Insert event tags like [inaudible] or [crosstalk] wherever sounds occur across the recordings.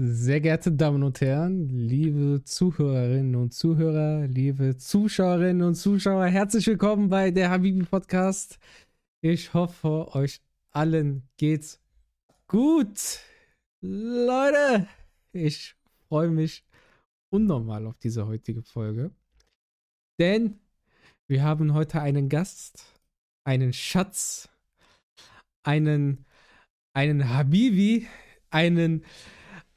Sehr geehrte Damen und Herren, liebe Zuhörerinnen und Zuhörer, liebe Zuschauerinnen und Zuschauer, herzlich willkommen bei der Habibi Podcast. Ich hoffe, euch allen geht's gut. Leute, ich freue mich unnormal auf diese heutige Folge, denn wir haben heute einen Gast, einen Schatz, einen, einen Habibi, einen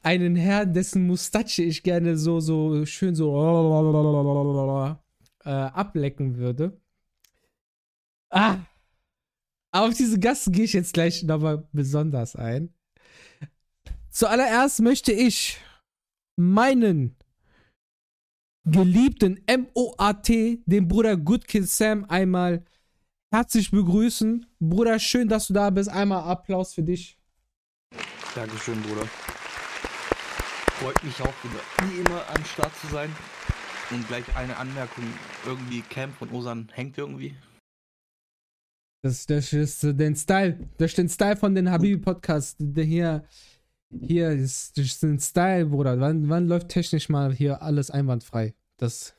einen Herrn, dessen Mustache ich gerne so, so schön so äh, ablecken würde. Ah! Auf diese Gast gehe ich jetzt gleich nochmal besonders ein. Zuallererst möchte ich meinen geliebten MOAT, den Bruder Goodkid Sam, einmal herzlich begrüßen. Bruder, schön, dass du da bist. Einmal Applaus für dich. Dankeschön, Bruder freut mich auch wieder, wie immer am Start zu sein. Und gleich eine Anmerkung, irgendwie Camp von Osan hängt irgendwie. Das, das ist den Style, das ist den Style von den Habibi-Podcast. Hier, hier ist, das ist ein Style, Bruder. Wann, wann läuft technisch mal hier alles einwandfrei? Das,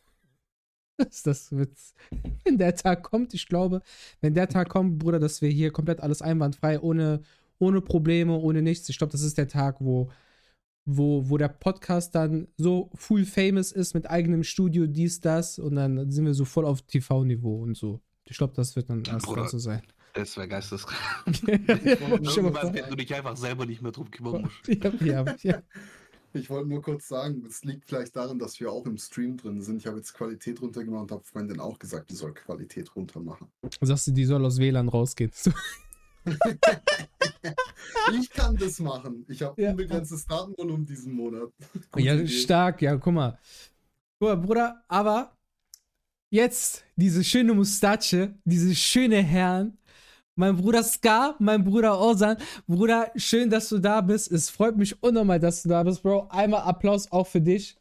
[laughs] das, das wird, [laughs] wenn der Tag kommt, ich glaube, wenn der Tag kommt, Bruder, dass wir hier komplett alles einwandfrei, ohne, ohne Probleme, ohne nichts. Ich glaube, das ist der Tag, wo wo, wo der Podcast dann so full famous ist mit eigenem Studio, dies, das und dann sind wir so voll auf TV-Niveau und so. Ich glaube, das wird dann erst so sein. Das wäre geisteskrank. [laughs] [laughs] Irgendwas, wenn du dich einfach selber nicht mehr drum kümmern musst. [laughs] Ja, ja, ja. Ich wollte nur kurz sagen, es liegt vielleicht daran, dass wir auch im Stream drin sind. Ich habe jetzt Qualität runtergemacht und habe Freundin auch gesagt, die soll Qualität runter machen. Sagst du, die soll aus WLAN rausgehen? [laughs] ich kann das machen. Ich habe ja. unbegrenztes Datenvolumen diesen Monat. [laughs] ja, Idee. stark. Ja, guck mal. Guck mal, Bruder, aber jetzt diese schöne Mustache, diese schöne Herren. Mein Bruder Ska, mein Bruder Ozan. Bruder, schön, dass du da bist. Es freut mich unnormal, dass du da bist, Bro. Einmal Applaus auch für dich.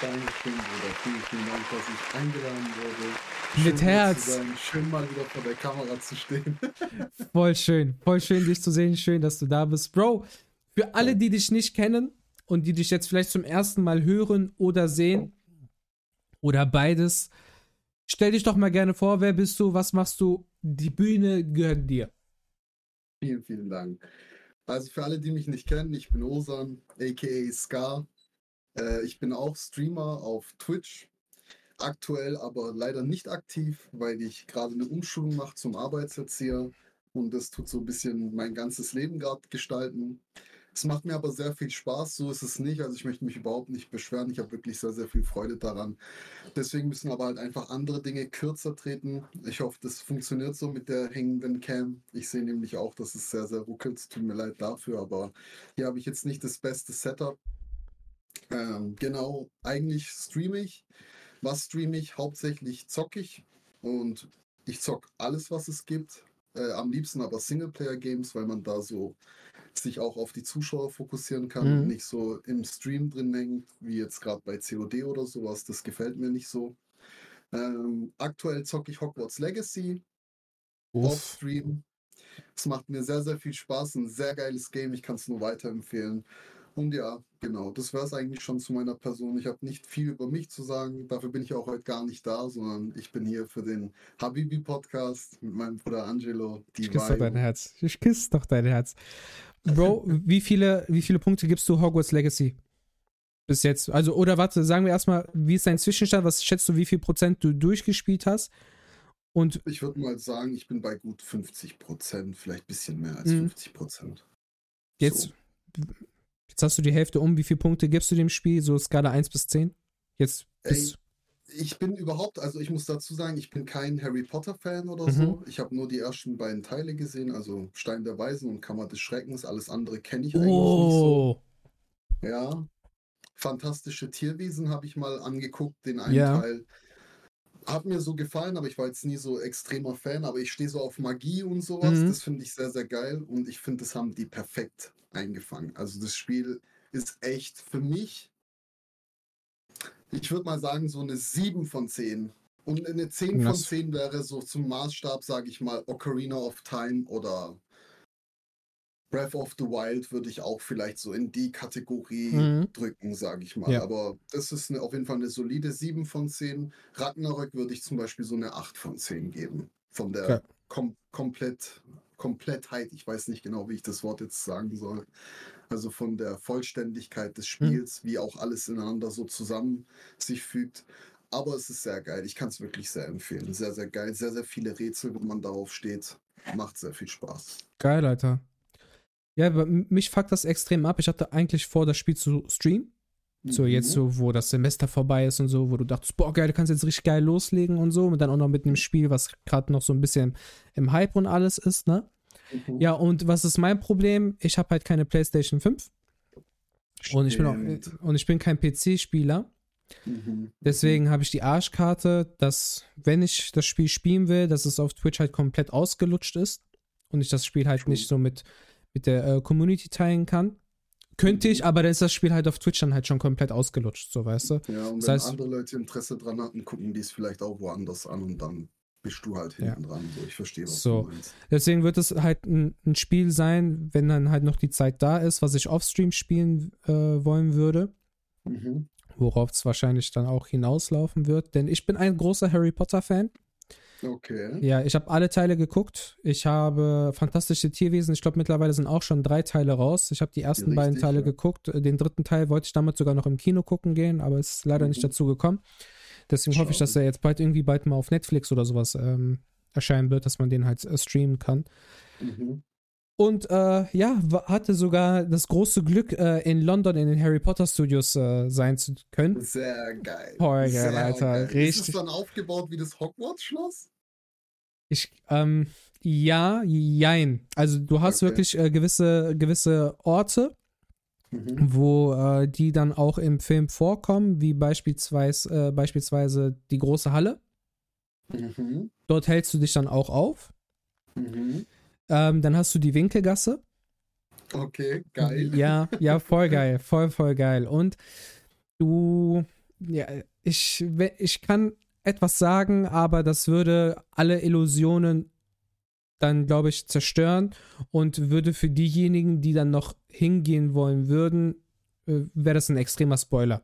Dankeschön, Bruder. Vielen, vielen Dank, dass ich eingeladen wurde. Mit Herz. Schön mal wieder vor der Kamera zu stehen. [laughs] voll schön. Voll schön, dich zu sehen. Schön, dass du da bist. Bro, für alle, die dich nicht kennen und die dich jetzt vielleicht zum ersten Mal hören oder sehen oder beides, stell dich doch mal gerne vor. Wer bist du? Was machst du? Die Bühne gehört dir. Vielen, vielen Dank. Also für alle, die mich nicht kennen, ich bin Osan, aka Scar. Äh, ich bin auch Streamer auf Twitch aktuell aber leider nicht aktiv, weil ich gerade eine Umschulung mache zum Arbeitserzieher und das tut so ein bisschen mein ganzes Leben gerade gestalten. Es macht mir aber sehr viel Spaß, so ist es nicht. Also ich möchte mich überhaupt nicht beschweren. Ich habe wirklich sehr, sehr viel Freude daran. Deswegen müssen aber halt einfach andere Dinge kürzer treten. Ich hoffe, das funktioniert so mit der hängenden Cam. Ich sehe nämlich auch, dass es sehr, sehr ruckelt. Tut mir leid dafür, aber hier habe ich jetzt nicht das beste Setup. Ähm, genau, eigentlich streame ich. Was streame ich? Hauptsächlich zocke ich und ich zock alles, was es gibt. Äh, am liebsten aber Singleplayer-Games, weil man da so sich auch auf die Zuschauer fokussieren kann mhm. und nicht so im Stream drin hängt, wie jetzt gerade bei COD oder sowas. Das gefällt mir nicht so. Ähm, aktuell zocke ich Hogwarts Legacy auf Stream. Es macht mir sehr, sehr viel Spaß. Ein sehr geiles Game. Ich kann es nur weiterempfehlen. Und ja, genau, das wäre es eigentlich schon zu meiner Person. Ich habe nicht viel über mich zu sagen. Dafür bin ich auch heute gar nicht da, sondern ich bin hier für den Habibi-Podcast mit meinem Bruder Angelo. ich küsse doch dein Herz. Ich küsse doch dein Herz. Bro, wie viele, wie viele Punkte gibst du Hogwarts Legacy? Bis jetzt. Also, oder warte, sagen wir erstmal, wie ist dein Zwischenstand? Was schätzt du, wie viel Prozent du durchgespielt hast? Und ich würde mal sagen, ich bin bei gut 50 Prozent, vielleicht ein bisschen mehr als 50 mhm. Prozent. Jetzt, so. Jetzt hast du die Hälfte um. Wie viele Punkte gibst du dem Spiel? So Skala 1 bis 10? Jetzt Ey, ich bin überhaupt, also ich muss dazu sagen, ich bin kein Harry Potter-Fan oder mhm. so. Ich habe nur die ersten beiden Teile gesehen, also Stein der Weisen und Kammer des Schreckens. Alles andere kenne ich eigentlich oh. nicht so. Ja. Fantastische Tierwesen habe ich mal angeguckt, den einen ja. Teil. Hat mir so gefallen, aber ich war jetzt nie so extremer Fan, aber ich stehe so auf Magie und sowas. Mhm. Das finde ich sehr, sehr geil und ich finde, das haben die perfekt eingefangen. Also das Spiel ist echt für mich, ich würde mal sagen, so eine 7 von 10. Und eine 10 von 10 wäre so zum Maßstab, sage ich mal, Ocarina of Time oder Breath of the Wild würde ich auch vielleicht so in die Kategorie Mhm. drücken, sage ich mal. Ja. Aber das ist eine, auf jeden Fall eine solide 7 von 10. Ragnarök würde ich zum Beispiel so eine 8 von 10 geben. Von der kom komplett, Komplettheit. Ich weiß nicht genau, wie ich das Wort jetzt sagen soll. Also von der Vollständigkeit des Mhm. Spiels, wie auch alles ineinander so zusammen sich fügt. Aber es ist sehr geil. Ich kann es wirklich sehr empfehlen. Sehr, sehr geil. Sehr, sehr viele Rätsel, wo man darauf steht. Macht sehr viel Spaß. Geil, Alter. Ja, mich fuckt das extrem ab. Ich hatte eigentlich vor, das Spiel zu streamen. So Mhm. jetzt so, wo das Semester vorbei ist und so, wo du dachtest, boah, geil, du kannst jetzt richtig geil loslegen und so. Und dann auch noch mit einem Spiel, was gerade noch so ein bisschen im Hype und alles ist, ne? Mhm. Ja, und was ist mein Problem? Ich habe halt keine PlayStation 5 und ich bin auch, und ich bin kein PC-Spieler. Mhm. Deswegen habe ich die Arschkarte, dass, wenn ich das Spiel spielen will, dass es auf Twitch halt komplett ausgelutscht ist und ich das Spiel halt True. nicht so mit, mit der äh, Community teilen kann. Könnte ich, aber dann ist das Spiel halt auf Twitch dann halt schon komplett ausgelutscht, so weißt du. Ja, und Das wenn heißt- andere Leute Interesse dran hatten, gucken die es vielleicht auch woanders an und dann bist du halt Ja. hinten dran. So, ich verstehe, was So. du meinst. Deswegen wird es halt ein, ein Spiel sein, wenn dann halt noch die Zeit da ist, was ich offstream spielen äh, wollen würde, Mhm. worauf es wahrscheinlich dann auch hinauslaufen wird. Denn ich bin ein großer Harry Potter-Fan. Okay. Ja, ich habe alle Teile geguckt. Ich habe Fantastische Tierwesen. Ich glaube, mittlerweile sind auch schon drei Teile raus. Ich habe die ersten Richtig, beiden Teile ja. geguckt. Den dritten Teil wollte ich damals sogar noch im Kino gucken gehen, aber es ist leider nicht Mhm. dazu gekommen. Deswegen hoffe ich, dass er jetzt bald irgendwie bald mal auf Netflix oder sowas ähm, erscheinen wird, dass man den halt äh, streamen kann. Mhm. Und äh, ja, hatte sogar das große Glück, äh, in London in den Harry Potter Studios äh, sein zu können. Sehr geil. Voll geil, Alter. Ist Richtig. es dann aufgebaut wie das Hogwarts-Schloss? Ich, ähm, ja, jein. Also du hast Okay. wirklich äh, gewisse, gewisse Orte, Mhm. wo äh, die dann auch im Film vorkommen, wie beispielsweise, äh, beispielsweise die große Halle. Mhm. Dort hältst du dich dann auch auf. Mhm. Ähm, dann hast du die Winkelgasse. Okay, geil. Ja, ja, voll [laughs] geil, voll, voll geil. Und du, ja, ich, ich kann etwas sagen, aber das würde alle Illusionen dann, glaube ich, zerstören und würde für diejenigen, die dann noch hingehen wollen würden, äh, wäre das ein extremer Spoiler.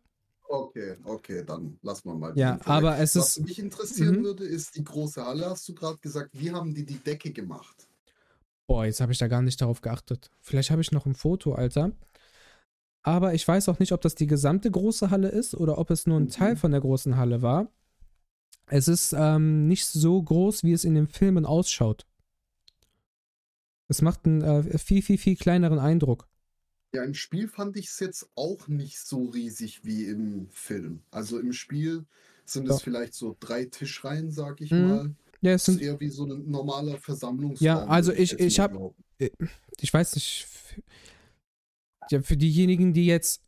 Okay, okay, dann lassen wir mal. Ja, aber es Was ist, mich interessieren Mhm. würde, ist die große Halle, hast du gerade gesagt. Wie haben die die Decke gemacht? Boah, jetzt habe ich da gar nicht darauf geachtet. Vielleicht habe ich noch ein Foto, Alter. Aber ich weiß auch nicht, ob das die gesamte große Halle ist oder ob es nur ein Mhm. Teil von der großen Halle war. Es ist ähm, nicht so groß, wie es in den Filmen ausschaut. Es macht einen äh, viel, viel, viel kleineren Eindruck. Ja, im Spiel fand ich es jetzt auch nicht so riesig wie im Film. Also im Spiel sind Ja. es vielleicht so drei Tischreihen, sag ich Mhm. mal. Ja, es Das ist sind, eher wie so ein normaler Versammlungsraum. Ja, also ich- ich mal hab- behaupten. ich weiß nicht, ja, für diejenigen, die jetzt,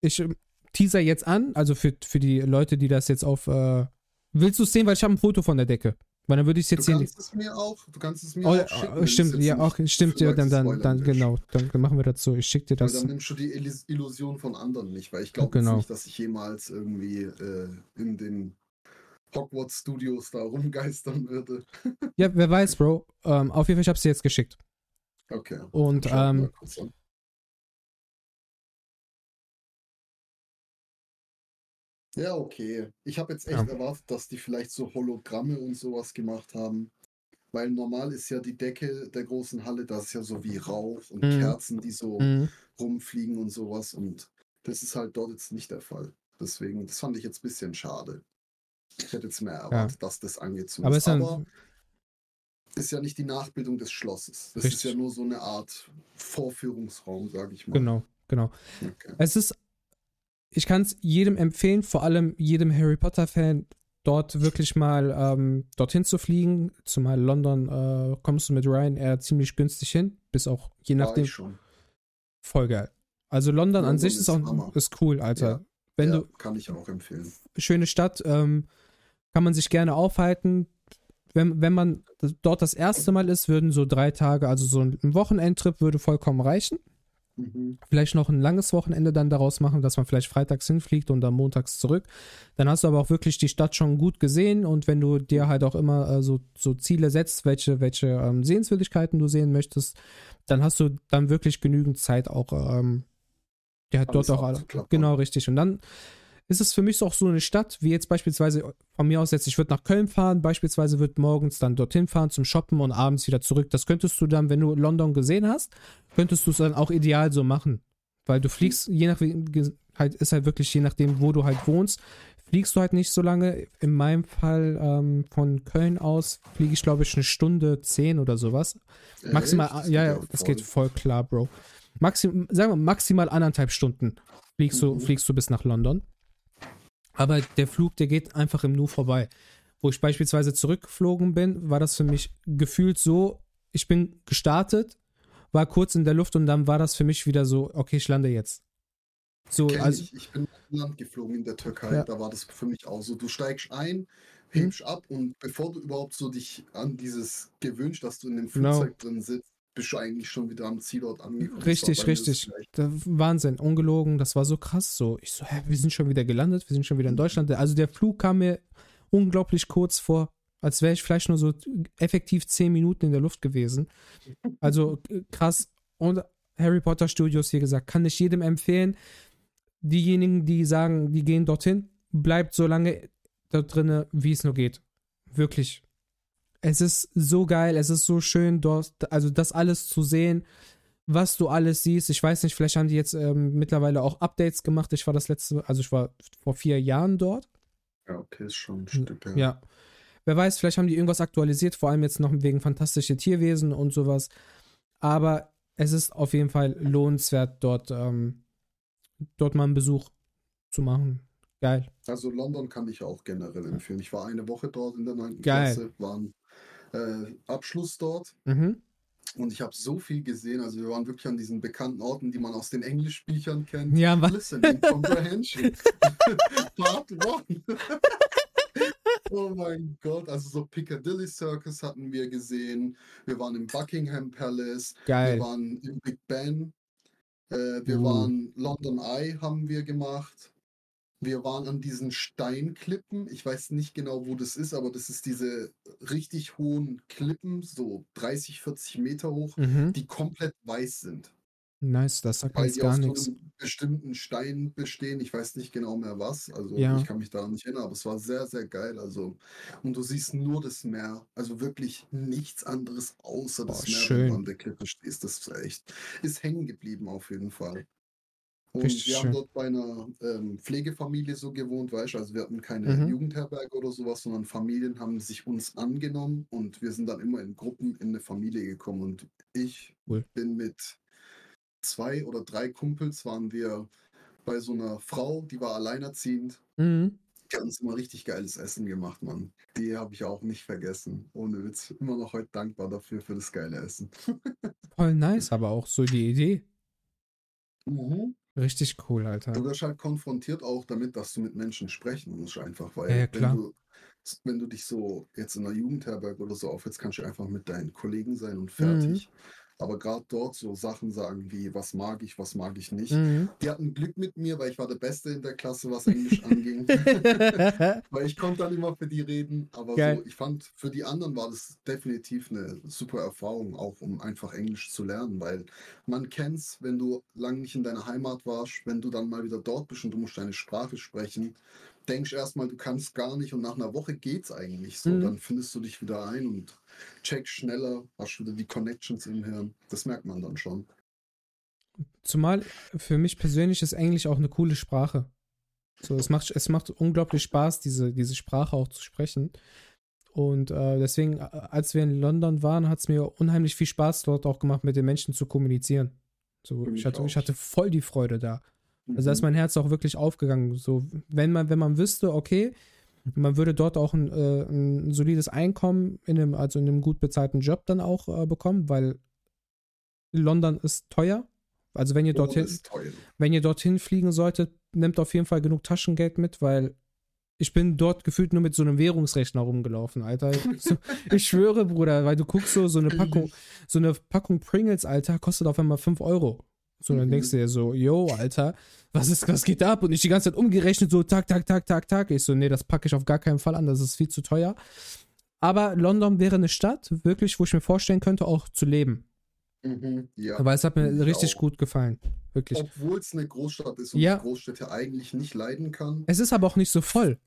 ich ähm, teaser jetzt an, also für, für die Leute, die das jetzt auf, äh, willst du es sehen, weil ich habe ein Foto von der Decke. Weil dann würde ich es Du jetzt sehen. kannst es mir auch, du kannst es mir Oh, auch schicken. es stimmt, ja, auch, stimmt, ja, dann, dann, dann, genau, dann, machen wir dazu. Ich schicke dir Weil das. dann nimmst du die Illusion von anderen nicht, weil ich glaube Genau. nicht, dass ich jemals irgendwie äh, in den Hogwarts Studios da rumgeistern würde. [laughs] Ja, wer weiß, Bro. Ähm, auf jeden Fall, ich habe sie jetzt geschickt. Okay. Und, ähm. Ja, okay. Ich habe jetzt echt Ja. erwartet, dass die vielleicht so Hologramme und sowas gemacht haben. Weil normal ist ja die Decke der großen Halle, das ist ja so wie Rauch und Mhm. Kerzen, die so Mhm. rumfliegen und sowas. Und das ist halt dort jetzt nicht der Fall. Deswegen, das fand ich jetzt ein bisschen schade. Ich hätte jetzt mehr erwartet, dass das angezogen Aber ist. ist dann, Aber ist ja nicht die Nachbildung des Schlosses. Das ist Richtig. ja nur so eine Art Vorführungsraum, sage ich mal. genau, genau. Okay. Es ist, ich kann es jedem empfehlen, vor allem jedem Harry Potter-Fan, dort wirklich mal ähm, dorthin zu fliegen. Zumal London äh, kommst du mit Ryanair ziemlich günstig hin, bis auch je nachdem voll geil. Also London, an London sich ist ist auch Hammer. ist cool, Alter. Ja. Wenn ja, du kann ich auch empfehlen. schöne Stadt, ähm, kann man sich gerne aufhalten. Wenn, wenn man dort das erste Mal ist, würden so drei Tage, also so ein Wochenendtrip würde vollkommen reichen. Mhm. vielleicht noch ein langes Wochenende dann daraus machen, dass man vielleicht freitags hinfliegt und dann montags zurück. Dann hast du aber auch wirklich die Stadt schon gut gesehen und wenn du dir halt auch immer äh, so, so Ziele setzt, welche, welche ähm, Sehenswürdigkeiten du sehen möchtest, dann hast du dann wirklich genügend Zeit auch, ähm, ja, dort auch. Genau, richtig. Und dann ist es für mich auch so eine Stadt, wie jetzt beispielsweise von mir aus jetzt, ich würde nach Köln fahren, beispielsweise würde morgens dann dorthin fahren zum Shoppen und abends wieder zurück. Das könntest du dann, wenn du London gesehen hast, könntest du es dann auch ideal so machen. Weil du fliegst, je nach, halt, ist halt wirklich je nachdem, wo du halt wohnst, fliegst du halt nicht so lange. In meinem Fall ähm, von Köln aus fliege ich, glaube ich, eine Stunde zehn oder sowas. Maximal, Echt? Ja, ja, das geht voll klar, Bro. Maxim, sagen wir maximal anderthalb Stunden fliegst du, Mhm. fliegst du bis nach London. Aber der Flug, der geht einfach im Nu vorbei. Wo ich beispielsweise zurückgeflogen bin, war das für mich gefühlt so, ich bin gestartet, war kurz in der Luft und dann war das für mich wieder so, okay, ich lande jetzt. So, also, ich. ich bin nach Land geflogen in der Türkei, Ja. Mhm. da war das für mich auch so. Du steigst ein, hebst ab und bevor du überhaupt so dich an dieses gewöhnst, dass du in dem Genau. Flugzeug drin sitzt, bist du eigentlich schon wieder am Zielort angekommen. Richtig, richtig. Da, Wahnsinn, ungelogen, das war so krass so. Ich so, hä, wir sind schon wieder gelandet, wir sind schon wieder in Deutschland. Also der Flug kam mir unglaublich kurz vor, als wäre ich vielleicht nur so effektiv zehn Minuten in der Luft gewesen. Also äh, krass. Und Harry Potter Studios, wie gesagt, kann ich jedem empfehlen. Diejenigen, die sagen, die gehen dorthin, bleibt so lange dort drinne, wie es nur geht. Wirklich. Es ist so geil, es ist so schön dort, also das alles zu sehen, was du alles siehst. Ich weiß nicht, vielleicht haben die jetzt ähm, mittlerweile auch Updates gemacht. Ich war das letzte, also ich war vor vier Jahren dort. Ja, okay, ist schon ein Stück. her. Ja. Wer weiß, vielleicht haben die irgendwas aktualisiert, vor allem jetzt noch wegen fantastische Tierwesen und sowas. Aber es ist auf jeden Fall lohnenswert, dort, ähm, dort mal einen Besuch zu machen. Geil. Also London kann ich auch generell empfehlen. Ich war eine Woche dort in der 9. Geil. Klasse, war ein äh, Abschluss dort Mhm. und ich habe so viel gesehen. Also wir waren wirklich an diesen bekannten Orten, die man aus den Englischbüchern kennt. Ja, wa- Listening Comprehension. [laughs] Part 1. [laughs] oh mein Gott, also so Piccadilly Circus hatten wir gesehen. Wir waren im Buckingham Palace. geil. Wir waren im Big Ben. Äh, wir Uh. waren London Eye haben wir gemacht. Wir waren an diesen Steinklippen. Ich weiß nicht genau, wo das ist, aber das ist diese richtig hohen Klippen, so 30, 40 Meter hoch, Mhm. die komplett weiß sind. Nice, das sagt Weil die gar aus so nichts. einem bestimmten Stein bestehen. Ich weiß nicht genau mehr was. Also Ja. ich kann mich daran nicht erinnern, aber es war sehr, sehr geil. Also, und du siehst nur das Meer. Also wirklich nichts anderes außer das Boah, Meer, schön. wenn du an der Klippe stehst. Das ist echt, ist hängen geblieben auf jeden Fall. Und Richtig wir schön. haben dort bei einer ähm, Pflegefamilie so gewohnt, weißt du, also wir hatten keine Mhm. Jugendherberge oder sowas, sondern Familien haben sich uns angenommen und wir sind dann immer in Gruppen in eine Familie gekommen und ich Cool. bin mit zwei oder drei Kumpels waren wir bei so einer Frau, die war alleinerziehend. Mhm. Die hat uns immer richtig geiles Essen gemacht, Mann. Die habe ich auch nicht vergessen. Ohne Witz. Immer noch heute dankbar dafür, für das geile Essen. [laughs] Voll nice, aber auch so die Idee. Mhm. Richtig cool, Alter. Du wirst halt konfrontiert auch damit, dass du mit Menschen sprechen musst, einfach, weil Ja, wenn du wenn du dich so jetzt in einer Jugendherberge oder so aufhältst, kannst du einfach mit deinen Kollegen sein und fertig. Aber gerade dort so Sachen sagen wie, was mag ich, was mag ich nicht. Mhm. Die hatten Glück mit mir, weil ich war der Beste in der Klasse, was Englisch anging. [laughs] Weil ich konnte dann immer für die reden, aber so, ich fand, für die anderen war das definitiv eine super Erfahrung, auch um einfach Englisch zu lernen, weil man kennt's, wenn du lang nicht in deiner Heimat warst, wenn du dann mal wieder dort bist und du musst deine Sprache sprechen, denkst erstmal, du kannst gar nicht und nach einer Woche geht's eigentlich so, Mhm. dann findest du dich wieder ein und checkst schneller, hast wieder die Connections im Hirn, das merkt man dann schon. Zumal für mich persönlich ist Englisch auch eine coole Sprache. So, es macht, es macht unglaublich Spaß, diese, diese Sprache auch zu sprechen. Und äh, deswegen, äh, als wir in London waren, hat es mir unheimlich viel Spaß dort auch gemacht, mit den Menschen zu kommunizieren. So, ich hatte, auch. ich hatte voll die Freude da. Also da ist Mhm. mein Herz auch wirklich aufgegangen. So, wenn man, wenn man wüsste, okay, man würde dort auch ein, äh, ein solides Einkommen in einem, also in einem gut bezahlten Job dann auch äh, bekommen, weil London ist teuer. Also wenn ihr Oh, dorthin, teuer. wenn ihr dorthin fliegen solltet, nehmt auf jeden Fall genug Taschengeld mit, weil ich bin dort gefühlt nur mit so einem Währungsrechner rumgelaufen, Alter. So, [laughs] ich schwöre, Bruder, weil du guckst so, so eine Packung, [laughs] so eine Packung Pringles, Alter, kostet auf einmal 5 Euro. So, dann Mhm. denkst du dir so, yo, Alter, was ist, was geht da ab? Und ich die ganze Zeit umgerechnet, so, tak, tak, tak, tak, tak. Ich so, nee, das packe ich auf gar keinen Fall an, das ist viel zu teuer. Aber London wäre eine Stadt, wirklich, wo ich mir vorstellen könnte, auch zu leben. Mhm. Ja. Aber es hat mir Ich richtig auch. gut gefallen. Wirklich. Obwohl es eine Großstadt ist und Ja. Großstädte eigentlich nicht leiden kann. Es ist aber auch nicht so voll.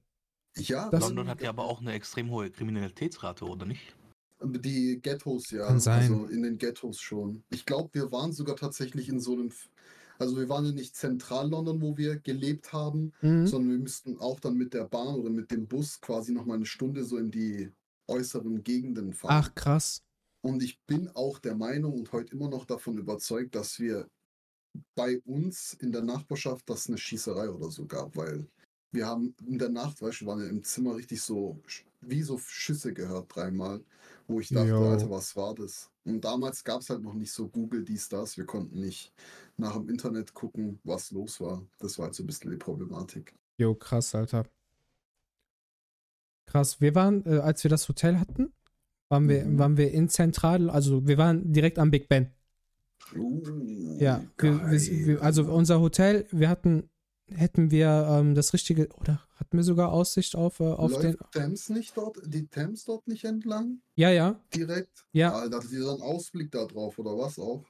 Ja, Das- London hat ja aber auch eine extrem hohe Kriminalitätsrate, oder nicht? Die Ghettos, ja. Kann sein. Also in den Ghettos schon. Ich glaube, wir waren sogar tatsächlich in so einem. Also wir waren ja nicht zentral London, wo wir gelebt haben, Mhm. sondern wir müssten auch dann mit der Bahn oder mit dem Bus quasi nochmal eine Stunde so in die äußeren Gegenden fahren. Ach, krass. Und ich bin auch der Meinung und heute immer noch davon überzeugt, dass wir bei uns in der Nachbarschaft das eine Schießerei oder so gab, weil wir haben in der Nacht, weißt du, waren ja im Zimmer richtig so, wie so Schüsse gehört dreimal, wo ich dachte, Jo. Alter, was war das? Und damals gab es halt noch nicht so Google, dies, das. Wir konnten nicht nach dem Internet gucken, was los war. Das war halt so ein bisschen die Problematik. Jo, krass, Alter. Krass. Wir waren, äh, als wir das Hotel hatten, waren wir, Mhm. waren wir in Zentral, also wir waren direkt am Big Ben. Uh, Ja, wir, wir, also unser Hotel, wir hatten, hätten wir ähm, das richtige, oder hatten wir sogar Aussicht auf, äh, auf Läuft den. Thames nicht dort, die Thames dort nicht entlang? Ja, ja, Direkt? ja. Alter, hattet ihr da einen Ausblick da drauf oder was auch?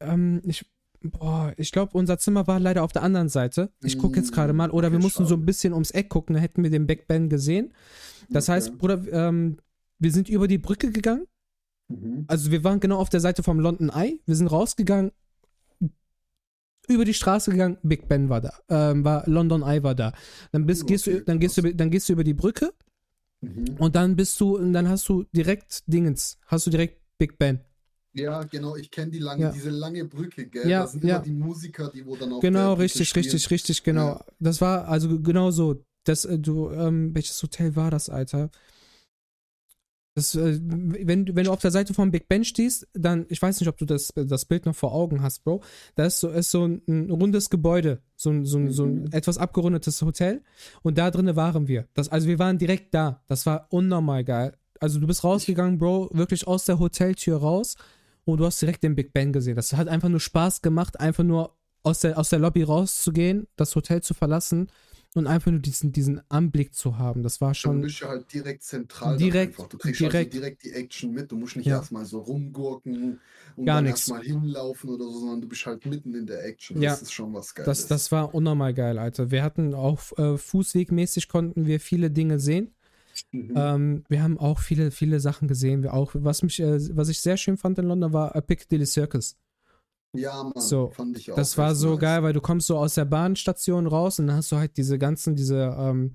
Ähm, ich, boah, ich glaube, unser Zimmer war leider auf der anderen Seite. Ich gucke jetzt gerade mal. Oder wir Okay, mussten so ein schade. bisschen ums Eck gucken, dann hätten wir den Ben gesehen. Das heißt, Okay. Bruder, ähm, wir sind über die Brücke gegangen. Mhm. Also wir waren genau auf der Seite vom London Eye. Wir sind rausgegangen, über die Straße gegangen, Big Ben war da, ähm, war London Eye war da. Dann bist, gehst du, Okay, dann gehst du, dann gehst du über die Brücke Mhm. und dann bist du, und dann hast du direkt Dingens, hast du direkt Big Ben. Ja, genau, ich kenne die lange, Ja. diese lange Brücke, gell? Ja, da sind ja. immer die Musiker, die wo dann auf Genau, richtig, spielen. richtig, richtig, genau. Ja. Das war also genau so. Das, äh, du, ähm, welches Hotel war das, Alter? Das, äh, wenn, du- wenn du auf der Seite vom Big Ben stehst, dann, ich weiß nicht, ob du das, das Bild noch vor Augen hast, Bro. Da ist so, ist so ein, ein rundes Gebäude, so ein, so, ein, so ein Mhm. etwas abgerundetes Hotel. Und da drinnen waren wir. Das, also wir waren direkt da. Das war unnormal geil. Also du bist rausgegangen, Bro, wirklich aus der Hoteltür raus und du hast direkt den Big Ben gesehen. Das hat einfach nur Spaß gemacht, einfach nur aus der, aus der Lobby rauszugehen, das Hotel zu verlassen und einfach nur diesen, diesen Anblick zu haben. Das war schon. bist du halt direkt zentral. Direkt. Du kriegst direkt. Halt so direkt die Action mit. Du musst nicht Ja. erstmal so rumgurken und Gar dann nix. erstmal hinlaufen oder so, sondern du bist halt mitten in der Action. Ja. Das ist schon was Geiles. Das, das war unnormal geil, Alter. Wir hatten auch äh, fußwegmäßig konnten wir viele Dinge sehen. Mhm. Ähm, wir haben auch viele, viele Sachen gesehen. Wir auch, was mich, äh, was ich sehr schön fand in London, war äh, Piccadilly Circus. Ja, Mann, so, fand ich auch. Das war so nice. geil, weil du kommst so aus der Bahnstation raus und dann hast du halt diese ganzen, diese, ähm,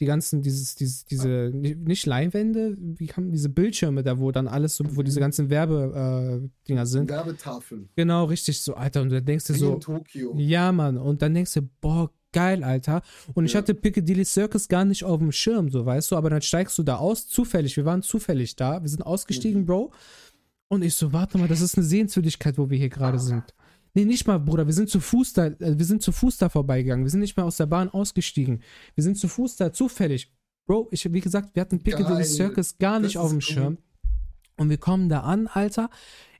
die ganzen, dieses, dieses, diese, nicht Leinwände, wie kann diese Bildschirme da, wo dann alles so, wo diese ganzen Werbedinger äh, sind. Werbetafeln. Genau, richtig so, Alter. Und dann denkst du Wie so, in Tokio. ja, Mann. Und dann denkst du, boah, geil, Alter. Und ich Ja. hatte Piccadilly Circus gar nicht auf dem Schirm, so weißt du, aber dann steigst du da aus, zufällig. Wir waren zufällig da. Wir sind ausgestiegen, Mhm. Bro. Und ich so, warte mal, das ist eine Sehenswürdigkeit, wo wir hier gerade sind. Nee, nicht mal, Bruder, wir sind zu Fuß da, äh, wir sind zu Fuß da vorbeigegangen. Wir sind nicht mal aus der Bahn ausgestiegen. Wir sind zu Fuß da, zufällig. Bro, ich, wie gesagt, wir hatten Piccadilly. Circus gar nicht auf dem cool. Schirm. Und wir kommen da an, Alter.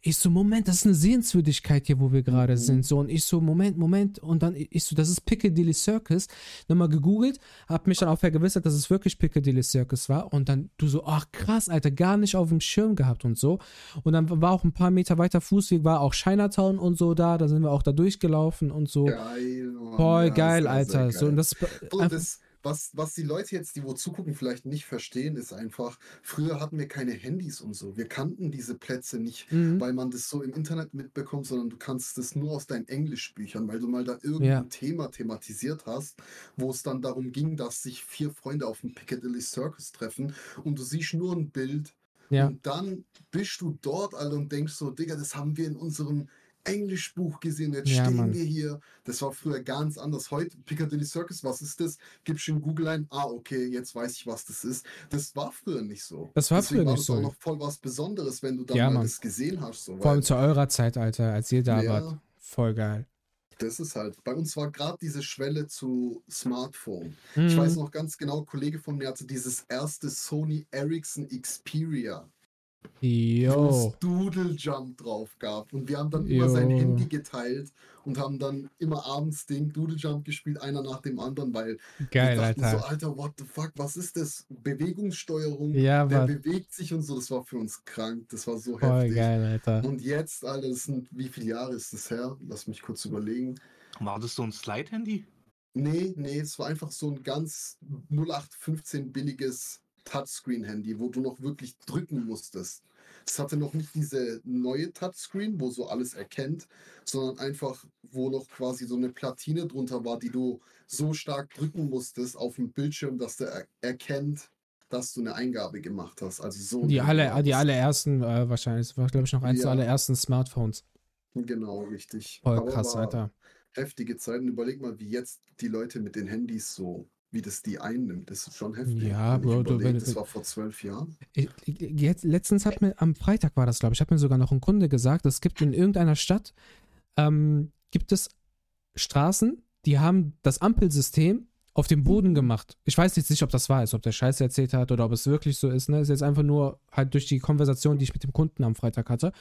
Ich so, Moment, das ist eine Sehenswürdigkeit hier, wo wir gerade Mhm. sind. So, und ich so, Moment, Moment. Und dann, ich so, das ist Piccadilly Circus. Nochmal gegoogelt, hab mich dann auch vergewissert, dass es wirklich Piccadilly Circus war. Und dann du so, ach krass, Alter, gar nicht auf dem Schirm gehabt und so. Und dann war auch ein paar Meter weiter Fußweg, war auch Chinatown und so da. Da sind wir auch da durchgelaufen und so. Geil, Mann. Voll Ja, geil, Alter. sehr So, geil. und das, Bro, einfach, das, was, was die Leute jetzt, die wo zugucken, vielleicht nicht verstehen, ist einfach, früher hatten wir keine Handys und so. Wir kannten diese Plätze nicht, Mhm. weil man das so im Internet mitbekommt, sondern du kannst das nur aus deinen Englischbüchern, weil du mal da irgendein Ja. Thema thematisiert hast, wo es dann darum ging, dass sich vier Freunde auf dem Piccadilly Circus treffen und du siehst nur ein Bild ja. und dann bist du dort, Alter, und denkst so, Digga, das haben wir in unserem Englischbuch gesehen, jetzt Ja, stehen Mann. wir hier. Das war früher ganz anders. Heute, Piccadilly Circus, was ist das? Gibst du in Google ein, ah, okay, jetzt weiß ich, was das ist. Das war früher nicht so. Das war Deswegen früher war nicht das so. auch noch voll was Besonderes, wenn du dann Ja, mal das gesehen hast. So, Vor allem zu eurer Zeit, Alter, als ihr da Ja. wart. Voll geil. das ist halt, bei uns war gerade diese Schwelle zu Smartphone. Ich weiß Mhm. noch ganz genau, ein Kollege von mir hatte dieses erste Sony Ericsson Xperia. Es Doodle Jump drauf gab. Und wir haben dann immer sein Jo. Handy geteilt und haben dann immer abends Ding Doodle Jump gespielt, einer nach dem anderen, weil Geil, wir dachten Alter. so, Alter, what the fuck, was ist das? Bewegungssteuerung, Ja, der bewegt sich und so, das war für uns krank, das war so voll heftig. geil, Alter. Und jetzt, Alter, das sind, wie viele Jahre ist das her? Lass mich kurz überlegen. War das so ein Slide-Handy? Nee, nee, es war einfach so ein ganz 0815 billiges Touchscreen-Handy, wo du noch wirklich drücken musstest. Es hatte noch nicht diese neue Touchscreen, wo so alles erkennt, sondern einfach, wo noch quasi so eine Platine drunter war, die du so stark drücken musstest auf dem Bildschirm, dass der er erkennt, dass du eine Eingabe gemacht hast. Also so. Die, alle, die allerersten, äh, wahrscheinlich, das war, glaube ich, noch eins der Ja. allerersten Smartphones. Genau, richtig. Voll Aber krass, Alter. Heftige Zeiten. Überleg mal, wie jetzt die Leute mit den Handys so, wie das die einnimmt. Das ist schon heftig. Ja, ich Bro, du, überleg, wenn- das war vor zwölf Jahren. Ich, jetzt, letztens hat mir, am Freitag war das, glaube ich, hat mir sogar noch ein Kunde gesagt, es gibt in irgendeiner Stadt, ähm, gibt es Straßen, die haben das Ampelsystem auf dem Boden gemacht. Ich weiß jetzt nicht, ob das wahr ist, ob der Scheiße erzählt hat oder ob es wirklich so ist. Ne? Ist jetzt einfach nur halt durch die Konversation, die ich mit dem Kunden am Freitag hatte.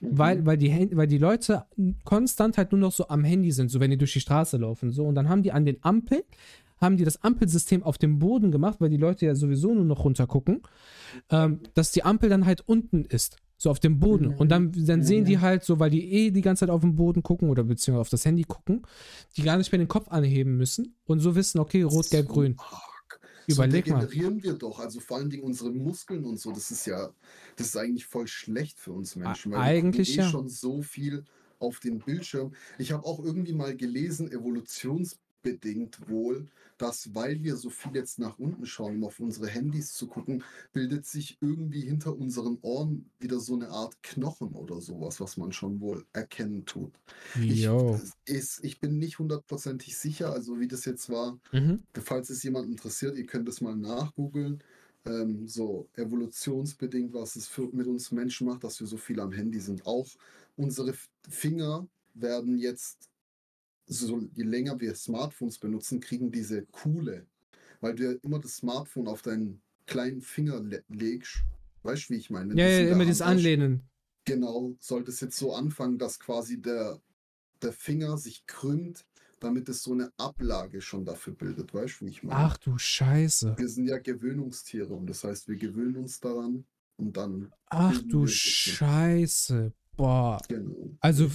Weil, Mhm. weil, die, Hand- weil die Leute konstant halt nur noch so am Handy sind, so wenn die durch die Straße laufen. So. Und dann haben die an den Ampeln, haben die das Ampelsystem auf dem Boden gemacht, weil die Leute ja sowieso nur noch runter gucken, ähm, dass die Ampel dann halt unten ist. So auf dem Boden. Mhm. Und dann, dann sehen die halt so, weil die eh die ganze Zeit auf den Boden gucken oder beziehungsweise auf das Handy gucken, die gar nicht mehr den Kopf anheben müssen und so wissen, okay, rot, gelb, grün. Überleg so mal. degenerieren wir doch. Also vor allen Dingen unsere Muskeln und so. Das ist ja, das ist eigentlich voll schlecht für uns Menschen. weil wir eigentlich eh ja. schon so viel auf den Bildschirm. Ich habe auch irgendwie mal gelesen, evolutionsbedingt wohl, dass weil wir so viel jetzt nach unten schauen, um auf unsere Handys zu gucken, bildet sich irgendwie hinter unseren Ohren wieder so eine Art Knochen oder sowas, was man schon wohl erkennen tut. Ich, es ist, ich bin nicht hundertprozentig sicher, also wie das jetzt war. Mhm. Falls es jemand interessiert, ihr könnt das mal nachgoogeln. Ähm, so evolutionsbedingt, was es für, mit uns Menschen macht, dass wir so viel am Handy sind. Auch unsere Finger werden jetzt, so je länger wir Smartphones benutzen, kriegen diese Kuhle. Weil du ja immer das Smartphone auf deinen kleinen Finger le legst. Weißt du, wie ich meine? Ja, ja, immer dieses hast, Anlehnen. Genau, sollte es jetzt so anfangen, dass quasi der, der Finger sich krümmt, damit es so eine Ablage schon dafür bildet. Weißt du, wie ich meine? Ach du Scheiße. Wir sind ja Gewöhnungstiere und das heißt, wir gewöhnen uns daran und dann, Ach du das. Scheiße. Boah. genau. Also,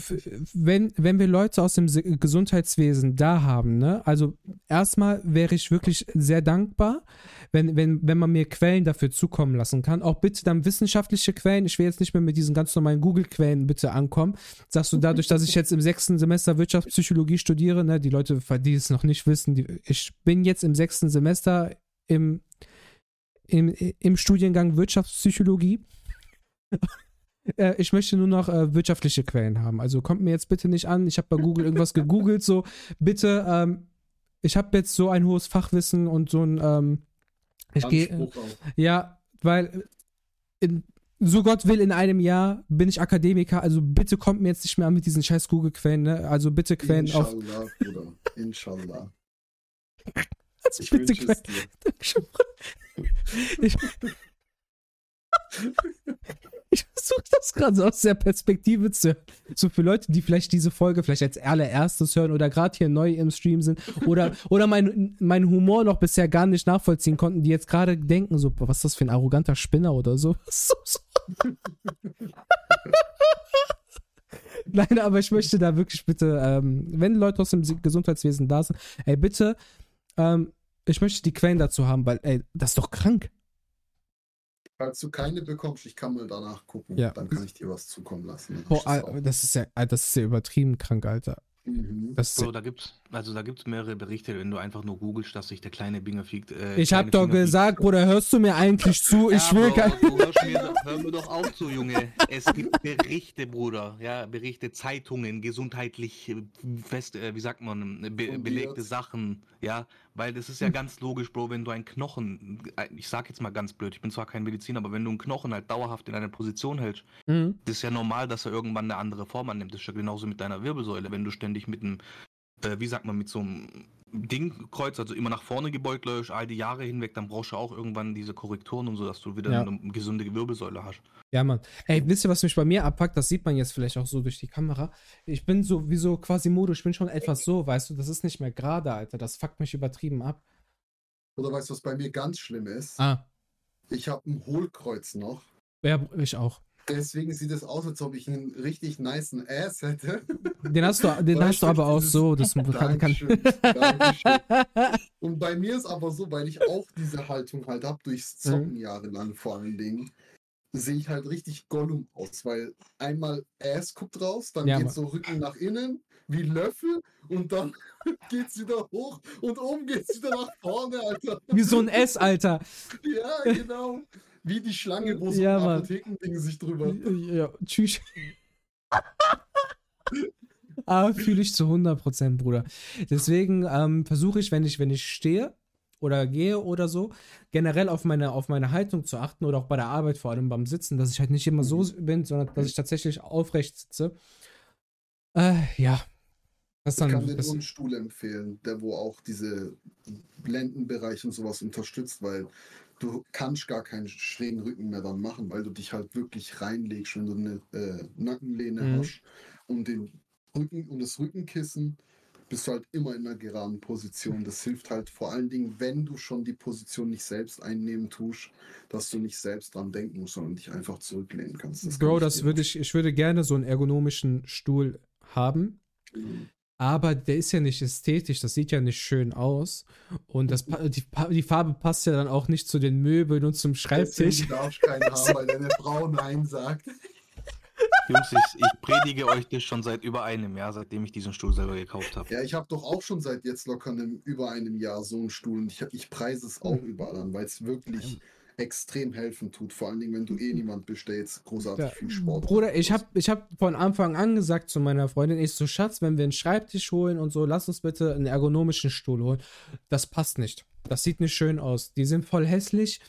wenn, wenn wir Leute aus dem Se- Gesundheitswesen da haben, ne, also erstmal wäre ich wirklich sehr dankbar, wenn, wenn, wenn man mir Quellen dafür zukommen lassen kann. Auch bitte dann wissenschaftliche Quellen. Ich will jetzt nicht mehr mit diesen ganz normalen Google-Quellen bitte ankommen. Sagst du, [laughs] dadurch, dass ich jetzt im sechsten Semester Wirtschaftspsychologie studiere, ne, die Leute, die es noch nicht wissen, die, ich bin jetzt im sechsten Semester im, im, im Studiengang Wirtschaftspsychologie. [laughs] Äh, ich möchte nur noch äh, wirtschaftliche Quellen haben. Also kommt mir jetzt bitte nicht an. Ich habe bei Google irgendwas gegoogelt. So, bitte, ähm, ich habe jetzt so ein hohes Fachwissen und so ein, ähm, ich gehe, auf. ja, weil in, so Gott will, in einem Jahr bin ich Akademiker. Also bitte kommt mir jetzt nicht mehr an mit diesen scheiß Google-Quellen. Ne? Also bitte Quellen auf. Inshallah, Bruder. Inshallah. Also Ich bitte Quellen. Ich, [laughs] [laughs] ich versuche das gerade so aus der Perspektive zu hören. So für Leute, die vielleicht diese Folge vielleicht als allererstes hören oder gerade hier neu im Stream sind oder, [laughs] oder mein, mein Humor noch bisher gar nicht nachvollziehen konnten, die jetzt gerade denken, so, was ist das für ein arroganter Spinner oder so. [laughs] Nein, aber ich möchte da wirklich bitte, ähm, wenn Leute aus dem Gesundheitswesen da sind, ey, bitte, ähm, ich möchte die Quellen dazu haben, weil, ey, das ist doch krank. Falls du keine bekommst, ich kann mal danach gucken. Ja. Dann kann ich dir was zukommen lassen. Ist das ist ja, das ist ja übertrieben krank, Alter. Auch- Mhm. So, da gibt's, also da gibt's mehrere Berichte, wenn du einfach nur googelst, dass sich der kleine Binger fiegt. Äh, ich hab doch Finger gesagt, Bruder, hörst du mir eigentlich zu? Ich ja, will kein. doch- hör mir doch auf zu, Junge. Es gibt Berichte, Bruder. Ja, Berichte, Zeitungen, gesundheitlich äh, fest, äh, wie sagt man, be belegte Sachen. Ja, weil das ist ja ganz logisch, Bro, wenn du einen Knochen, äh, ich sag jetzt mal ganz blöd, ich bin zwar kein Mediziner, aber wenn du einen Knochen halt dauerhaft in einer Position hältst, Mhm. das ist ja normal, dass er irgendwann eine andere Form annimmt. Das ist ja genauso mit deiner Wirbelsäule. Wenn du ständig mit einem, äh, wie sagt man, mit so einem Dingkreuz, also immer nach vorne gebeugt läufst, all die Jahre hinweg, dann brauchst du auch irgendwann diese Korrekturen und so, dass du wieder Ja. eine gesunde Wirbelsäule hast. Ja, Mann. Ey, wisst ihr, was mich bei mir abpackt? Das sieht man jetzt vielleicht auch so durch die Kamera. Ich bin so wie so quasi Modo, ich bin schon etwas so, weißt du, das ist nicht mehr gerade, Alter. Das fuckt mich übertrieben ab. Oder weißt du, was bei mir ganz schlimm ist? Ah, Ich habe ein Hohlkreuz noch. ja, ich auch. Deswegen sieht es aus, als ob ich einen richtig niceen Ass hätte. Den hast du, den hast du aber auch so. Das kann, kann. Und bei mir ist aber so, weil ich auch diese Haltung halt habe, durchs Zocken Mhm. jahrelang vor allen Dingen, sehe ich halt richtig Gollum aus, weil einmal Ass guckt raus, dann Ja, geht so Rücken nach innen, wie Löffel, und dann [laughs] geht's wieder hoch und oben geht's wieder nach vorne, Alter. Wie so ein S, Alter. Ja, genau. Wie die Schlange, wo so Ja, ein. Apothekending sich drüber. Ja, tschüss. [laughs] ah, fühle ich zu 100%, Bruder. Deswegen ähm, versuche ich, wenn ich, wenn ich stehe oder gehe oder so, generell auf meine, auf meine Haltung zu achten oder auch bei der Arbeit, vor allem beim Sitzen, dass ich halt nicht immer so bin, sondern dass ich tatsächlich aufrecht sitze. Äh, ja. Das Ich kann dir nur einen Stuhl empfehlen, der wo auch diese Lendenbereich und sowas unterstützt, weil du kannst gar keinen schrägen Rücken mehr dann machen, weil du dich halt wirklich reinlegst, wenn du eine äh, Nackenlehne Mhm. hast und den Rücken und das Rückenkissen bist du halt immer in einer geraden Position. Das hilft halt vor allen Dingen, wenn du schon die Position nicht selbst einnehmen tust, dass du nicht selbst dran denken musst, sondern dich einfach zurücklehnen kannst. kann Bro, ich das würde ich, ich würde gerne so einen ergonomischen Stuhl haben. empfehlen. Aber der ist ja nicht ästhetisch, das sieht ja nicht schön aus. Und das, die, die Farbe passt ja dann auch nicht zu den Möbeln und zum Schreibtisch. Darfst du keinen haben, weil deine Frau Nein sagt. Jungs, ich, ich predige euch das schon seit über einem Jahr, seitdem ich diesen Stuhl selber gekauft habe. Ja, ich habe doch auch schon seit jetzt locker einem, über einem Jahr so einen Stuhl und ich, ich preise es auch überall an, weil es wirklich extrem helfen tut. Vor allen Dingen, wenn du eh niemand bist, der jetzt großartig Ja, viel Sport Bruder, ich habe ich hab von Anfang an gesagt zu meiner Freundin, ich so, Schatz, wenn wir einen Schreibtisch holen und so, lass uns bitte einen ergonomischen Stuhl holen. Das passt nicht. Das sieht nicht schön aus. Die sind voll hässlich.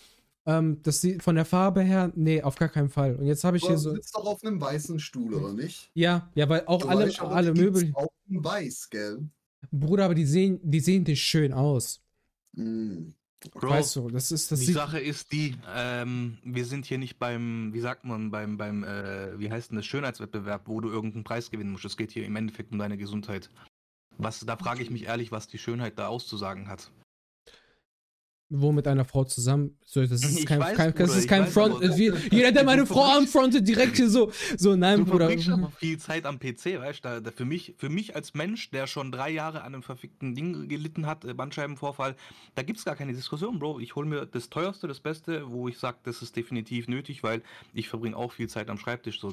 Ähm, das sieht von der Farbe her, nee, auf gar keinen Fall. Und jetzt habe ich Aber hier du so. sitzt doch auf einem weißen Stuhl, oder nicht? Ja, ja, weil auch Du alle, weißt, alle Möbel. Auch in weiß, gell? Bruder, aber die sehen, die sehen nicht schön aus. Mm. Bro, weißt du, das ist, das die. Sache ist die, ähm, wir sind hier nicht beim, wie sagt man, beim, beim, äh, wie heißt denn das, Schönheitswettbewerb, wo du irgendeinen Preis gewinnen musst. Es geht hier im Endeffekt um deine Gesundheit. Was, da frage ich mich ehrlich, was die Schönheit da auszusagen hat. Wo mit einer Frau zusammen. So, das ist [laughs] Ich kein, weiß, kein, das Bruder, ist ich kein weiß, Front. ist wie, jeder, der meine Frau anfrontet, direkt hier so. So, nein, Du Bruder. verbringst aber viel Zeit am PC, weißt du? Da, da für, mich, für mich als Mensch, der schon drei Jahre an einem verfickten Ding gelitten hat, äh, Bandscheibenvorfall, da gibt es gar keine Diskussion, Bro. Ich hole mir das teuerste, das Beste, wo ich sage, das ist definitiv nötig, weil ich verbringe auch viel Zeit am Schreibtisch. So.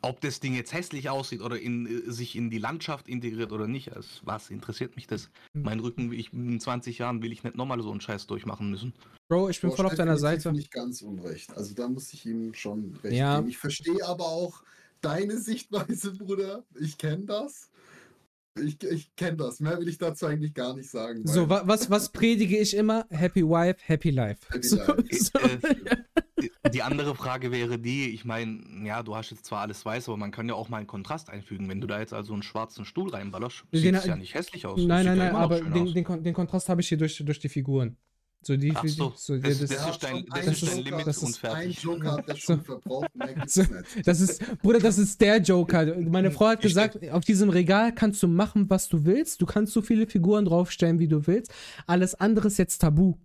Ob das Ding jetzt hässlich aussieht oder in, äh, sich in die Landschaft integriert oder nicht, als, was interessiert mich das? Hm. Mein Rücken, ich, in 20 Jahren will ich nicht nochmal so einen Scheiß durchmachen müssen. Bro, ich bin Du voll auf deiner Seite. Nicht ganz unrecht. Also da muss ich ihm schon recht Ja. geben. Ich verstehe aber auch deine Sichtweise, Bruder. Ich kenne das. Ich, ich kenne das. Mehr will ich dazu eigentlich gar nicht sagen. So, wa was, was predige ich immer? Happy Wife, Happy Life. Happy so, Life. So, Äh, die- andere Frage wäre die, ich meine, ja, du hast jetzt zwar alles weiß, aber man kann ja auch mal einen Kontrast einfügen. Wenn du da jetzt also einen schwarzen Stuhl reinballerst, sieht es ja nicht hässlich aus. Nein, nein, ja nein, aber den, den, Kon- den Kontrast habe ich hier durch, durch die Figuren. So, die, Ach so, so das- das, das das, ist dein- das ist dein Joker, Limit das und ist fertig. Ein Joker hat So. schon verbraucht, So. das ist, Bruder, das ist der Joker. Meine Frau hat Ich- gesagt, auf diesem Regal kannst du machen, was du willst. Du kannst so viele Figuren draufstellen, wie du willst. Alles andere ist jetzt tabu.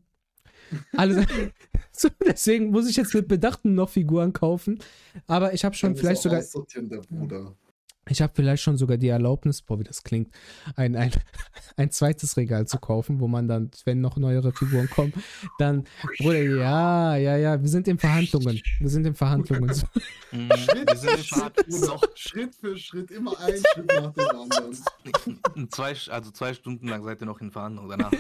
Alles, [laughs] so, deswegen muss ich jetzt mit Bedachten noch Figuren kaufen. Aber ich habe schon Kann vielleicht sogar, der Bruder. Ich habe vielleicht schon sogar die Erlaubnis, boah, wie das klingt, ein, ein, [laughs] ein zweites Regal zu kaufen, wo man dann, wenn noch neuere Figuren kommen, dann, Bruder, ja, ja, ja, wir sind in Verhandlungen. Wir sind in Verhandlungen. [laughs] [laughs] Mhm, Schritt wir sind für in Schritt, Fahrt. Bruder. Schritt für Schritt, immer ein Schritt nach dem anderen. Zwei, also zwei Stunden lang seid ihr noch in Verhandlungen danach.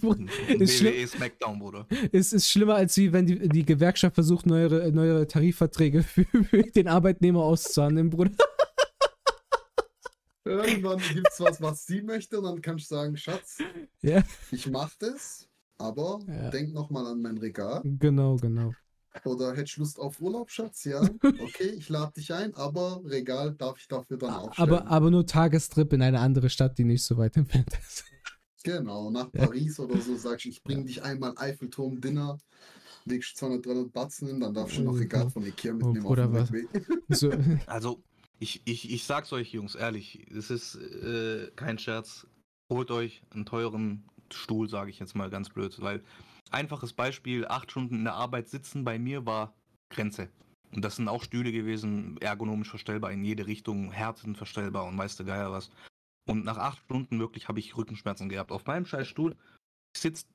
Bruder, ist schlimm. WWE Smackdown, Bruder. Es ist schlimmer, als wie wenn die, die Gewerkschaft versucht, neuere, neuere Tarifverträge für, für den Arbeitnehmer auszuhandeln, Bruder. Irgendwann gibt es was, was sie möchte, und dann kannst du sagen, Schatz, Ja. ich mach das, aber Ja. denk noch mal an mein Regal. Genau, genau. Oder hättest du Lust auf Urlaub, Schatz? Ja, [laughs] okay, ich lade dich ein, aber Regal darf ich dafür dann aufstellen. Aber, aber nur Tagestrip in eine andere Stadt, die nicht so weit entfernt ist. Genau, nach Ja. Paris oder so sagst du, ich bring dich einmal Eiffelturm Dinner, legst 200, 300 Batzen hin, dann darfst du noch Oh, Regal von Ikea mitnehmen Bruder, auf dem was-. So, Also, ich, ich, ich sag's euch, Jungs, ehrlich, es ist äh, kein Scherz. Holt euch einen teuren Stuhl, sage ich jetzt mal ganz blöd, weil einfaches Beispiel, acht Stunden in der Arbeit sitzen bei mir war Grenze. Und das sind auch Stühle gewesen, ergonomisch verstellbar in jede Richtung, Härten verstellbar und weißt du Geier was. Und nach acht Stunden wirklich habe ich Rückenschmerzen gehabt. Auf meinem scheiß Stuhl sitzt,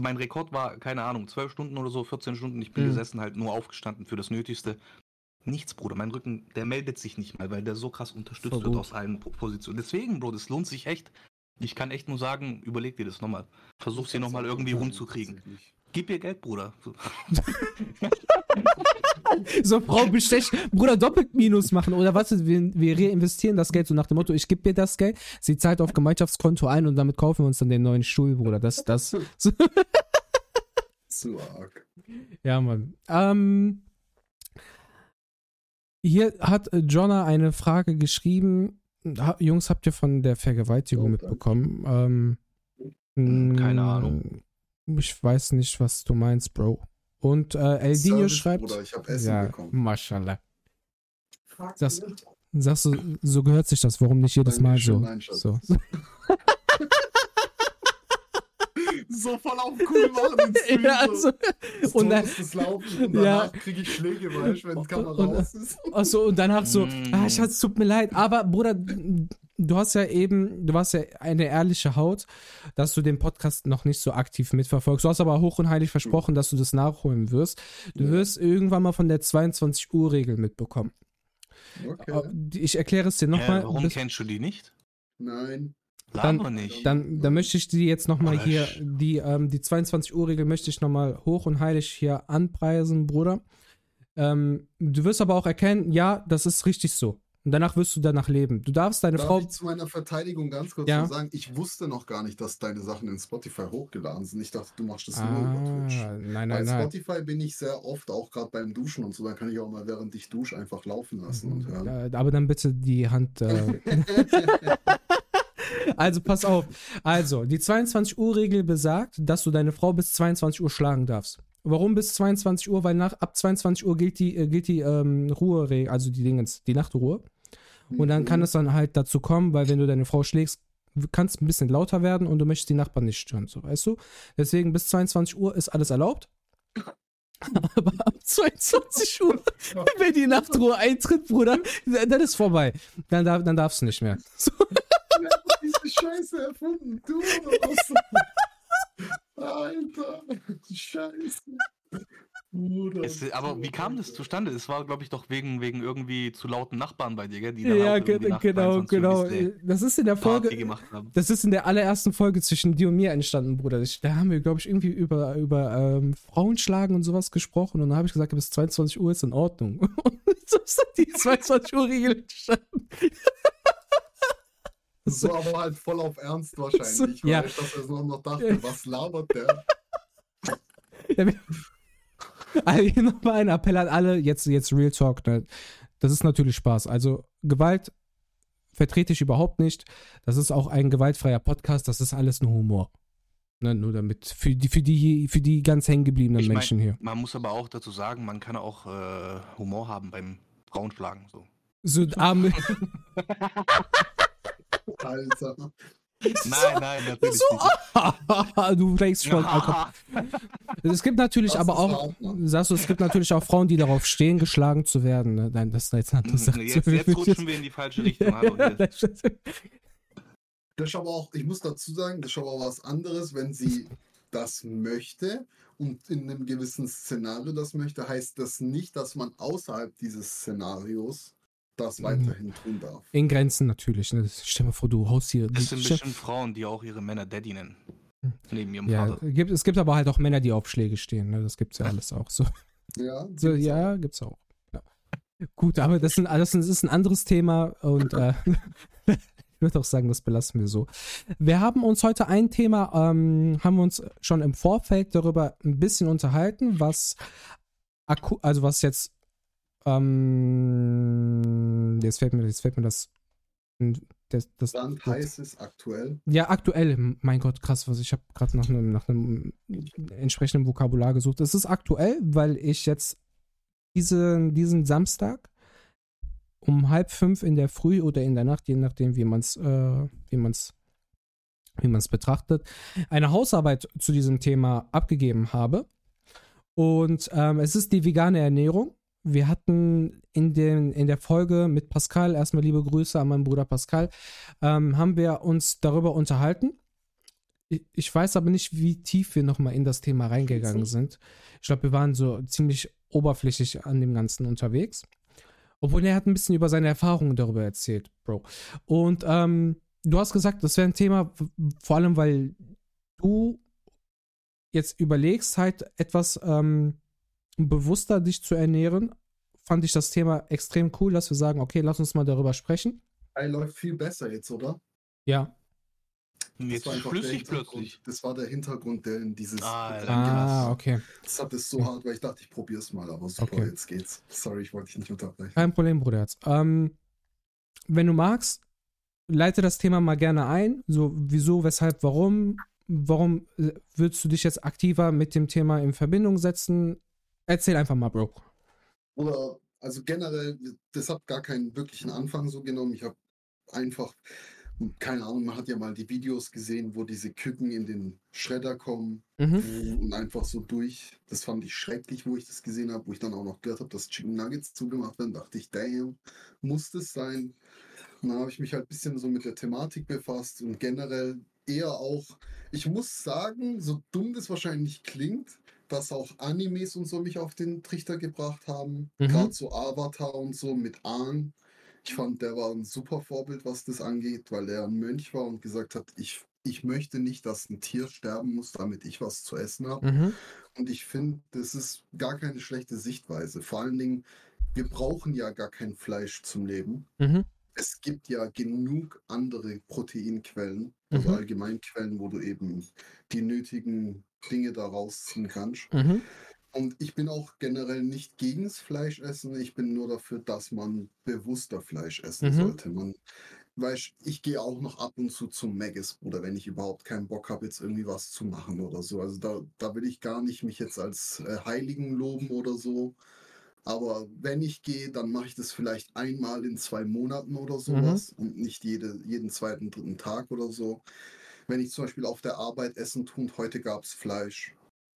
mein Rekord war, keine Ahnung, zwölf Stunden oder so, 14 Stunden. Ich bin Mhm. gesessen, halt nur aufgestanden für das Nötigste. Nichts, Bruder. Mein Rücken, der meldet sich nicht mal, weil der so krass unterstützt Voll wird gut. aus allen Po- Positionen. Deswegen, Bro, das lohnt sich echt. Ich kann echt nur sagen, überleg dir das nochmal. Versuch sie nochmal irgendwie rumzukriegen. Gib ihr Geld, Bruder. So. [laughs] Frau bestech, Bruder, doppelt Minus machen oder was? Wir, wir reinvestieren das Geld so nach dem Motto, ich gebe dir das Geld, sie zahlt auf Gemeinschaftskonto ein und damit kaufen wir uns dann den neuen Stuhl, Bruder. Das, das. So. [laughs] [laughs] Zu arg. Ja, Mann. Ähm, hier hat äh, Jonna eine Frage geschrieben. Jungs, habt ihr von der Vergewaltigung mitbekommen? Ähm, Hm, keine mh, Ahnung. Ich weiß nicht, was du meinst, Bro. Und äh, Eldinho Service, schreibt. Bruder, ich hab Essen ja, bekommen. Mashallah. Fuck, Das-? Sagst du, so gehört sich das, warum nicht jedes Mal so? so. [laughs] [laughs] so voll auf cool machen. [laughs] im Stream, ja, so. also, Das und dann, das Laufen und [laughs] Ja. danach kriege ich Schläge, weißt du, wenn die Kamera Und- raus ist. achso, und danach so, Mm. ah, Schatz, tut mir leid, aber Bruder, du hast ja eben, du hast ja eine ehrliche Haut, dass du den Podcast noch nicht so aktiv mitverfolgst. Du hast aber hoch und heilig versprochen, dass du das nachholen wirst. Du Ja. wirst irgendwann mal von der 22 Uhr Regel mitbekommen. Okay. Ich erkläre es dir nochmal. warum kennst du die nicht? Nein. Dann-. Dann, dann möchte ich die jetzt nochmal hier, die, ähm, die 22 Uhr Regel möchte ich nochmal hoch und heilig hier anpreisen, Bruder. Ähm, du wirst aber auch erkennen, ja, das ist richtig so. Und danach wirst du danach leben. Du darfst deine Darf Frau. ich zu meiner Verteidigung ganz kurz Ja. sagen, ich wusste noch gar nicht, dass deine Sachen in Spotify hochgeladen sind. Ich dachte, du machst das nur über Twitch. Ah, nein, Bei nein, nein. Spotify bin ich sehr oft, auch gerade beim Duschen und so, dann kann ich auch mal während ich dusche einfach laufen lassen und hören. Äh, aber dann bitte die Hand. Äh, [laughs] [laughs] also pass auf. Also, die 22 Uhr Regel besagt, dass du deine Frau bis 22 Uhr schlagen darfst. Warum bis 22 Uhr? Weil nach ab 22 Uhr gilt die, äh, gilt die ähm, Ruhe, also die Dingens, die Nachtruhe. Und dann kann es dann halt dazu kommen, weil wenn du deine Frau schlägst, kannst ein bisschen lauter werden und du möchtest die Nachbarn nicht stören, so weißt du? Deswegen bis 22 Uhr ist alles erlaubt. [laughs] Aber ab 22 Uhr, wenn die Nachtruhe eintritt, Bruder, dann ist vorbei. Dann, darf, dann darfst du nicht mehr. So. [laughs] Wer hat diese Scheiße erfunden? Du oder was? Alter, Scheiße. Bruder. Es, aber wie kam das zustande? Es war, glaube ich, doch wegen, wegen irgendwie zu lauten Nachbarn bei dir, gell? Die dann Ja, auch irgendwie ge genau, 22 Uhr genau. diese Das ist in der Folge. gemacht haben. Das ist in der allerersten Folge zwischen dir und mir entstanden, Bruder. Ich, da haben wir, glaube ich, irgendwie über, über ähm, Frauenschlagen und sowas gesprochen. Und dann habe ich gesagt, bis 22 Uhr ist in Ordnung. [laughs] Und so ist dann die [laughs] 22 Uhr Regel entstanden. So, aber halt voll auf Ernst wahrscheinlich. So, ja. Weil ich, dass er so noch dachte, was labert der? [laughs] Ja, wir- Also hier nochmal ein Appell an alle, jetzt, jetzt Real Talk, ne? Das ist natürlich Spaß. Also Gewalt vertrete ich überhaupt nicht. Das ist auch ein gewaltfreier Podcast, das ist alles nur Humor. Ne? Nur damit, für die, für die, für die ganz hängengebliebenen Ich mein- Menschen hier. Man muss aber auch dazu sagen, man kann auch äh, Humor haben beim Frauenschlagen. So. So arme, [laughs] [laughs] Alter. Nein, nein, natürlich so, nicht. du denkst schon, Alter. Es gibt natürlich Das aber auch, hart, Mann. sagst du, es gibt natürlich auch Frauen, die darauf stehen, geschlagen zu werden. Ne? Nein, das ist jetzt eine andere Sache. Jetzt, jetzt rutschen wir in die falsche Richtung. Hallo. Das ist aber auch, ich muss dazu sagen, das ist aber auch was anderes, wenn sie das möchte und in einem gewissen Szenario das möchte, heißt das nicht, dass man außerhalb dieses Szenarios das Mhm. weiterhin tun darf. In Grenzen natürlich. Ne? Stell dir mal vor, du haust hier. Das sind bestimmt Frauen, die auch ihre Männer Daddy nennen. Neben ihrem Ja, Vater. gibt, es gibt aber halt auch Männer, die auf Schläge stehen. Ne? Das gibt's ja alles auch. So, Ja, [laughs] so gibt's ja, gibt's auch. Ja. Gut, aber das, sind, das ist ein anderes Thema und äh, [laughs] ich würde auch sagen, das belassen wir so. Wir haben uns heute ein Thema, ähm, haben wir uns schon im Vorfeld darüber ein bisschen unterhalten, was also was jetzt ähm, jetzt fällt mir, jetzt fällt mir das das, das, Brand heiß ist aktuell. Ja, aktuell. Mein Gott, krass, was ich habe gerade nach einem, nach einem entsprechenden Vokabular gesucht. Es ist aktuell, weil ich jetzt diese, diesen Samstag um halb fünf in der Früh oder in der Nacht, je nachdem, wie man es äh, wie man's, wie man's betrachtet, eine Hausarbeit zu diesem Thema abgegeben habe. Und ähm, es ist die vegane Ernährung. Wir hatten in, den, in der Folge mit Pascal, erstmal liebe Grüße an meinen Bruder Pascal, ähm, haben wir uns darüber unterhalten. Ich, weiß aber nicht, wie tief wir nochmal in das Thema reingegangen sind. Ich glaube, wir waren so ziemlich oberflächlich an dem Ganzen unterwegs. Obwohl er hat ein bisschen über seine Erfahrungen darüber erzählt, Bro. Und ähm, du hast gesagt, das wäre ein Thema, vor allem weil du jetzt überlegst, halt etwas ähm, bewusster dich zu ernähren, fand ich das Thema extrem cool, dass wir sagen, okay, lass uns mal darüber sprechen. Er läuft viel besser jetzt, oder? Ja. Jetzt war einfach flüssig der Hintergrund- plötzlich. Das war der Hintergrund, der in dieses. Ah. Ah, okay. Das hat es so hart, weil ich dachte, ich probier's mal, aber super, Okay. jetzt geht's. Sorry, ich wollte dich nicht unterbrechen. Kein Problem, Bruderherz. Ähm, wenn du magst, leite das Thema mal gerne ein. So, wieso, weshalb, warum? Warum äh, würdest du dich jetzt aktiver mit dem Thema in Verbindung setzen? Erzähl einfach mal, Bro. Oder, also generell, das hat gar keinen wirklichen Anfang so genommen. Ich habe einfach, keine Ahnung, man hat ja mal die Videos gesehen, wo diese Küken in den Schredder kommen Mhm. und einfach so durch. Das fand ich schrecklich, wo ich das gesehen habe, wo ich dann auch noch gehört habe, dass Chicken Nuggets zugemacht werden. Dachte ich, damn, muss das sein? Und dann habe ich mich halt ein bisschen so mit der Thematik befasst und generell eher auch, ich muss sagen, so dumm das wahrscheinlich klingt, dass auch Animes und so mich auf den Trichter gebracht haben. Mhm. Gerade so Avatar und so mit Aang. Ich fand, der war ein super Vorbild, was das angeht, weil er ein Mönch war und gesagt hat, ich, ich möchte nicht, dass ein Tier sterben muss, damit ich was zu essen habe. Mhm. Und ich finde, das ist gar keine schlechte Sichtweise. Vor allen Dingen, wir brauchen ja gar kein Fleisch zum Leben. Mhm. Es gibt ja genug andere Proteinquellen, also Mhm. Allgemeinquellen, wo du eben die nötigen Dinge da rausziehen kannst. Mhm. Und ich bin auch generell nicht gegen das Fleischessen. Ich bin nur dafür, dass man bewusster Fleisch essen Mhm. sollte. Man, weißt, ich gehe auch noch ab und zu zum Maggis oder wenn ich überhaupt keinen Bock habe, jetzt irgendwie was zu machen oder so. Also da, da will ich gar nicht mich jetzt als äh, Heiligen loben oder so. Aber wenn ich gehe, dann mache ich das vielleicht einmal in zwei Monaten oder sowas und nicht jede, jeden zweiten, dritten Tag oder so. Wenn ich zum Beispiel auf der Arbeit essen tue und heute gab es Fleisch,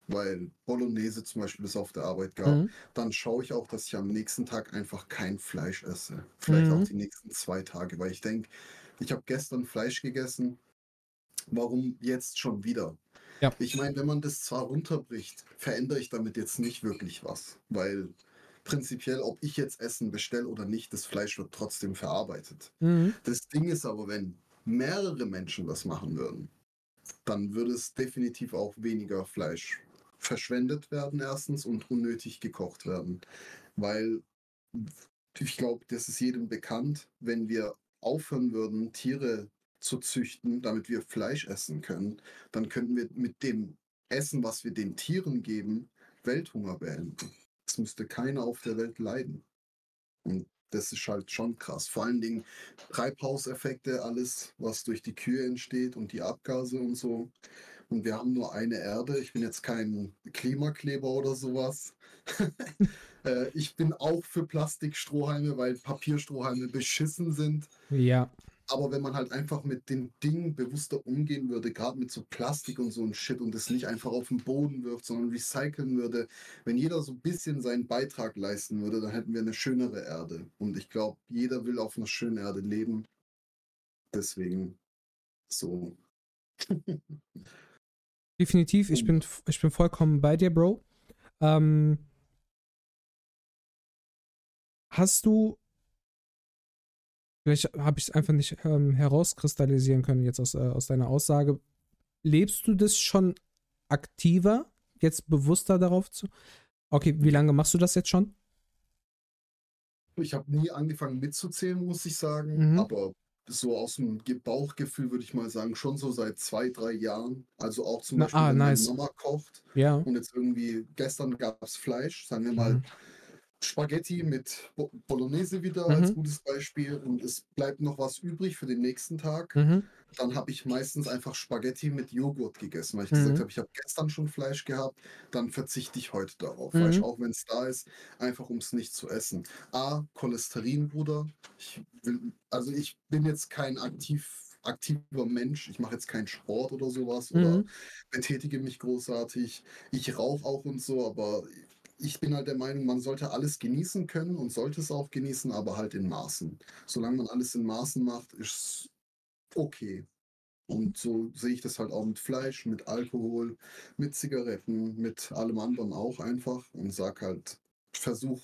weil Bolognese zum Beispiel es auf der Arbeit gab, Mhm. dann schaue ich auch, dass ich am nächsten Tag einfach kein Fleisch esse. Vielleicht Mhm. auch die nächsten zwei Tage, weil ich denke, ich habe gestern Fleisch gegessen. Warum jetzt schon wieder? Ja. Ich meine, wenn man das zwar runterbricht, verändere ich damit jetzt nicht wirklich was, weil prinzipiell, ob ich jetzt Essen bestelle oder nicht, das Fleisch wird trotzdem verarbeitet. Mhm. Das Ding ist aber, wenn mehrere Menschen das machen würden, dann würde es definitiv auch weniger Fleisch verschwendet werden erstens und unnötig gekocht werden. Weil ich glaube, das ist jedem bekannt, wenn wir aufhören würden, Tiere zu züchten, damit wir Fleisch essen können, dann könnten wir mit dem Essen, was wir den Tieren geben, Welthunger beenden. Es müsste keiner auf der Welt leiden. Und das ist halt schon krass. Vor allen Dingen Treibhauseffekte, alles, was durch die Kühe entsteht und die Abgase und so. Und wir haben nur eine Erde. Ich bin jetzt kein Klimakleber oder sowas. [laughs] Äh, ich bin auch für Plastikstrohhalme, weil Papierstrohhalme beschissen sind. Ja. Aber wenn man halt einfach mit den Dingen bewusster umgehen würde, gerade mit so Plastik und so ein Shit und es nicht einfach auf den Boden wirft, sondern recyceln würde, wenn jeder so ein bisschen seinen Beitrag leisten würde, dann hätten wir eine schönere Erde. Und ich glaube, jeder will auf einer schönen Erde leben. Deswegen so. [laughs] Definitiv, ich bin, ich bin vollkommen bei dir, Bro. Ähm, hast du, vielleicht habe ich es einfach nicht ähm, herauskristallisieren können jetzt aus, äh, aus deiner Aussage, lebst du das schon aktiver, jetzt bewusster darauf zu? Okay, wie lange machst du das jetzt schon? Ich habe nie angefangen mitzuzählen, muss ich sagen. Mhm. Aber so aus dem Ge- Bauchgefühl würde ich mal sagen, schon so seit zwei, drei Jahren. Also auch zum Na, Beispiel, ah, wenn nice. meine Mama kocht Ja. und jetzt irgendwie, gestern gab es Fleisch, sagen wir mal, Mhm. Spaghetti mit Bo Bolognese wieder als gutes Beispiel und es bleibt noch was übrig für den nächsten Tag. Mhm. Dann habe ich meistens einfach Spaghetti mit Joghurt gegessen, weil ich gesagt Mhm. habe, ich habe gestern schon Fleisch gehabt, dann verzichte ich heute darauf. Mhm. Fleisch, auch wenn es da ist, einfach um es nicht zu essen. A, Cholesterin, Bruder. Ich will, also ich bin jetzt kein aktiv aktiver Mensch. Ich mache jetzt keinen Sport oder sowas oder Mhm. betätige mich großartig. Ich rauche auch und so, aber ich bin halt der Meinung, man sollte alles genießen können und sollte es auch genießen, aber halt in Maßen. Solange man alles in Maßen macht, ist es okay. Und so sehe ich das halt auch mit Fleisch, mit Alkohol, mit Zigaretten, mit allem anderen auch einfach und sag halt, versuch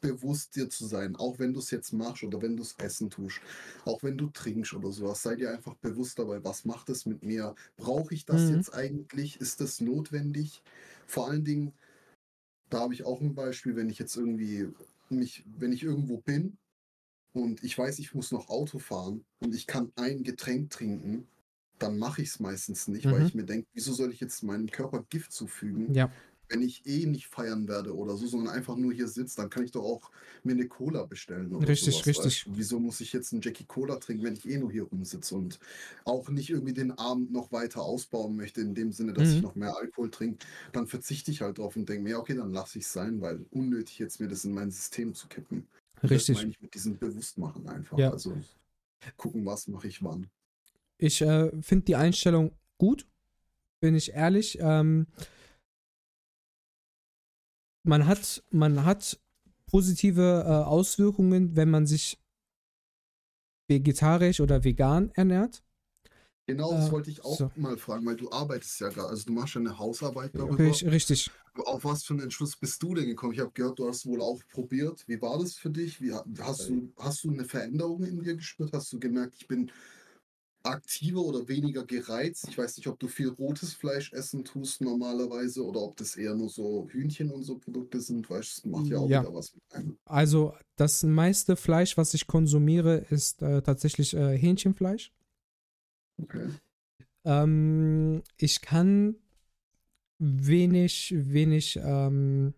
bewusst dir zu sein, auch wenn du es jetzt machst oder wenn du es essen tust, auch wenn du trinkst oder sowas, sei dir einfach bewusst dabei, was macht es mit mir? Brauche ich das Mhm. jetzt eigentlich? Ist das notwendig? Vor allen Dingen, da habe ich auch ein Beispiel, wenn ich jetzt irgendwie mich, wenn ich irgendwo bin und ich weiß, ich muss noch Auto fahren und ich kann ein Getränk trinken, dann mache ich es meistens nicht, weil Mhm. ich mir denke, wieso soll ich jetzt meinem Körper Gift zufügen, Ja, wenn ich eh nicht feiern werde oder so, sondern einfach nur hier sitze, dann kann ich doch auch mir eine Cola bestellen oder Richtig, sowas, richtig. du? Wieso muss ich jetzt einen Jackie Cola trinken, wenn ich eh nur hier rumsitze und auch nicht irgendwie den Abend noch weiter ausbauen möchte, in dem Sinne, dass ich Mhm. noch mehr Alkohol trinke, dann verzichte ich halt drauf und denke mir, ja, okay, dann lasse ich es sein, weil unnötig jetzt mir das in mein System zu kippen. Richtig. Das meine ich mit diesem Bewusstmachen einfach. Ja. Also gucken, was mache ich wann. Ich äh, finde die Einstellung gut, bin ich ehrlich. Ähm, man hat, man hat positive äh, Auswirkungen, wenn man sich vegetarisch oder vegan ernährt. Genau, das Äh, wollte ich auch so. mal fragen, weil du arbeitest ja gerade, also du machst ja eine Hausarbeit darüber. Richtig, richtig. Auf was für einen Entschluss bist du denn gekommen? Ich habe gehört, du hast wohl auch probiert. Wie war das für dich? Wie, hast, du, hast du eine Veränderung in dir gespürt? Hast du gemerkt, ich bin aktiver oder weniger gereizt? Ich weiß nicht, ob du viel rotes Fleisch essen tust normalerweise oder ob das eher nur so Hühnchen und so Produkte sind. Weißt du, das macht ja auch Ja. wieder was mit einem. Also das meiste Fleisch, was ich konsumiere, ist äh, tatsächlich äh, Hähnchenfleisch. Okay. Ähm, ich kann wenig, wenig, ähm,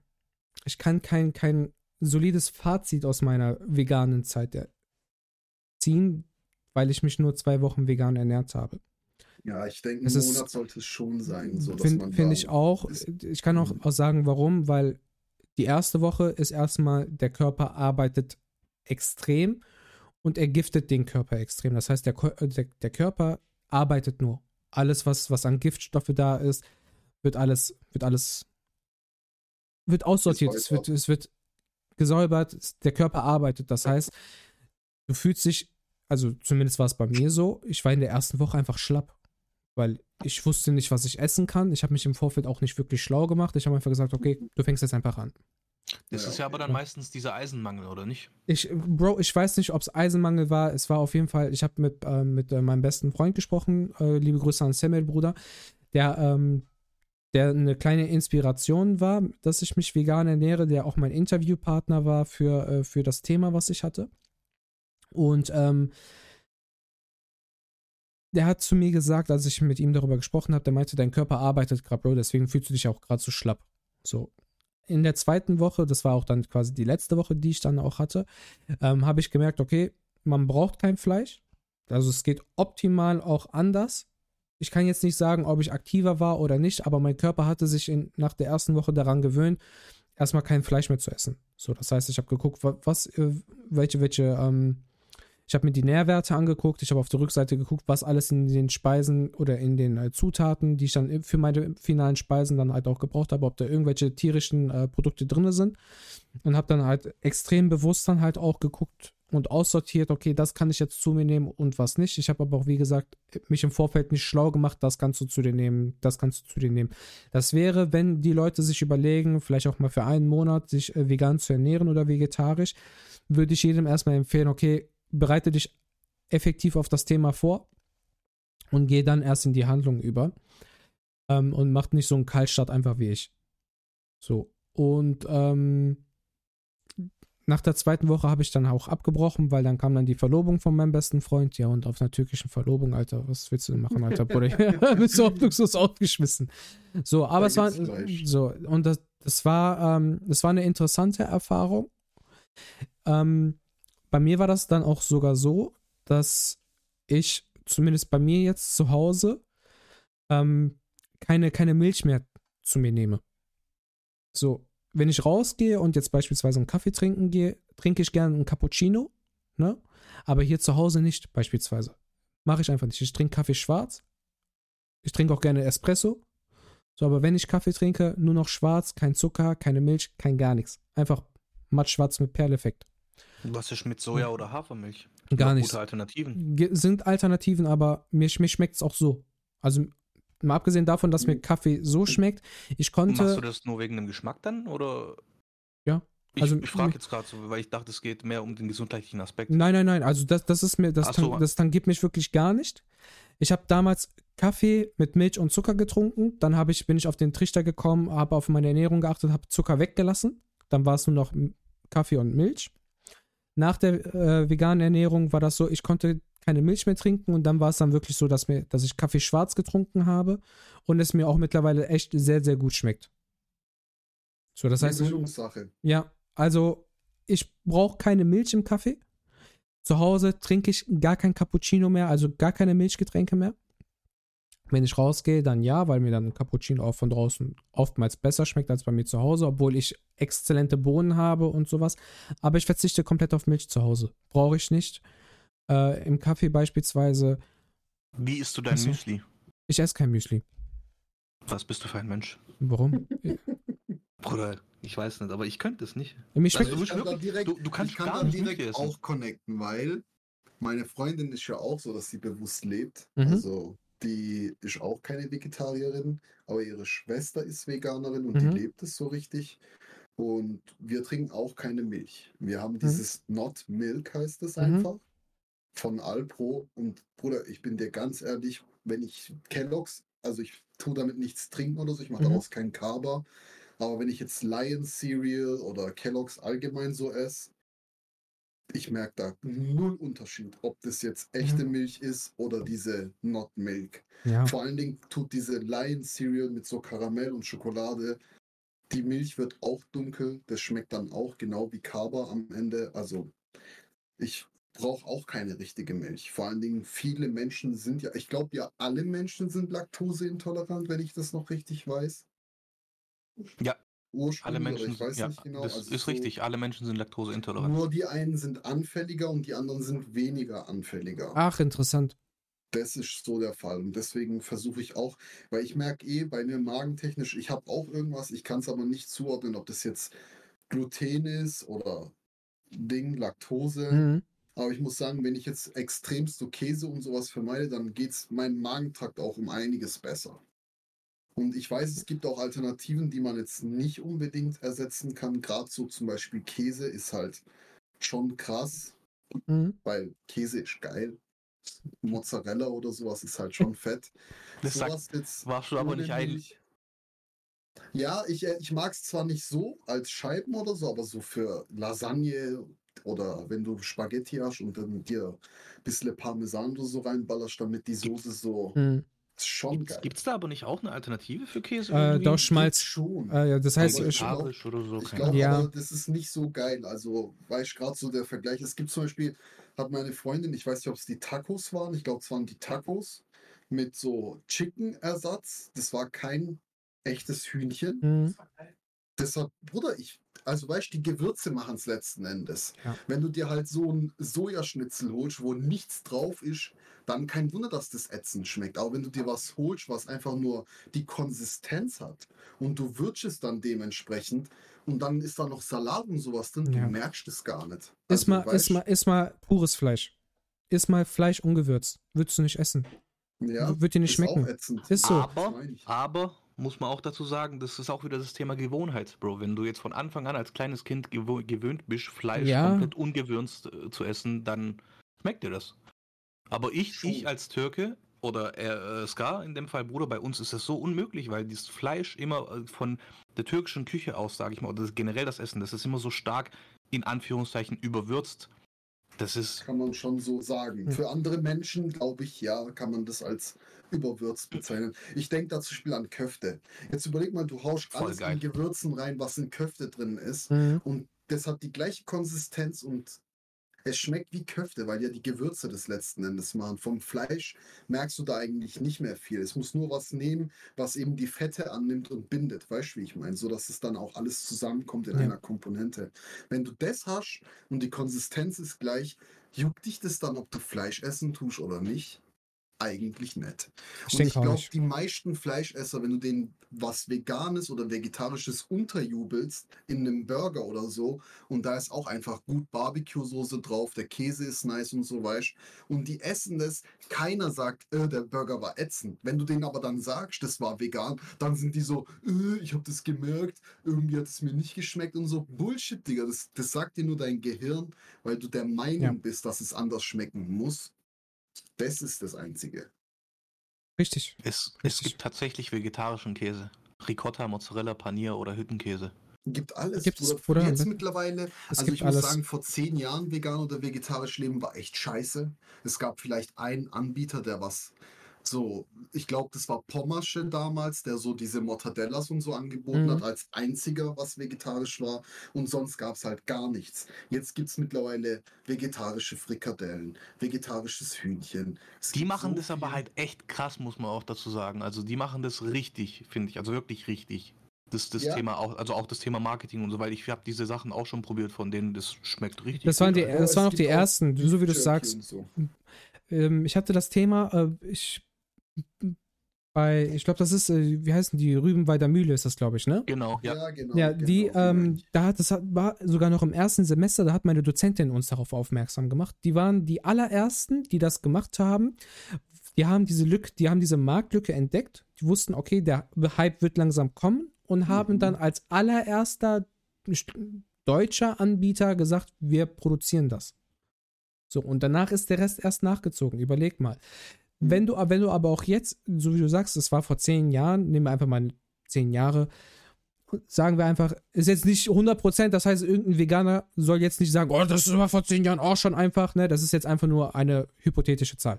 ich kann kein, kein solides Fazit aus meiner veganen Zeit äh, ziehen, weil ich mich nur zwei Wochen vegan ernährt habe. Ja, ich denke, ein ist- Monat sollte es schon sein. So, Finde find ich auch. ist- Ich kann auch, Mhm. auch sagen, warum, weil die erste Woche ist erstmal, der Körper arbeitet extrem und er giftet den Körper extrem. Das heißt, der, äh, der, der Körper arbeitet nur. Alles, was, was an Giftstoffe da ist, wird alles, wird alles, wird aussortiert. Es wird, es wird gesäubert. Es- Der Körper arbeitet. Das heißt, du fühlst dich, also zumindest war es bei mir so, ich war in der ersten Woche einfach schlapp. Weil ich wusste nicht, was ich essen kann. Ich habe mich im Vorfeld auch nicht wirklich schlau gemacht. Ich habe einfach gesagt, okay, du fängst jetzt einfach an. Das Ja, ist ja aber dann meistens dieser Eisenmangel, oder nicht? Ich, Bro, ich weiß nicht, ob es Eisenmangel war. Es war auf jeden Fall, ich habe mit, äh, mit äh, meinem besten Freund gesprochen. Äh, liebe Grüße an Samuel, Bruder. Der, ähm, der eine kleine Inspiration war, dass ich mich vegan ernähre, der auch mein Interviewpartner war für, äh, für das Thema, was ich hatte. Und ähm, der hat zu mir gesagt, als ich mit ihm darüber gesprochen habe, der meinte, dein Körper arbeitet gerade, Bro, deswegen fühlst du dich auch gerade so schlapp. So. In der zweiten Woche, das war auch dann quasi die letzte Woche, die ich dann auch hatte, ähm, habe ich gemerkt, okay, man braucht kein Fleisch. Also es geht optimal auch anders. Ich kann jetzt nicht sagen, ob ich aktiver war oder nicht, aber mein Körper hatte sich in, nach der ersten Woche daran gewöhnt, erstmal kein Fleisch mehr zu essen. So, das heißt, ich habe geguckt, wa- was, äh, welche, welche, ähm, ich habe mir die Nährwerte angeguckt, ich habe auf der Rückseite geguckt, was alles in den Speisen oder in den äh, Zutaten, die ich dann für meine finalen Speisen dann halt auch gebraucht habe, ob da irgendwelche tierischen äh, Produkte drin sind. Und habe dann halt extrem bewusst dann halt auch geguckt und aussortiert, okay, das kann ich jetzt zu mir nehmen und was nicht. Ich habe aber auch, wie gesagt, mich im Vorfeld nicht schlau gemacht, das kannst du zu dir nehmen, das kannst du zu dir nehmen. Das wäre, wenn die Leute sich überlegen, vielleicht auch mal für einen Monat sich äh, vegan zu ernähren oder vegetarisch, würde ich jedem erstmal empfehlen, okay, bereite dich effektiv auf das Thema vor und geh dann erst in die Handlung über ähm, und mach nicht so einen Kaltstart einfach wie ich. So. Und ähm, nach der zweiten Woche habe ich dann auch abgebrochen, weil dann kam dann die Verlobung von meinem besten Freund. Ja, und auf einer türkischen Verlobung, Alter, was willst du denn machen, Alter, Bruder? [laughs] [laughs] Bist du hoffnungslos aufgeschmissen. So, aber Da es war so, und das, das war, ähm, das war eine interessante Erfahrung. Ähm, bei mir war das dann auch sogar so, dass ich, zumindest bei mir jetzt zu Hause, ähm, keine, keine Milch mehr zu mir nehme. So, wenn ich rausgehe und jetzt beispielsweise einen Kaffee trinken gehe, trinke ich gerne einen Cappuccino, ne? Aber hier zu Hause nicht, beispielsweise. Mache ich einfach nicht. Ich trinke Kaffee schwarz. Ich trinke auch gerne Espresso. So, aber wenn ich Kaffee trinke, nur noch schwarz, kein Zucker, keine Milch, kein gar nichts. Einfach matt schwarz mit Perleffekt. Was ist mit Soja oder Hafermilch? Gar nichts. Gute Alternativen. Sind Alternativen, aber mir, mir schmeckt es auch so. Also mal abgesehen davon, dass mir Kaffee so schmeckt, ich Machst du konnte. das nur wegen dem Geschmack dann? Oder? Ja. Ich, Also- ich frage jetzt gerade so, weil ich dachte, es geht mehr um den gesundheitlichen Aspekt. Nein, nein, nein. Also das, das ist mir, das, so. tan- das tangiert mich wirklich gar nicht. Ich habe damals Kaffee mit Milch und Zucker getrunken. Dann habe ich, bin ich auf den Trichter gekommen, habe auf meine Ernährung geachtet, habe Zucker weggelassen. Dann war es nur noch Kaffee und Milch. Nach der äh, veganen Ernährung war das so, ich konnte keine Milch mehr trinken und dann war es dann wirklich so, dass, mir, dass ich Kaffee schwarz getrunken habe und es mir auch mittlerweile echt sehr, sehr gut schmeckt. So, das heißt, ich, Mischungssache. ja, also ich brauche keine Milch im Kaffee. Zu Hause trinke ich gar kein Cappuccino mehr, also gar keine Milchgetränke mehr. Wenn ich rausgehe, dann ja, weil mir dann ein Cappuccino auch von draußen oftmals besser schmeckt als bei mir zu Hause, obwohl ich exzellente Bohnen habe und sowas. Aber ich verzichte komplett auf Milch zu Hause. Brauche ich nicht. Äh, Im Kaffee beispielsweise, Wie isst du dein Ach so. Müsli? ich esse kein Müsli. Was bist du für ein Mensch? Warum? [laughs] Bruder, ich weiß nicht, aber ich könnte es nicht. Schmeckt, Also, ich kann wirklich- direkt, du- du kannst ich kann gar direkt auch connecten, weil meine Freundin ist ja auch so, dass sie bewusst lebt. Mhm. Also die ist auch keine Vegetarierin, aber ihre Schwester ist Veganerin und Mhm. die lebt es so richtig. Und wir trinken auch keine Milch. Wir haben dieses Not Milk, heißt es Mhm. einfach, von Alpro. Und Bruder, ich bin dir ganz ehrlich, wenn ich Kelloggs, also ich tue damit nichts trinken oder so, ich mache Mhm. daraus keinen Carber. Aber wenn ich jetzt Lion Cereal oder Kelloggs allgemein so esse, ich merke da null Unterschied, ob das jetzt echte Mhm. Milch ist oder diese Not Milk. ja. Vor allen Dingen tut diese Lion Cereal mit so Karamell und Schokolade, die Milch wird auch dunkel, das schmeckt dann auch genau wie Kaba am Ende. Also ich brauche auch keine richtige Milch. Vor allen Dingen viele Menschen sind ja, ich glaube ja, alle Menschen sind laktoseintolerant, wenn ich das noch richtig weiß. Ja, Ursprünglich, alle Menschen ich weiß sind, ja, nicht genau. das also ist so- richtig. Alle Menschen sind laktoseintolerant. Nur die einen sind anfälliger und die anderen sind weniger anfälliger. Ach, interessant. Das ist so der Fall. Und deswegen versuche ich auch, weil ich merke eh bei mir magentechnisch, ich habe auch irgendwas, ich kann es aber nicht zuordnen, ob das jetzt Gluten ist oder Ding, Laktose. Mhm. Aber ich muss sagen, wenn ich jetzt extremst so Käse und sowas vermeide, dann geht es meinem Magentrakt auch um einiges besser. Und ich weiß, es gibt auch Alternativen, die man jetzt nicht unbedingt ersetzen kann. Gerade so zum Beispiel Käse ist halt schon krass, Mhm. weil Käse ist geil. Mozzarella oder sowas ist halt schon [laughs] fett. Das sagt, Sowas jetzt warst du aber nicht ein. Milch- Ja, ich, äh, ich mag es zwar nicht so als Scheiben oder so, aber so für Lasagne oder wenn du Spaghetti hast und dann dir ein bisschen Parmesan oder so reinballerst, damit die Soße so Mhm. Ist schon geil. Gibt es da aber nicht auch eine Alternative für Käse? Äh, doch, Schmalz. schon. Äh, ja, das heißt, Aber ich ich, glaub- Vegetarisch oder so. Ich glaube, Ja. das ist nicht so geil. Also, weil ich gerade so der Vergleich, es gibt zum Beispiel, hat meine Freundin, ich weiß nicht, ob es die Tacos waren, ich glaube, es waren die Tacos mit so Chicken-Ersatz. Das war kein echtes Hühnchen. Mhm. Deshalb, Bruder, ich, also weißt du, die Gewürze machen es letzten Endes. Ja. Wenn du dir halt so ein Sojaschnitzel holst, wo nichts drauf ist, dann kein Wunder, dass das ätzend schmeckt. Aber wenn du dir was holst, was einfach nur die Konsistenz hat und du würzt es dann dementsprechend und dann ist da noch Salat und sowas drin, Ja. du merkst es gar nicht. Mal, Also, iss weißt- mal, iss mal pures Fleisch. Iss mal Fleisch ungewürzt. Würdest du nicht essen. ja, Wird dir nicht ist schmecken. Auch ätzend. Ist so. Aber, aber muss man auch dazu sagen, das ist auch wieder das Thema Gewohnheit, Bro. Wenn du jetzt von Anfang an als kleines Kind gewöhnt bist, Fleisch Ja. komplett ungewürzt äh, zu essen, dann schmeckt dir das. Aber ich, Schon. ich als Türke oder äh, äh, Ska in dem Fall, Bruder, bei uns ist das so unmöglich, weil dieses Fleisch immer äh, von der türkischen Küche aus, sage ich mal, oder generell das Essen, das ist immer so stark in Anführungszeichen überwürzt. Das ist. Kann man schon so sagen. Hm. Für andere Menschen, glaube ich, ja, kann man das als überwürzt bezeichnen. Ich denke da zum Beispiel an Köfte. Jetzt überleg mal, du haust Voll alles geil. in Gewürzen rein, was in Köfte drin ist. Mhm. Und das hat die gleiche Konsistenz und es schmeckt wie Köfte, weil ja die Gewürze das letzten Endes machen. Vom Fleisch merkst du da eigentlich nicht mehr viel. Es muss nur was nehmen, was eben die Fette annimmt und bindet. Weißt du, wie ich meine? So dass es dann auch alles zusammenkommt in Ja. einer Komponente. Wenn du das hast und die Konsistenz ist gleich, juckt dich das dann, ob du Fleisch essen tust oder nicht? Eigentlich nicht. Ich Und ich glaube, die meisten Fleischesser, wenn du denen was Veganes oder Vegetarisches unterjubelst in einem Burger oder so, und da ist auch einfach gut Barbecue-Soße drauf, der Käse ist nice und so weisst, und die essen das, keiner sagt, äh, der Burger war ätzend. Wenn du denen aber dann sagst, das war vegan, dann sind die so, äh, ich habe das gemerkt, irgendwie hat es mir nicht geschmeckt und so. Bullshit, Digga, das, das sagt dir nur dein Gehirn, weil du der Meinung Ja. bist, dass es anders schmecken muss. Das ist das Einzige. Richtig. Es, es Richtig. gibt tatsächlich vegetarischen Käse. Ricotta, Mozzarella, Panier oder Hüttenkäse. Gibt alles. Gibt's, Bruder. Bruder, Jetzt ne? mittlerweile, Es also ich muss alles. sagen, vor zehn Jahren vegan oder vegetarisch leben war echt scheiße. Es gab vielleicht einen Anbieter, der was so, ich glaube, das war Pommersche damals, der so diese Mortadellas und so angeboten Mhm. hat, als einziger, was vegetarisch war. Und sonst gab es halt gar nichts. Jetzt gibt es mittlerweile vegetarische Frikadellen, vegetarisches Hühnchen. Es Die machen so das aber halt echt krass, muss man auch dazu sagen. Also die machen das richtig, finde ich. Also wirklich richtig. Das, das Ja. Thema auch, also auch das Thema Marketing und so, weil ich habe diese Sachen auch schon probiert von denen, das schmeckt richtig. Das waren gut. die, das waren auch die auch ersten, so wie du es sagst. so. Ähm, ich hatte das Thema, äh, ich bei, ich glaube, das ist, äh, wie heißen die, Rübenweider Mühle ist das, glaube ich, ne? Genau, ja. Ja, genau. Ja, die, genau, ähm, da hat, das hat, war sogar noch im ersten Semester, da hat meine Dozentin uns darauf aufmerksam gemacht. Die waren die allerersten, die das gemacht haben. Die haben diese Lücke, die haben diese Marktlücke entdeckt. Die wussten, okay, der Hype wird langsam kommen und haben Mhm. dann als allererster deutscher Anbieter gesagt, wir produzieren das. So, und danach ist der Rest erst nachgezogen. Überleg mal. Wenn du, wenn du aber auch jetzt, so wie du sagst, es war vor zehn Jahren, nehmen wir einfach mal zehn Jahre, sagen wir einfach, ist jetzt nicht 100%, das heißt, irgendein Veganer soll jetzt nicht sagen, oh, das war vor zehn Jahren auch schon einfach, ne? Das ist jetzt einfach nur eine hypothetische Zahl.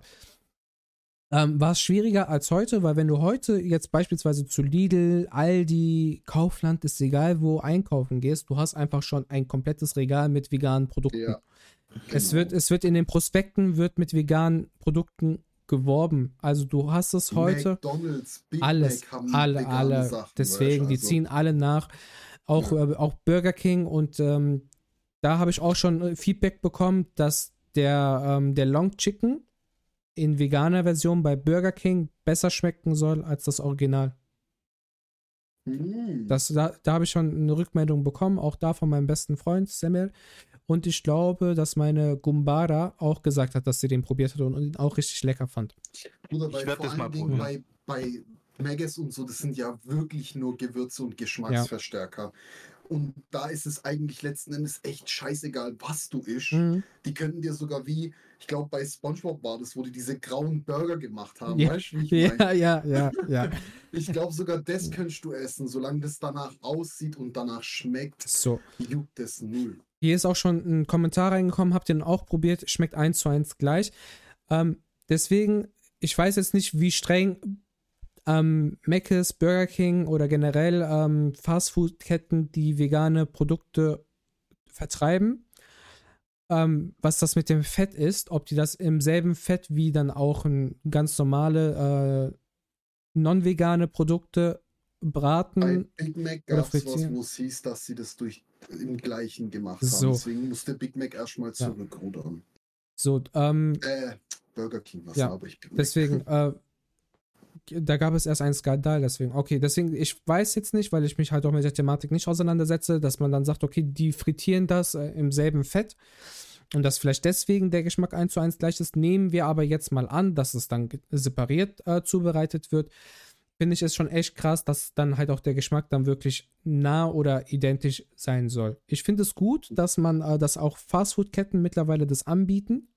Ähm, war es schwieriger als heute, weil wenn du heute jetzt beispielsweise zu Lidl, Aldi, Kaufland, ist egal wo einkaufen gehst, du hast einfach schon ein komplettes Regal mit veganen Produkten. Ja, Es, genau. wird, es wird in den Prospekten wird mit veganen Produkten geworben. Also du hast es heute alles, alle, alle. Sachen, Deswegen, du, die also- ziehen alle nach. Auch, Ja. äh, auch Burger King und ähm, da habe ich auch schon äh, Feedback bekommen, dass der, ähm, der Long Chicken in veganer Version bei Burger King besser schmecken soll als das Original. Mm. Das, da da habe ich schon eine Rückmeldung bekommen, auch da von meinem besten Freund Samuel. Und ich glaube, dass meine Gumbara auch gesagt hat, dass sie den probiert hat und, und ihn auch richtig lecker fand. Bruder, Ich weil werd vor das mal allen Dingen bei, probieren. bei Maggis und so, das sind ja wirklich nur Gewürze und Geschmacksverstärker. Und da ist es eigentlich letzten Endes echt scheißegal, was du isst. Mhm. Die könnten dir sogar wie, ich glaube bei Spongebob war das, wo die diese grauen Burger gemacht haben. Ja, Weißt du, wie ich [laughs] Ja, meine? ja, ja, ja. [laughs] Ich glaube sogar das könntest du essen, solange das danach aussieht und danach schmeckt, So. juckt es null. Hier ist auch schon ein Kommentar reingekommen, habt ihr den auch probiert, schmeckt eins zu eins gleich. Ähm, deswegen, ich weiß jetzt nicht, wie streng ähm, Mc's, Burger King oder generell ähm, Fastfood-Ketten, die vegane Produkte vertreiben, ähm, was das mit dem Fett ist, ob die das im selben Fett wie dann auch ein ganz normale äh, non-vegane Produkte braten. Bei Big Mac gab es was, wo es hieß, dass sie das durch im gleichen gemacht So. haben. Deswegen musste Big Mac erstmal Ja. zurückrudern. So, ähm, Äh, Burger King, was Ja, habe ich? Big. Deswegen, äh, da gab es erst einen Skandal, deswegen. Okay, deswegen, ich weiß jetzt nicht, weil ich mich halt auch mit der Thematik nicht auseinandersetze, dass man dann sagt, okay, die frittieren das äh, im selben Fett und dass vielleicht deswegen der Geschmack eins zu eins gleich ist. Nehmen wir aber jetzt mal an, dass es dann separiert äh, zubereitet wird. Finde ich es schon echt krass, dass dann halt auch der Geschmack dann wirklich nah oder identisch sein soll. Ich finde es gut, dass man, äh, dass auch Fastfood-Ketten mittlerweile das anbieten.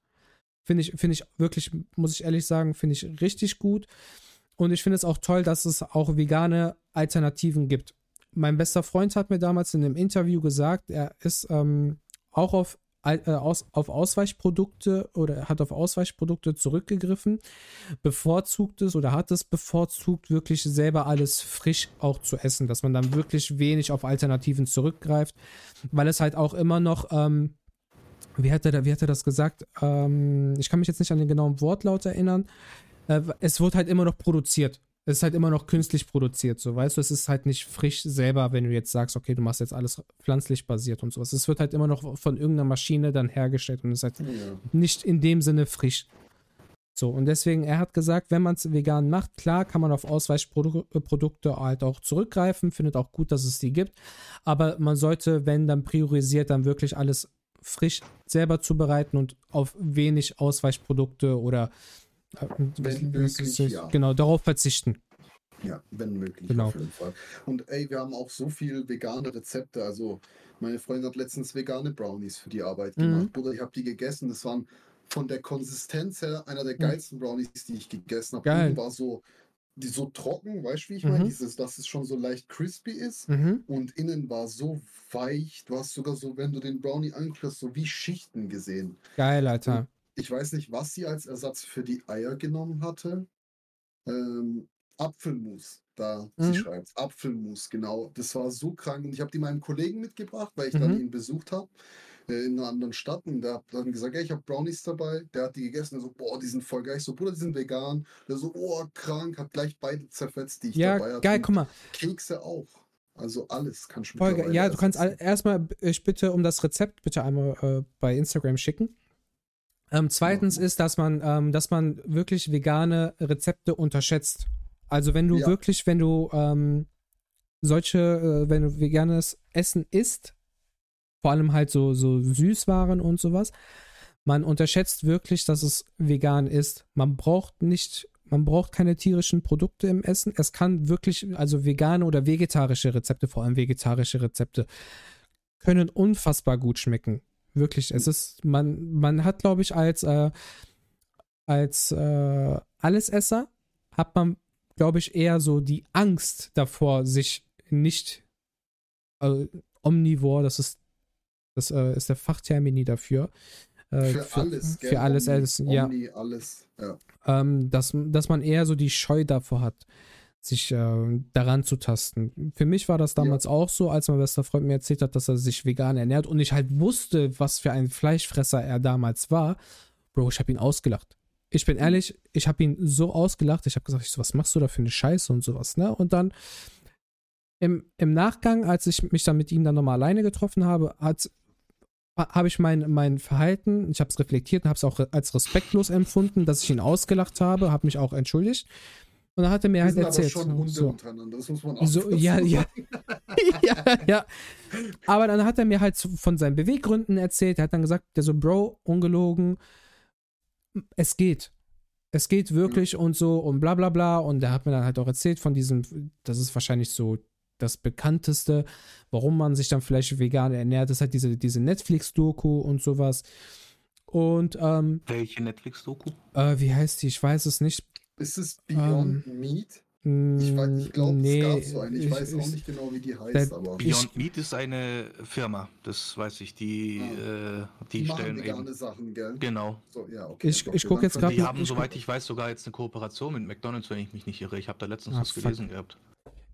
Finde ich, finde ich wirklich, muss ich ehrlich sagen, finde ich richtig gut. Und ich finde es auch toll, dass es auch vegane Alternativen gibt. Mein bester Freund hat mir damals in einem Interview gesagt, er ist ähm, auch auf äh, aus, auf Ausweichprodukte oder hat auf Ausweichprodukte zurückgegriffen, bevorzugt es oder hat es bevorzugt, wirklich selber alles frisch auch zu essen, dass man dann wirklich wenig auf Alternativen zurückgreift, weil es halt auch immer noch, ähm, wie hat er, wie hat er das gesagt? Ähm, ich kann mich jetzt nicht an den genauen Wortlaut erinnern. Äh, es wird halt immer noch produziert. Es ist halt immer noch künstlich produziert, so weißt du, es ist halt nicht frisch selber, wenn du jetzt sagst, okay, du machst jetzt alles pflanzlich basiert und sowas. Es wird halt immer noch von irgendeiner Maschine dann hergestellt und ist halt Ja. nicht in dem Sinne frisch. So, und deswegen, er hat gesagt, wenn man es vegan macht, klar, kann man auf Ausweichprodukte halt auch zurückgreifen, findet auch gut, dass es die gibt, aber man sollte, wenn dann priorisiert, dann wirklich alles frisch selber zubereiten und auf wenig Ausweichprodukte oder äh, Wenn das ist- möglich, ja. genau, darauf verzichten. Ja, wenn möglich, Genau. auf jeden Fall. Und ey, wir haben auch so viel vegane Rezepte. Also, meine Freundin hat letztens vegane Brownies für die Arbeit Mhm. gemacht. Bruder, ich habe die gegessen. Das waren von der Konsistenz her einer der Mhm. geilsten Brownies, die ich gegessen habe. Geil. Oben war so, die so trocken, weißt du, wie ich Mhm. meine? Dieses, dass es schon so leicht crispy ist. Mhm. Und innen war so weich. Du hast sogar so, wenn du den Brownie anguckst, so wie Schichten gesehen. Geil, Alter. Ich weiß nicht, was sie als Ersatz für die Eier genommen hatte. Ähm, Apfelmus, da Mhm. sie schreibt. Apfelmus, genau. Das war so krank. Und ich habe die meinem Kollegen mitgebracht, weil ich Mhm. dann ihn besucht habe äh, in einer anderen Stadt. Und der hat dann gesagt, ey, ich habe Brownies dabei. Der hat die gegessen. Der so, boah, die sind voll geil. Ich so, Bruder, die sind vegan. Der so, oh, krank. Hat gleich beide zerfetzt, die ich Ja, dabei hatte. geil, Und guck mal. Kekse auch. Also alles kannst du Voll geil. mittlerweile Ja, du kannst erstmal ich bitte um das Rezept bitte einmal äh, bei Instagram schicken. Ähm, zweitens ist, dass man, ähm, dass man wirklich vegane Rezepte unterschätzt. Also wenn du Ja. wirklich, wenn du ähm, solche, äh, wenn du veganes Essen isst, vor allem halt so, so Süßwaren und sowas, man unterschätzt wirklich, dass es vegan ist. Man braucht nicht, man braucht keine tierischen Produkte im Essen. Es kann wirklich, also vegane oder vegetarische Rezepte, vor allem vegetarische Rezepte, können unfassbar gut schmecken. Wirklich. Es ist, man, man hat, glaube ich, als, äh, als äh, Allesesser hat man, glaube ich, eher so die Angst davor, sich nicht äh, omnivor, das ist, das äh, ist der Fachtermini dafür. Äh, Für, alles, gell? Für alles Omni, essen, ja. Omni, alles. Ja. Ähm, dass, dass man eher so die Scheu davor hat, sich äh, daran zu tasten. Für mich war das damals auch so, als mein bester Freund mir erzählt hat, dass er sich vegan ernährt und ich halt wusste, was für ein Fleischfresser er damals war. Bro, ich habe ihn ausgelacht. Ich bin ehrlich, ich habe ihn so ausgelacht. Ich habe gesagt, ich so, was machst du da für eine Scheiße und sowas, ne? Und dann im, im Nachgang, als ich mich dann mit ihm dann nochmal alleine getroffen habe, hat habe ich mein, mein Verhalten, ich habe es reflektiert und habe es auch als respektlos empfunden, dass ich ihn ausgelacht habe, habe mich auch entschuldigt. Und dann hat er mir Wir halt sind aber erzählt. schon Hunde so, untereinander, das muss man auch so, ja, ja, [laughs] ja, ja. Aber dann hat er mir halt so von seinen Beweggründen erzählt. Er hat dann gesagt, der so, Bro, ungelogen, es geht. Es geht wirklich und so und bla bla bla. Und er hat mir dann halt auch erzählt von diesem, das ist wahrscheinlich so das bekannteste, warum man sich dann vielleicht vegan ernährt, ist halt diese, diese Netflix-Doku und sowas. Und ähm, Welche Netflix-Doku? äh, wie heißt die? Ich weiß es nicht. Ist es Beyond Meat? Ich, weiß- ich glaube, Mm, nee, es gab so eine. Ich, ich- weiß auch ich- nicht genau, wie die heißt, aber Beyond Meat ist eine Firma, das weiß ich. Die, äh, die, die machen stellen vegane eben. Sachen, gell? Genau. So, ja, okay. Ich- ich guck dann jetzt grad Die haben, ich- soweit ich weiß, sogar jetzt eine Kooperation mit McDonalds, wenn ich mich nicht irre. Ich habe da letztens Ah, was fuck. gelesen gehabt.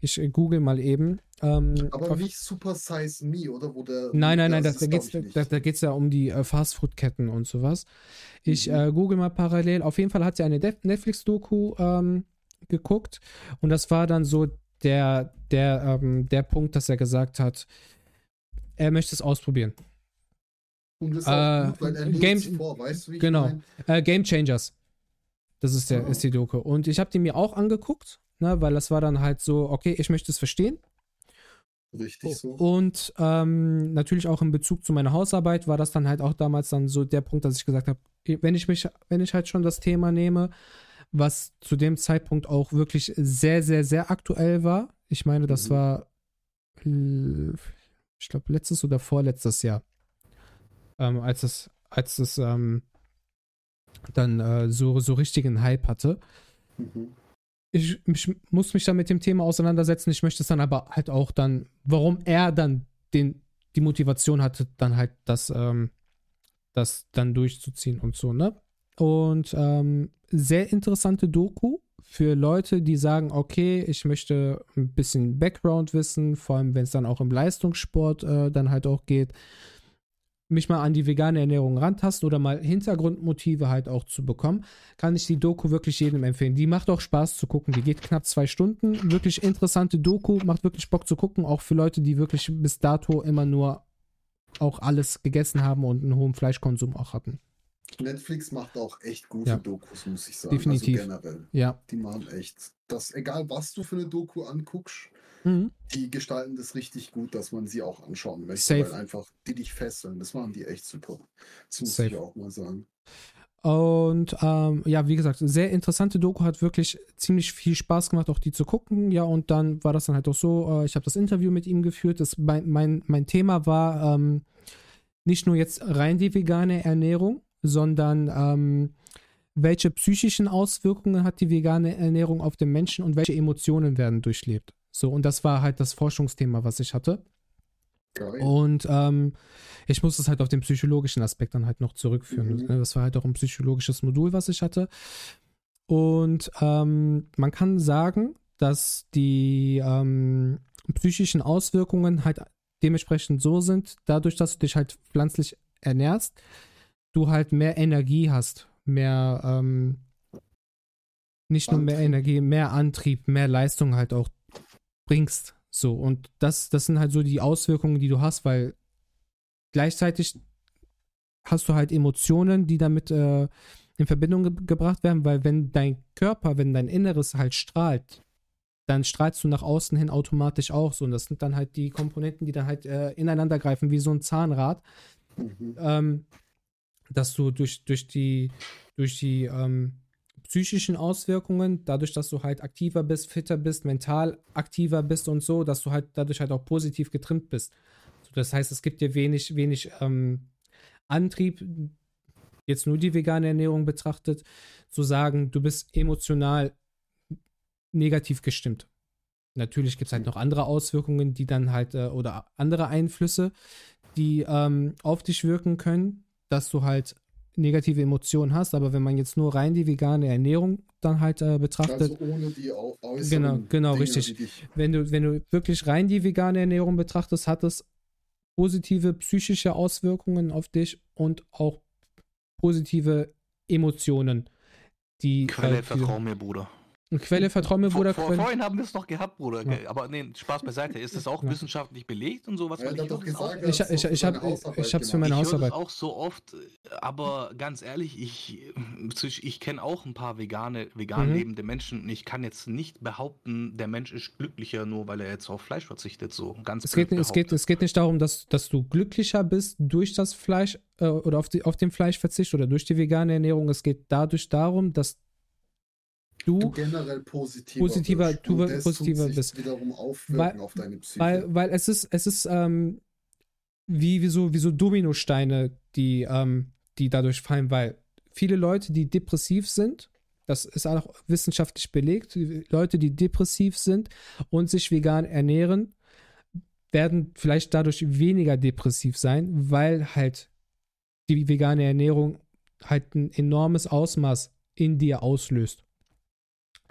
Ich google mal eben. Ähm, Aber nicht Super Size Me, oder? Wo der, Nein, nein, nein, das da ist, geht es glaub ich, da, da geht's ja um die äh, Fastfood-Ketten und sowas. Ich Mhm. äh, google mal parallel. Auf jeden Fall hat sie eine Netflix-Doku ähm, geguckt und das war dann so der, der, ähm, der Punkt, dass er gesagt hat, er möchte es ausprobieren. Und das ist äh, auch gut, weil er Game- vor, weißt du, wie genau. Äh, Game Changers. Das ist, der, Oh. ist die Doku. Und ich habe die mir auch angeguckt, ne, weil das war dann halt so, okay, ich möchte es verstehen. Richtig so. Und ähm, natürlich auch in Bezug zu meiner Hausarbeit war das dann halt auch damals dann so der Punkt, dass ich gesagt habe, wenn ich mich, wenn ich halt schon das Thema nehme, was zu dem Zeitpunkt auch wirklich sehr, sehr, sehr aktuell war. Ich meine, das Mhm. war, ich glaube, letztes oder vorletztes Jahr, ähm, als es, als es ähm, dann äh, so, so richtigen Hype hatte Mhm. Ich, ich muss mich dann mit dem Thema auseinandersetzen. Ich möchte es dann aber halt auch dann, warum er dann den, die Motivation hatte, dann halt das ähm, das dann durchzuziehen und so, ne? Und ähm, sehr interessante Doku für Leute, die sagen, okay, ich möchte ein bisschen Background wissen, vor allem wenn es dann auch im Leistungssport äh, dann halt auch geht, mich mal an die vegane Ernährung rantasten oder mal Hintergrundmotive halt auch zu bekommen, kann ich die Doku wirklich jedem empfehlen. Die macht auch Spaß zu gucken. Die geht knapp zwei Stunden. Wirklich interessante Doku, macht wirklich Bock zu gucken, auch für Leute, die wirklich bis dato immer nur auch alles gegessen haben und einen hohen Fleischkonsum auch hatten. Netflix macht auch echt gute Ja. Dokus, muss ich sagen. Definitiv. Also generell. Ja. Die machen echt. Das, egal was du für eine Doku anguckst, Mhm. die gestalten das richtig gut, dass man sie auch anschauen möchte. Safe. Weil einfach die dich fesseln. Das machen die echt super. Das muss Safe. ich auch mal sagen. Und ähm, ja, wie gesagt, sehr interessante Doku, hat wirklich ziemlich viel Spaß gemacht, auch die zu gucken. Ja, und dann war das dann halt auch so, äh, ich habe das Interview mit ihm geführt. Das, mein, mein, mein Thema war ähm, nicht nur jetzt rein die vegane Ernährung, sondern ähm, welche psychischen Auswirkungen hat die vegane Ernährung auf den Menschen und welche Emotionen werden durchlebt. So, und das war halt das Forschungsthema, was ich hatte. Geil. Und ähm, ich muss es halt auf den psychologischen Aspekt dann halt noch zurückführen. Mhm. Das war halt auch ein psychologisches Modul, was ich hatte. Und ähm, man kann sagen, dass die ähm, psychischen Auswirkungen halt dementsprechend so sind, dadurch, dass du dich halt pflanzlich ernährst, du halt mehr Energie hast, mehr, ähm, nicht nur mehr. Energie, mehr Antrieb, mehr Leistung halt auch bringst. So, und das, das sind halt so die Auswirkungen, die du hast, weil gleichzeitig hast du halt Emotionen, die damit äh, in Verbindung ge gebracht werden, weil wenn dein Körper, wenn dein Inneres halt strahlt, dann strahlst du nach außen hin automatisch auch so. Und das sind dann halt die Komponenten, die dann halt äh, ineinander greifen, wie so ein Zahnrad Mhm. ähm, dass du durch, durch die, durch die ähm, psychischen Auswirkungen, dadurch, dass du halt aktiver bist, fitter bist, mental aktiver bist und so, dass du halt dadurch halt auch positiv getrimmt bist. Das heißt, es gibt dir wenig, wenig ähm, Antrieb, jetzt nur die vegane Ernährung betrachtet, zu sagen, du bist emotional negativ gestimmt. Natürlich gibt es halt noch andere Auswirkungen, die dann halt, äh, oder andere Einflüsse, die ähm, auf dich wirken können, dass du halt negative Emotionen hast. Aber wenn man jetzt nur rein die vegane Ernährung dann halt äh, betrachtet, Also ohne die Au äußeren Genau, genau, Dinge, richtig. wenn du, wenn du wirklich rein die vegane Ernährung betrachtest, hat es positive psychische Auswirkungen auf dich und auch positive Emotionen. Die, Quelle, äh, die, vertrau mir, Bruder. Quelle, vertrau mir, Vor, Bruder. vor, Quelle, vorhin haben wir es noch gehabt, Bruder. Ja. Aber nee, Spaß beiseite. Ist das auch Ja. wissenschaftlich belegt und sowas? Ja, ich doch gesagt, Ich- ich- doch für ich hab- ich hab's für meine ich Hausarbeit. das auch so oft, aber ganz ehrlich, ich, ich, ich kenne auch ein paar vegane, vegan Mhm. lebende Menschen. und Ich kann jetzt nicht behaupten, der Mensch ist glücklicher, nur weil er jetzt auf Fleisch verzichtet. So ganz es, geht, es, geht, es geht nicht darum, dass, dass du glücklicher bist durch das Fleisch äh, oder auf, die, auf den Fleischverzicht oder durch die vegane Ernährung. Es geht dadurch darum, dass Du generell positiver, Positiver- wirst. du Und positiver bist. wiederum aufwirken Weil- auf deine Psyche. Weil, weil es ist, es ist ähm, wie, wie, so, wie so Dominosteine, die, ähm, die dadurch fallen, weil viele Leute, die depressiv sind, das ist auch wissenschaftlich belegt, Leute, die depressiv sind und sich vegan ernähren, werden vielleicht dadurch weniger depressiv sein, weil halt die vegane Ernährung halt ein enormes Ausmaß in dir auslöst.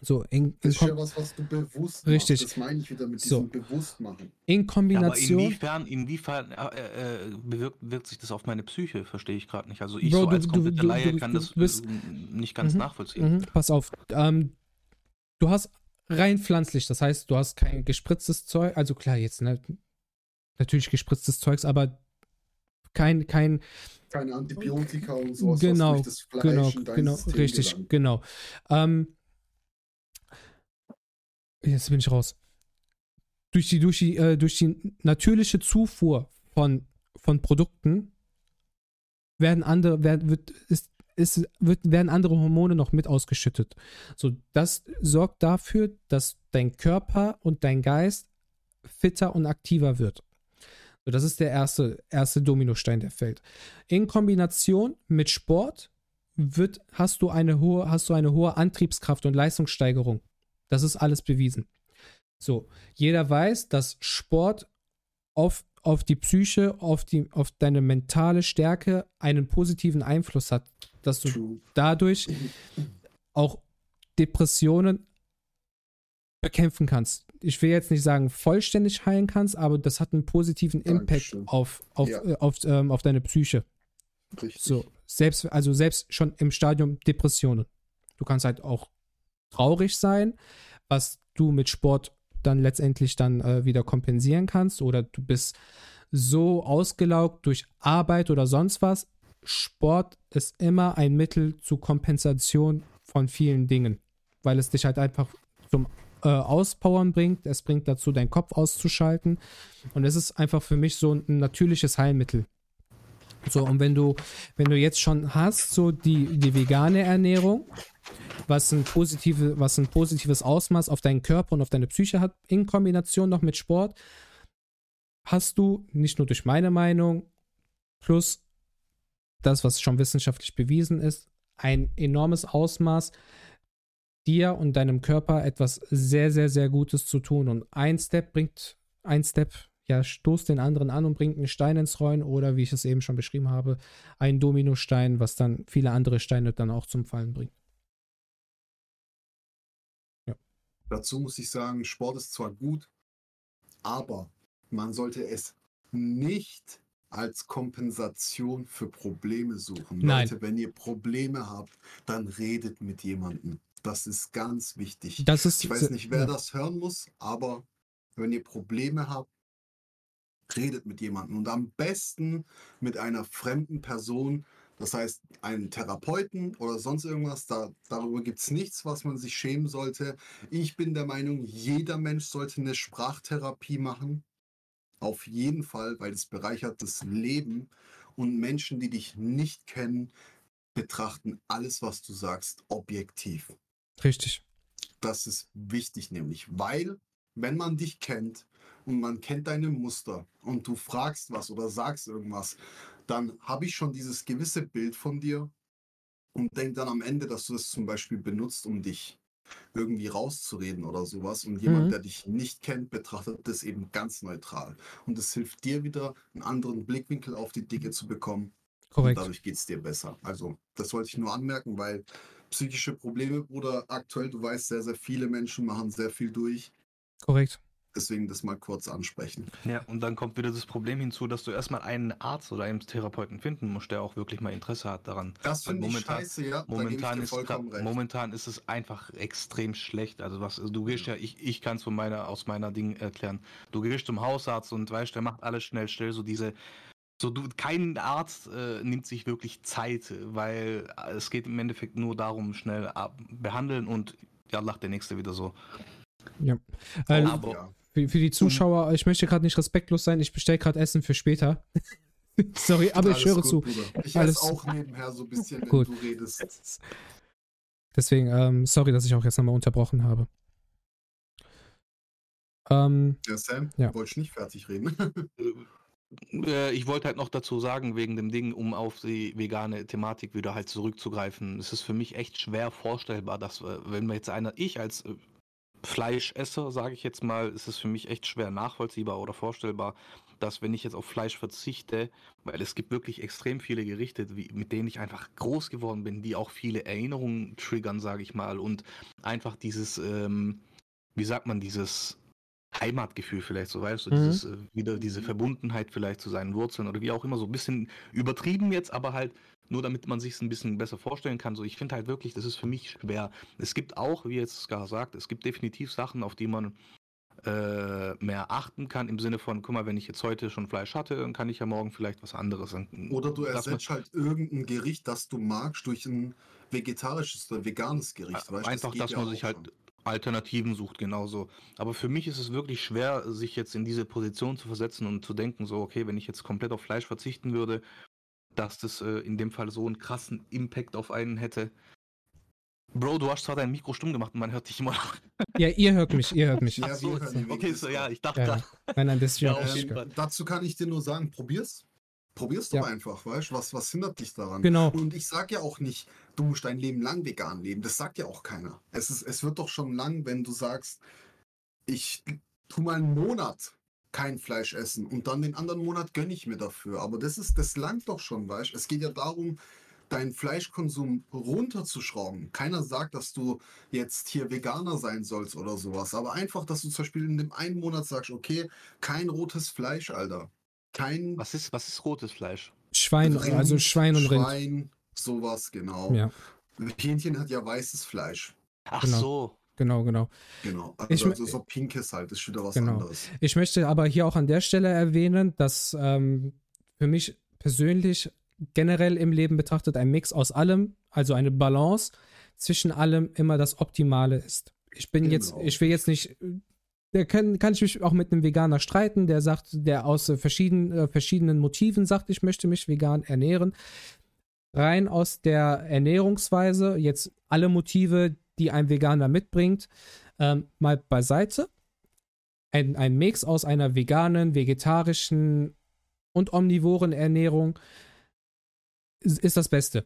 So, in, in, das ist ja was, was du bewusst Richtig. machst. Das meine ich wieder mit So. diesem Bewusstmachen. in Ja, aber Kombination. inwiefern, inwiefern äh, äh, bewirkt, wirkt sich das auf meine Psyche? Verstehe ich gerade nicht. Also ich Bro, so du- als komplette du- Laie du- kann du das bist- äh, nicht ganz Mhm. nachvollziehen. Mhm, pass auf. Ähm, du hast rein pflanzlich, das heißt, du hast kein gespritztes Zeug, also klar, jetzt ne, natürlich gespritztes Zeugs, aber kein, kein, Keine Antibiotika und sowas, Genau, was durch das Fleisch genau, genau, System richtig, gelangt. genau. Ähm, jetzt bin ich raus. Durch die, durch die, äh, durch die natürliche Zufuhr von, von Produkten werden andere, werden, wird, ist, ist, wird, werden andere Hormone noch mit ausgeschüttet. So, das sorgt dafür, dass dein Körper und dein Geist fitter und aktiver wird. So, das ist der erste, erste Dominostein, der fällt. In Kombination mit Sport wird, hast, du eine hohe, hast du eine hohe Antriebskraft und Leistungssteigerung. Das ist alles bewiesen. So, jeder weiß, dass Sport auf, auf die Psyche, auf, die, auf deine mentale Stärke einen positiven Einfluss hat, dass du dadurch auch Depressionen bekämpfen kannst. Ich will jetzt nicht sagen vollständig heilen kannst, aber das hat einen positiven Impact Dankeschön. auf, auf, Ja. äh, auf, ähm, auf deine Psyche. Richtig. So, selbst, also selbst schon im Stadium Depressionen. Du kannst halt auch traurig sein, was du mit Sport dann letztendlich dann äh, wieder kompensieren kannst oder du bist so ausgelaugt durch Arbeit oder sonst was. Sport ist immer ein Mittel zur Kompensation von vielen Dingen, weil es dich halt einfach zum äh, Auspowern bringt. Es bringt dazu, deinen Kopf auszuschalten und es ist einfach für mich so ein natürliches Heilmittel. So, und wenn du, wenn du jetzt schon hast, so die, die vegane Ernährung, was ein, positive, was ein positives Ausmaß auf deinen Körper und auf deine Psyche hat, in Kombination noch mit Sport, hast du nicht nur durch meine Meinung plus das, was schon wissenschaftlich bewiesen ist, ein enormes Ausmaß, dir und deinem Körper etwas sehr, sehr, sehr Gutes zu tun. Und ein Step bringt, ein Step, ja, stoßt den anderen an und bringt einen Stein ins Rollen oder, wie ich es eben schon beschrieben habe, einen Dominostein, was dann viele andere Steine dann auch zum Fallen bringt. Dazu muss ich sagen, Sport ist zwar gut, aber man sollte es nicht als Kompensation für Probleme suchen. Nein. Leute, wenn ihr Probleme habt, dann redet mit jemandem. Das ist ganz wichtig. Das ist, ich weiß nicht, wer ja. das hören muss, aber wenn ihr Probleme habt, redet mit jemandem und am besten mit einer fremden Person, das heißt einen Therapeuten oder sonst irgendwas. Da, darüber gibt es nichts, was man sich schämen sollte. Ich bin der Meinung, jeder Mensch sollte eine Sprachtherapie machen. Auf jeden Fall, weil es bereichert das Leben und Menschen, die dich nicht kennen, betrachten alles, was du sagst, objektiv. Richtig. Das ist wichtig nämlich, weil wenn man dich kennt und man kennt deine Muster und du fragst was oder sagst irgendwas, dann habe ich schon dieses gewisse Bild von dir und denk dann am Ende, dass du es zum Beispiel benutzt, um dich irgendwie rauszureden oder sowas. Und jemand, Mhm. der dich nicht kennt, betrachtet das eben ganz neutral. Und es hilft dir wieder, einen anderen Blickwinkel auf die Dinge zu bekommen. Und Korrekt. dadurch geht es dir besser. Also, das wollte ich nur anmerken, weil psychische Probleme, Bruder, aktuell, du weißt, sehr, sehr viele Menschen machen sehr viel durch. Korrekt. Deswegen das mal kurz ansprechen. Ja, und dann kommt wieder das Problem hinzu, dass du erstmal einen Arzt oder einen Therapeuten finden musst, der auch wirklich mal Interesse hat daran. Das finde ich momentan- scheiße, ja. Momentan da gebe ich ist, grad- recht. momentan ist es einfach extrem schlecht. Also was also du gehst ja, ich, ich kann es von meiner aus meiner Ding erklären. Du gehst zum Hausarzt und weißt, der macht alles schnell, schnell so diese so du kein Arzt äh, nimmt sich wirklich Zeit, weil äh, es geht im Endeffekt nur darum, schnell ab, behandeln und ja, lacht der nächste wieder so. Ja. Auch, aber- ja. Für, für die Zuschauer, ich möchte gerade nicht respektlos sein, ich bestelle gerade Essen für später. [laughs] Sorry, aber ich Alles höre gut, zu. Bruder. Ich Alles- esse auch nebenher so ein bisschen, wenn Gut. du redest. Deswegen, ähm, sorry, dass ich auch jetzt nochmal unterbrochen habe. Ähm, Ja, Sam, Ja. wollte ich nicht fertig reden. Äh, ich wollte halt noch dazu sagen, wegen dem Ding, um auf die vegane Thematik wieder halt zurückzugreifen, es ist für mich echt schwer vorstellbar, dass äh, wenn wir jetzt einer, ich als Fleischesser, sage ich jetzt mal, ist es für mich echt schwer nachvollziehbar oder vorstellbar, dass wenn ich jetzt auf Fleisch verzichte, weil es gibt wirklich extrem viele Gerichte, wie, mit denen ich einfach groß geworden bin, die auch viele Erinnerungen triggern, sage ich mal, und einfach dieses, ähm, wie sagt man, dieses Heimatgefühl vielleicht, so weißt du, Mhm. dieses, äh, wieder diese Verbundenheit vielleicht zu seinen Wurzeln oder wie auch immer, so ein bisschen übertrieben jetzt, aber halt nur damit man sich es ein bisschen besser vorstellen kann. So, ich finde halt wirklich, das ist für mich schwer. Es gibt auch, wie jetzt Scar sagt, es gibt definitiv Sachen, auf die man äh, mehr achten kann, im Sinne von, guck mal, wenn ich jetzt heute schon Fleisch hatte, dann kann ich ja morgen vielleicht was anderes. Dann- Oder du ersetzt halt irgendein Gericht, das du magst, durch ein vegetarisches oder veganes Gericht. Weißt? Einfach, geht dass ja man sich halt schon. Alternativen sucht, genauso. Aber für mich ist es wirklich schwer, sich jetzt in diese Position zu versetzen und zu denken, so, okay, wenn ich jetzt komplett auf Fleisch verzichten würde, dass das äh, in dem Fall so einen krassen Impact auf einen hätte. Bro, du hast zwar dein Mikro stumm gemacht und man hört dich immer noch. [laughs] ja, ihr hört mich, ihr hört mich. Ja, Ach so, okay, so, ja, ich dachte Ja. Nein, nein, das ist Ja, jeden Fall. Dazu kann ich dir nur sagen, probier's. Probier's doch Ja. einfach, weißt du? Was, was hindert dich daran? Genau. Und ich sag ja auch nicht, du musst dein Leben lang vegan leben. Das sagt ja auch keiner. Es, ist, es wird doch schon lang, wenn du sagst, ich tu mal einen Monat kein Fleisch essen und dann den anderen Monat gönne ich mir dafür. Aber das ist, das langt doch schon, weißt Es geht ja darum, deinen Fleischkonsum runterzuschrauben. Keiner sagt, dass du jetzt hier Veganer sein sollst oder sowas, aber einfach, dass du zum Beispiel in dem einen Monat sagst, okay, kein rotes Fleisch, Alter. Kein. Was ist, was ist rotes Fleisch? Schwein, Rind, also Schwein und Rind. Schwein, sowas, genau. Ja. Hähnchen hat ja weißes Fleisch. Ach Genau. so. Genau, genau. Genau. Also, Ich also so pinkes halt, das ist wieder was Genau. anderes. Ich möchte aber hier auch an der Stelle erwähnen, dass ähm, für mich persönlich generell im Leben betrachtet ein Mix aus allem, also eine Balance zwischen allem immer das Optimale ist. Ich bin jetzt, Genau. ich will jetzt nicht, der kann, kann ich mich auch mit einem Veganer streiten, der sagt, der aus verschiedenen, äh, verschiedenen Motiven sagt, ich möchte mich vegan ernähren. Rein aus der Ernährungsweise, jetzt alle Motive, die ein Veganer mitbringt, ähm, mal beiseite ein, ein Mix aus einer veganen, vegetarischen und omnivoren Ernährung ist, ist das Beste.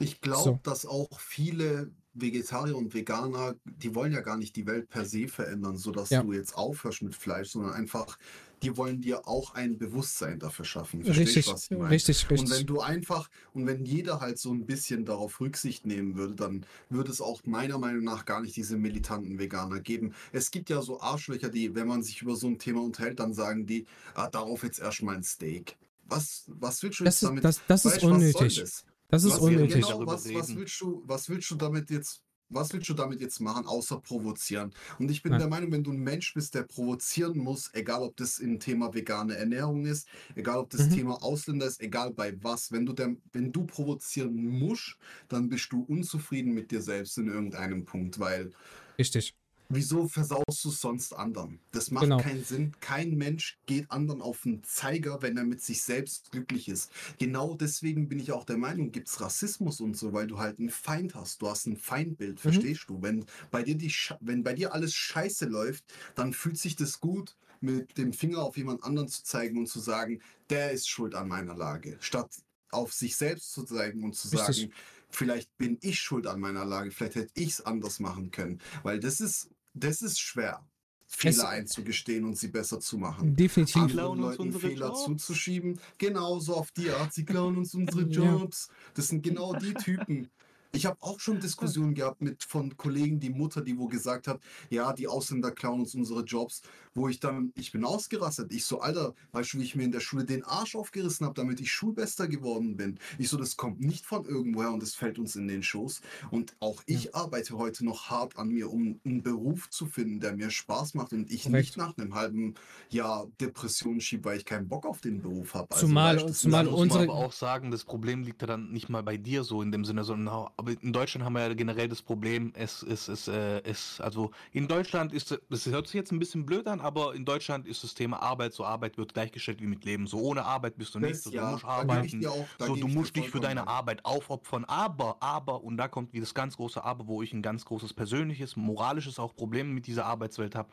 Ich glaube, So. dass auch viele Vegetarier und Veganer, die wollen ja gar nicht die Welt per se verändern, sodass Ja. du jetzt aufhörst mit Fleisch, sondern einfach, die wollen dir auch ein Bewusstsein dafür schaffen. Richtig, du, was ich meine? richtig, Und wenn richtig. du einfach, und wenn jeder halt so ein bisschen darauf Rücksicht nehmen würde, dann würde es auch meiner Meinung nach gar nicht diese militanten Veganer geben. Es gibt ja so Arschlöcher, die, wenn man sich über so ein Thema unterhält, dann sagen die, ah, darauf jetzt erstmal ein Steak. Was, was willst du Das jetzt ist, damit? das, das ist Weißt, was soll unnötig. das? Das ist Was- unnötig. Genau, was, was, willst du, was willst du damit jetzt, was willst du damit jetzt machen, außer provozieren? Und ich bin Nein. der Meinung, wenn du ein Mensch bist, der provozieren muss, egal ob das im Thema vegane Ernährung ist, egal ob das Mhm. Thema Ausländer ist, egal bei was, wenn du der, wenn du provozieren musst, dann bist du unzufrieden mit dir selbst in irgendeinem Punkt, weil Richtig. Wieso versaust du sonst anderen? Das macht Genau. keinen Sinn. Kein Mensch geht anderen auf den Zeiger, wenn er mit sich selbst glücklich ist. Genau deswegen bin ich auch der Meinung, gibt es Rassismus und so, weil du halt einen Feind hast. Du hast ein Feindbild, verstehst du? Wenn bei dir die, Sch- wenn bei dir alles scheiße läuft, dann fühlt sich das gut, mit dem Finger auf jemand anderen zu zeigen und zu sagen, der ist schuld an meiner Lage, statt auf sich selbst zu zeigen und zu Richtig. sagen, vielleicht bin ich schuld an meiner Lage, vielleicht hätte ich es anders machen können. Weil das ist, das ist schwer, Fehler Es- einzugestehen und sie besser zu machen. Definitiv. Anderen klauen uns Leuten unsere Fehler Jobs. zuzuschieben. Genau so auf die Art. Sie klauen uns [laughs] unsere Ja. Jobs. Das sind genau die Typen. Ich habe auch schon Diskussionen gehabt mit von Kollegen, die Mutter, die wo gesagt hat, ja, die Ausländer klauen uns unsere Jobs, wo ich dann, ich bin ausgerastet. Ich so, Alter, weißt du, wie ich mir in der Schule den Arsch aufgerissen habe, damit ich Schulbester geworden bin. Ich so, das kommt nicht von irgendwoher und das fällt uns in den Schoß. Und auch ich arbeite heute noch hart an mir, um einen Beruf zu finden, der mir Spaß macht und ich Korrekt. nicht nach einem halben Jahr Depressionen schiebe, weil ich keinen Bock auf den Beruf habe. Zumal- weißt zumal Da muss unsere- man aber auch sagen, das Problem liegt ja dann nicht mal bei dir so in dem Sinne, sondern auch, aber in Deutschland haben wir ja generell das Problem, es ist, es, äh, es, also in Deutschland ist, das hört sich jetzt ein bisschen blöd an, aber in Deutschland ist das Thema Arbeit, so Arbeit wird gleichgestellt wie mit Leben. So ohne Arbeit bist du nichts, so, du ja, musst gebe ich arbeiten. auch- So, du musst dich für deine. Arbeit aufopfern, aber, aber, und da kommt wie das ganz große Aber, wo ich ein ganz großes persönliches, moralisches auch Problem mit dieser Arbeitswelt habe.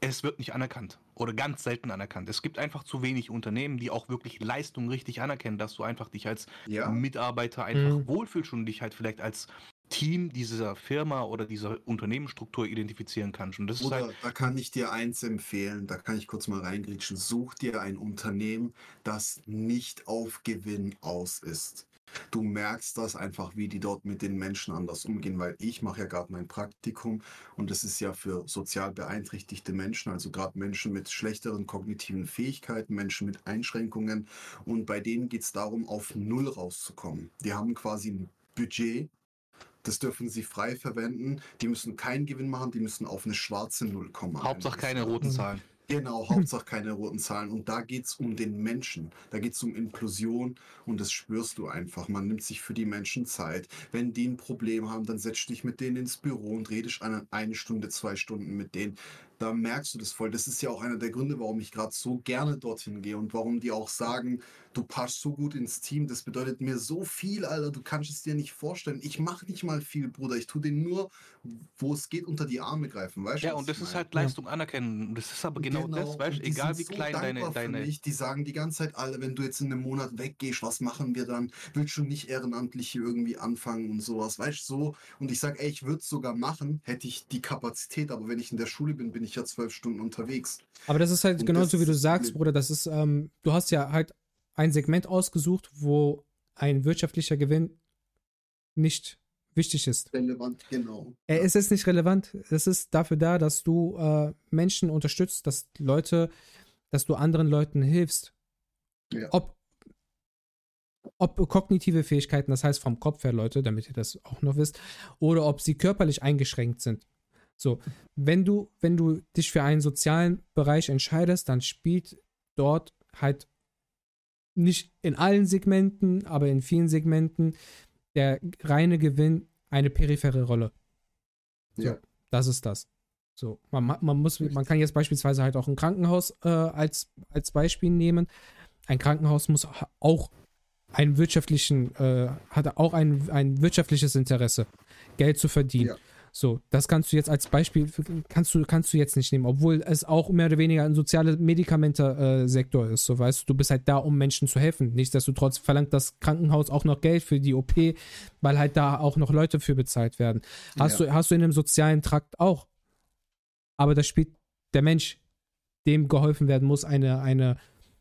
Es wird nicht anerkannt oder ganz selten anerkannt. Es gibt einfach zu wenig Unternehmen, die auch wirklich Leistung richtig anerkennen, dass du einfach dich als Ja, Mitarbeiter einfach Mhm. wohlfühlst und dich halt vielleicht als Team dieser Firma oder dieser Unternehmensstruktur identifizieren kannst. Und das ist halt da kann ich dir eins empfehlen, da kann ich kurz mal reingrätschen. Such dir ein Unternehmen, das nicht auf Gewinn aus ist. Du merkst das einfach, wie die dort mit den Menschen anders umgehen, weil ich mache ja gerade mein Praktikum und das ist ja für sozial beeinträchtigte Menschen, also gerade Menschen mit schlechteren kognitiven Fähigkeiten, Menschen mit Einschränkungen und bei denen geht es darum, auf Null rauszukommen. Die haben quasi ein Budget, das dürfen sie frei verwenden. Die müssen keinen Gewinn machen, die müssen auf eine schwarze Null kommen. Hauptsache keine roten Zahlen. Genau, [laughs] Hauptsache keine roten Zahlen. Und da geht es um den Menschen. Da geht es um Inklusion und das spürst du einfach. Man nimmt sich für die Menschen Zeit. Wenn die ein Problem haben, dann setzt dich mit denen ins Büro und redest eine, eine Stunde, zwei Stunden mit denen. Da merkst du das voll. Das ist ja auch einer der Gründe, warum ich gerade so gerne dorthin gehe und warum die auch sagen, du passt so gut ins Team. Das bedeutet mir so viel, Alter. Du kannst es dir nicht vorstellen. Ich mache nicht mal viel, Bruder. Ich tue den nur, wo es geht, unter die Arme greifen. Weißt du, Ja, was und das ich ist meine? halt Leistung anerkennen. Das ist aber genau, das, weißt du, egal wie so klein deine, dankbar für deine. Mich. Die sagen die ganze Zeit alle, wenn du jetzt in einem Monat weggehst, was machen wir dann? Willst du nicht ehrenamtlich hier irgendwie anfangen und sowas? Weißt du, so. Und ich sage, ey, ich würde es sogar machen, hätte ich die Kapazität, aber wenn ich in der Schule bin, bin ich ja zwölf Stunden unterwegs. Aber das ist halt Und genauso, wie du sagst, Bruder. Das ist, ähm, du hast ja halt ein Segment ausgesucht, wo ein wirtschaftlicher Gewinn nicht wichtig ist. Relevant, genau. Er ist jetzt nicht relevant. Es ist dafür da, dass du äh, Menschen unterstützt, dass Leute, dass du anderen Leuten hilfst. Ja. Ob, ob kognitive Fähigkeiten, das heißt vom Kopf her, Leute, damit ihr das auch noch wisst, oder ob sie körperlich eingeschränkt sind. So, wenn du, wenn du dich für einen sozialen Bereich entscheidest, dann spielt dort halt nicht in allen Segmenten, aber in vielen Segmenten der reine Gewinn eine periphere Rolle. So, Ja. Das ist das. So, man, ma- man muss, man kann jetzt beispielsweise halt auch ein Krankenhaus äh, als, als Beispiel nehmen. Ein Krankenhaus muss auch einen wirtschaftlichen, äh, hat auch ein, ein wirtschaftliches Interesse, Geld zu verdienen. Ja. So, das kannst du jetzt als Beispiel, kannst du, kannst du jetzt nicht nehmen, obwohl es auch mehr oder weniger ein sozialer Medikamente-Sektor ist. So, weißt du, du bist halt da, um Menschen zu helfen. Nichtsdestotrotz verlangt das Krankenhaus auch noch Geld für die OP, weil halt da auch noch Leute für bezahlt werden. Hast, Ja. du, hast du in einem sozialen Trakt auch. Aber da spielt der Mensch, dem geholfen werden muss, eine, eine,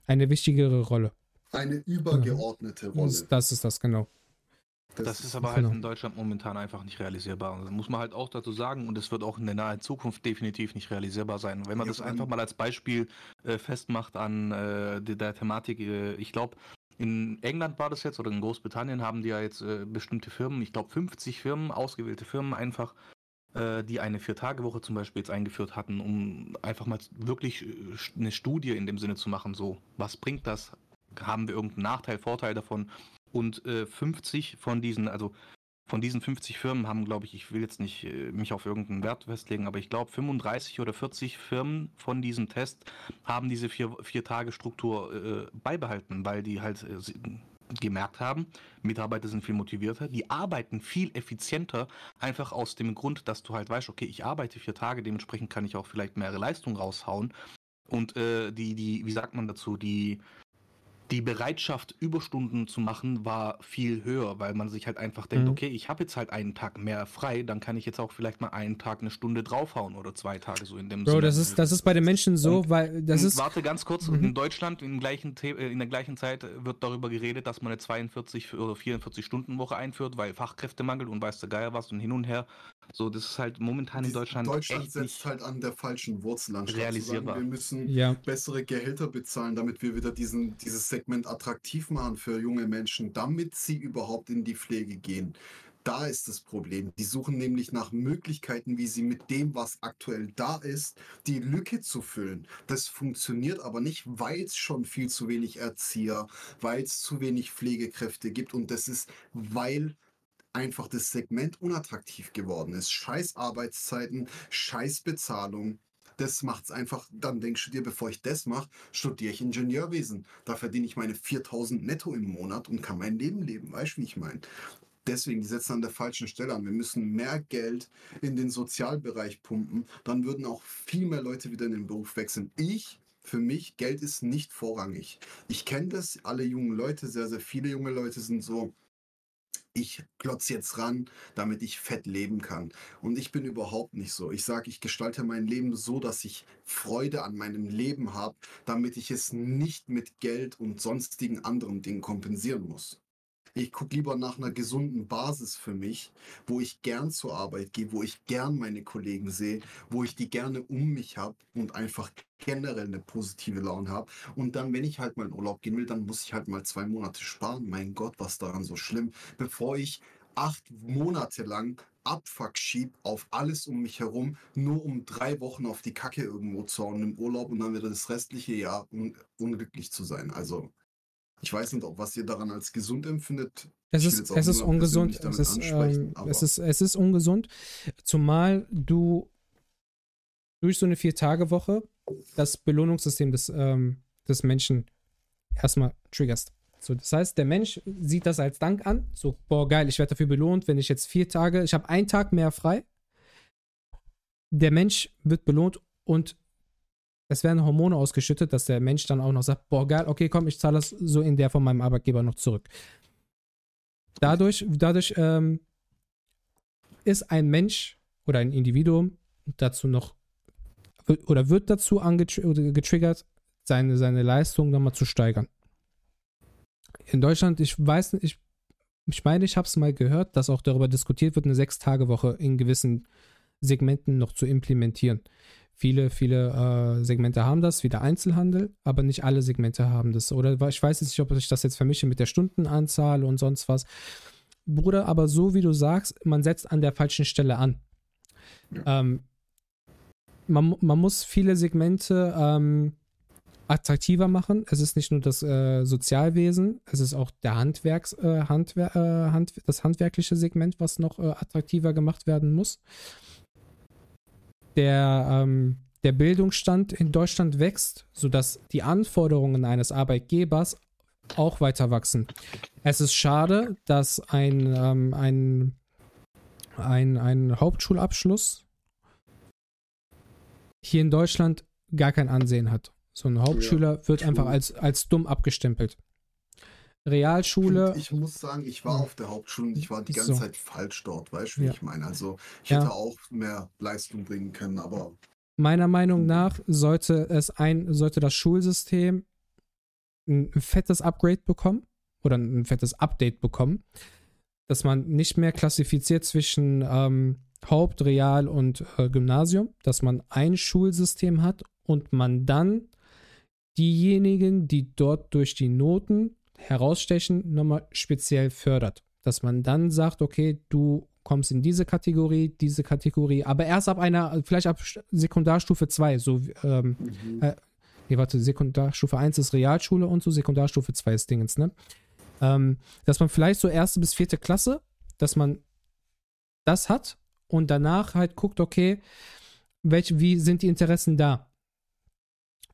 eine wichtigere Rolle. Eine übergeordnete Rolle. Das ist das, genau. Das ist aber halt genau. in Deutschland momentan einfach nicht realisierbar. Das muss man halt auch dazu sagen und es wird auch in der nahen Zukunft definitiv nicht realisierbar sein. Wenn man Ja, das einfach mal als Beispiel äh, festmacht an äh, der, der Thematik, äh, ich glaube, in England war das jetzt oder in Großbritannien haben die ja jetzt äh, bestimmte Firmen, ich glaube 50 Firmen, ausgewählte Firmen einfach, äh, die eine Vier-Tage-Woche zum Beispiel jetzt eingeführt hatten, um einfach mal wirklich äh, eine Studie in dem Sinne zu machen, so, was bringt das? Haben wir irgendeinen Nachteil, Vorteil davon? Und äh, 50 von diesen, also von diesen 50 Firmen haben, glaube ich, ich will jetzt nicht äh, mich auf irgendeinen Wert festlegen, aber ich glaube 35 oder 40 Firmen von diesem Test haben diese vier, vier äh, beibehalten, weil die halt äh, gemerkt haben, Mitarbeiter sind viel motivierter, die arbeiten viel effizienter, einfach aus dem Grund, dass du halt weißt, okay, ich arbeite vier Tage, dementsprechend kann ich auch vielleicht mehr Leistung raushauen. Und äh, die, die, wie sagt man dazu, die, die Bereitschaft, Überstunden zu machen, war viel höher, weil man sich halt einfach denkt, Mhm. okay, ich habe jetzt halt einen Tag mehr frei, dann kann ich jetzt auch vielleicht mal einen Tag eine Stunde draufhauen oder zwei Tage so in dem Bro, Sinne. das ist, das ist bei den Menschen so, Und- weil das ist. warte ganz kurz, Mhm. in Deutschland im gleichen The äh, in der gleichen Zeit wird darüber geredet, dass man eine 42 oder 44 Stunden Woche einführt, weil Fachkräftemangel und weiß der Geier was und hin und her. So, das ist halt momentan in Deutschland, Deutschland echt setzt nicht halt an der falschen Wurzel anstatt zu sagen, realisierbar. wir müssen Ja, bessere Gehälter bezahlen, damit wir wieder diesen, dieses Segment attraktiv machen für junge Menschen, damit sie überhaupt in die Pflege gehen. Da ist das Problem. Die suchen nämlich nach Möglichkeiten, wie sie mit dem, was aktuell da ist, die Lücke zu füllen. Das funktioniert aber nicht, weil es schon viel zu wenig Erzieher, weil es zu wenig Pflegekräfte gibt und das ist, weil einfach das Segment unattraktiv geworden ist. Scheiß Arbeitszeiten, scheiß Bezahlung. Das macht's einfach, dann denkst du dir, bevor ich das mache, studiere ich Ingenieurwesen. Da verdiene ich meine 4000 netto im Monat und kann mein Leben leben. Weißt du, wie ich meine? Deswegen, die setzen an der falschen Stelle an. Wir müssen mehr Geld in den Sozialbereich pumpen. Dann würden auch viel mehr Leute wieder in den Beruf wechseln. Ich, für mich, Geld ist nicht vorrangig. Ich kenne das, alle jungen Leute, sehr, sehr viele junge Leute sind so, ich klotz jetzt ran, damit ich fett leben kann. Und ich bin überhaupt nicht so. Ich sage, ich gestalte mein Leben so, dass ich Freude an meinem Leben habe, damit ich es nicht mit Geld und sonstigen anderen Dingen kompensieren muss. Ich gucke lieber nach einer gesunden Basis für mich, wo ich gern zur Arbeit gehe, wo ich gern meine Kollegen sehe, wo ich die gerne um mich habe und einfach generell eine positive Laune habe. Und dann, wenn ich halt mal in Urlaub gehen will, dann muss ich halt mal zwei Monate sparen. Mein Gott, was daran so schlimm, bevor ich acht Monate lang Abfuck schieb auf alles um mich herum, nur um drei Wochen auf die Kacke irgendwo zu hauen im Urlaub und dann wieder das restliche Jahr un unglücklich zu sein. Also ich weiß nicht, ob was ihr daran als gesund empfindet. es ist, es ist ungesund. Es ist, ähm, es, ist, es ist ungesund. Zumal du durch so eine Vier-Tage-Woche das Belohnungssystem des, ähm, des Menschen erstmal triggerst. So, das heißt, der Mensch sieht das als Dank an. So, boah, geil, ich werde dafür belohnt, wenn ich jetzt vier Tage, ich habe einen Tag mehr frei. Der Mensch wird belohnt und es werden Hormone ausgeschüttet, dass der Mensch dann auch noch sagt, boah, geil, okay, komm, ich zahle das so in der von meinem Arbeitgeber noch zurück. Dadurch, dadurch ähm, ist ein Mensch oder ein Individuum dazu noch oder wird dazu getriggert, seine, seine Leistung nochmal zu steigern. In Deutschland, ich weiß nicht, ich, ich meine, ich habe es mal gehört, dass auch darüber diskutiert wird, eine Sechs-Tage-Woche in gewissen Segmenten noch zu implementieren. Viele, viele äh, Segmente haben das, wie der Einzelhandel, aber nicht alle Segmente haben das. Oder ich weiß jetzt nicht, ob ich das jetzt vermische mit der Stundenanzahl und sonst was. Bruder, aber so wie du sagst, man setzt an der falschen Stelle an. Ja. Ähm, man, man muss viele Segmente ähm, attraktiver machen. Es ist nicht nur das äh, Sozialwesen, es ist auch der Handwerks, äh, Handwer äh, Hand das handwerkliche Segment, was noch äh, attraktiver gemacht werden muss. Der, ähm, der Bildungsstand in Deutschland wächst, sodass die Anforderungen eines Arbeitgebers auch weiter wachsen. Es ist schade, dass ein, ähm, ein, ein, ein Hauptschulabschluss hier in Deutschland gar kein Ansehen hat. So ein Hauptschüler ja, wird einfach als, als dumm abgestempelt. Realschule. Ich muss sagen, ich war auf der Hauptschule und ich war die ganze so. Zeit falsch dort, weißt du, wie ja. ich meine? Also ich ja. hätte auch mehr Leistung bringen können, aber. Meiner Meinung nach sollte es ein, sollte das Schulsystem ein fettes Upgrade bekommen oder ein fettes Update bekommen, dass man nicht mehr klassifiziert zwischen ähm, Haupt-, Real- und äh, Gymnasium, dass man ein Schulsystem hat und man dann diejenigen, die dort durch die Noten herausstechen, nochmal speziell fördert. Dass man dann sagt, okay, du kommst in diese Kategorie, diese Kategorie, aber erst ab einer, vielleicht ab Sekundarstufe 2, so, ähm, mhm. äh, nee, warte, Sekundarstufe 1 ist Realschule und so, Sekundarstufe 2 ist Dingens, ne? Ähm, dass man vielleicht so erste bis vierte Klasse, dass man das hat und danach halt guckt, okay, welch, wie sind die Interessen da?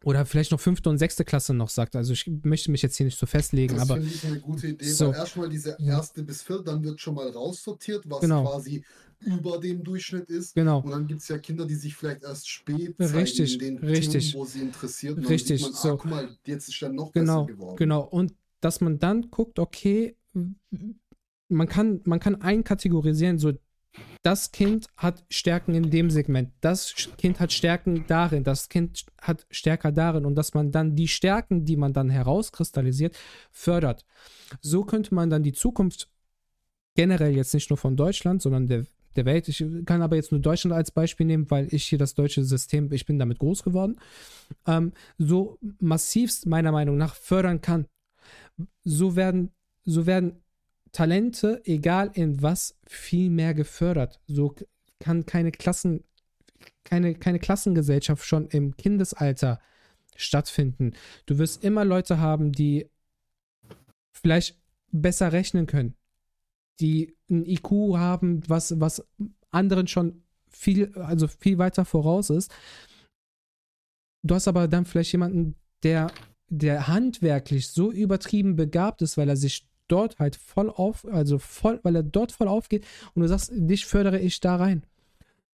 Oder vielleicht noch fünfte und sechste Klasse noch sagt. Also ich möchte mich jetzt hier nicht so festlegen, das aber. Das finde ich eine gute Idee, so. weil erstmal diese erste bis vierte, dann wird schon mal raussortiert, was genau. quasi über dem Durchschnitt ist. Genau. Und dann gibt es ja Kinder, die sich vielleicht erst spät zeigen richtig, in den richtig. Themen, wo sie interessiert. Und richtig. Man, so. ah, guck mal, jetzt ist er noch genau, besser geworden. Genau. Und dass man dann guckt, okay, man kann, man kann einkategorisieren, so das Kind hat Stärken in dem Segment, das Kind hat Stärken darin, das Kind hat Stärker darin und dass man dann die Stärken, die man dann herauskristallisiert, fördert. So könnte man dann die Zukunft generell jetzt nicht nur von Deutschland, sondern der, der Welt, ich kann aber jetzt nur Deutschland als Beispiel nehmen, weil ich hier das deutsche System, ich bin damit groß geworden, ähm, so massivst meiner Meinung nach fördern kann. So werden, so werden Talente, egal in was, viel mehr gefördert. So kann keine Klassen, keine, keine Klassengesellschaft schon im Kindesalter stattfinden. Du wirst immer Leute haben, die vielleicht besser rechnen können, die ein IQ haben, was, was anderen schon viel, also viel weiter voraus ist. Du hast aber dann vielleicht jemanden, der, der handwerklich so übertrieben begabt ist, weil er sich dort halt voll auf, also voll, weil er dort voll aufgeht und du sagst, dich fördere ich da rein.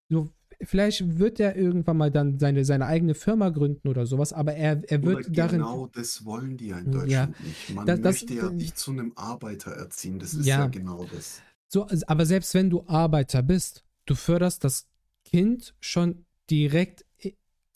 So, vielleicht wird er irgendwann mal dann seine, seine eigene Firma gründen oder sowas, aber er, er wird oder darin. Genau das wollen die ja in Deutschland ja, nicht. Man das, möchte ja nicht zu einem Arbeiter erziehen. Das ist ja, ja genau das. So, aber selbst wenn du Arbeiter bist, du förderst das Kind schon direkt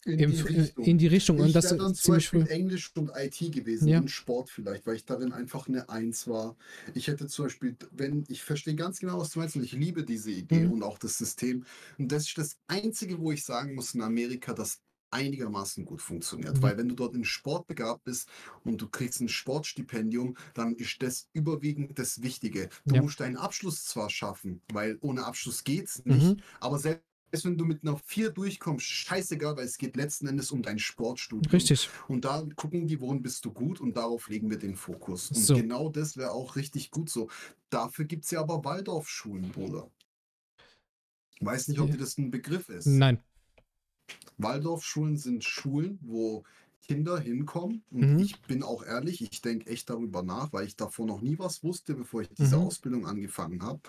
in, Im, die Richtung. in die Richtung. Und ich das wäre dann zum Beispiel Englisch und IT gewesen ja. und Sport vielleicht, weil ich darin einfach eine Eins war. Ich hätte zum Beispiel, wenn, ich verstehe ganz genau, was du meinst und ich liebe diese Idee mhm. und auch das System. Und das ist das Einzige, wo ich sagen muss in Amerika, dass einigermaßen gut funktioniert. Mhm. Weil wenn du dort in Sport begabt bist und du kriegst ein Sportstipendium, dann ist das überwiegend das Wichtige. Du ja. musst deinen Abschluss zwar schaffen, weil ohne Abschluss geht es nicht, mhm. aber selbst ist, wenn du mit einer 4 durchkommst, scheißegal, weil es geht letzten Endes um dein Sportstudium. Richtig. Und da gucken die, worin bist du gut und darauf legen wir den Fokus. Und so. genau das wäre auch richtig gut so. Dafür gibt es ja aber Waldorfschulen, Bruder. Ich weiß nicht, ob dir das ein Begriff ist. Nein. Waldorfschulen sind Schulen, wo Kinder hinkommen. Und mhm. ich bin auch ehrlich, ich denke echt darüber nach, weil ich davor noch nie was wusste, bevor ich diese mhm. Ausbildung angefangen habe.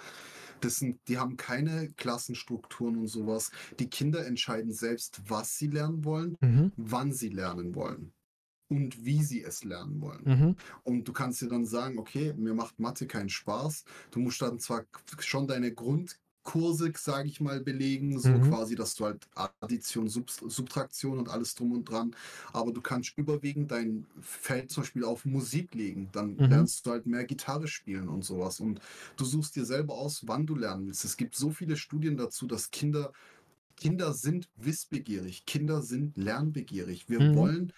Das sind, die haben keine Klassenstrukturen und sowas. Die Kinder entscheiden selbst, was sie lernen wollen, mhm. wann sie lernen wollen und wie sie es lernen wollen. Mhm. Und du kannst dir dann sagen, okay, mir macht Mathe keinen Spaß. Du musst dann zwar schon deine Grund Kurse, sage ich mal, belegen, so Mhm. quasi, dass du halt Addition, Sub Subtraktion und alles drum und dran, aber du kannst überwiegend dein Feld zum Beispiel auf Musik legen, dann Mhm. lernst du halt mehr Gitarre spielen und sowas und du suchst dir selber aus, wann du lernen willst. Es gibt so viele Studien dazu, dass Kinder Kinder sind wissbegierig, Kinder sind lernbegierig. Wir Mhm. wollen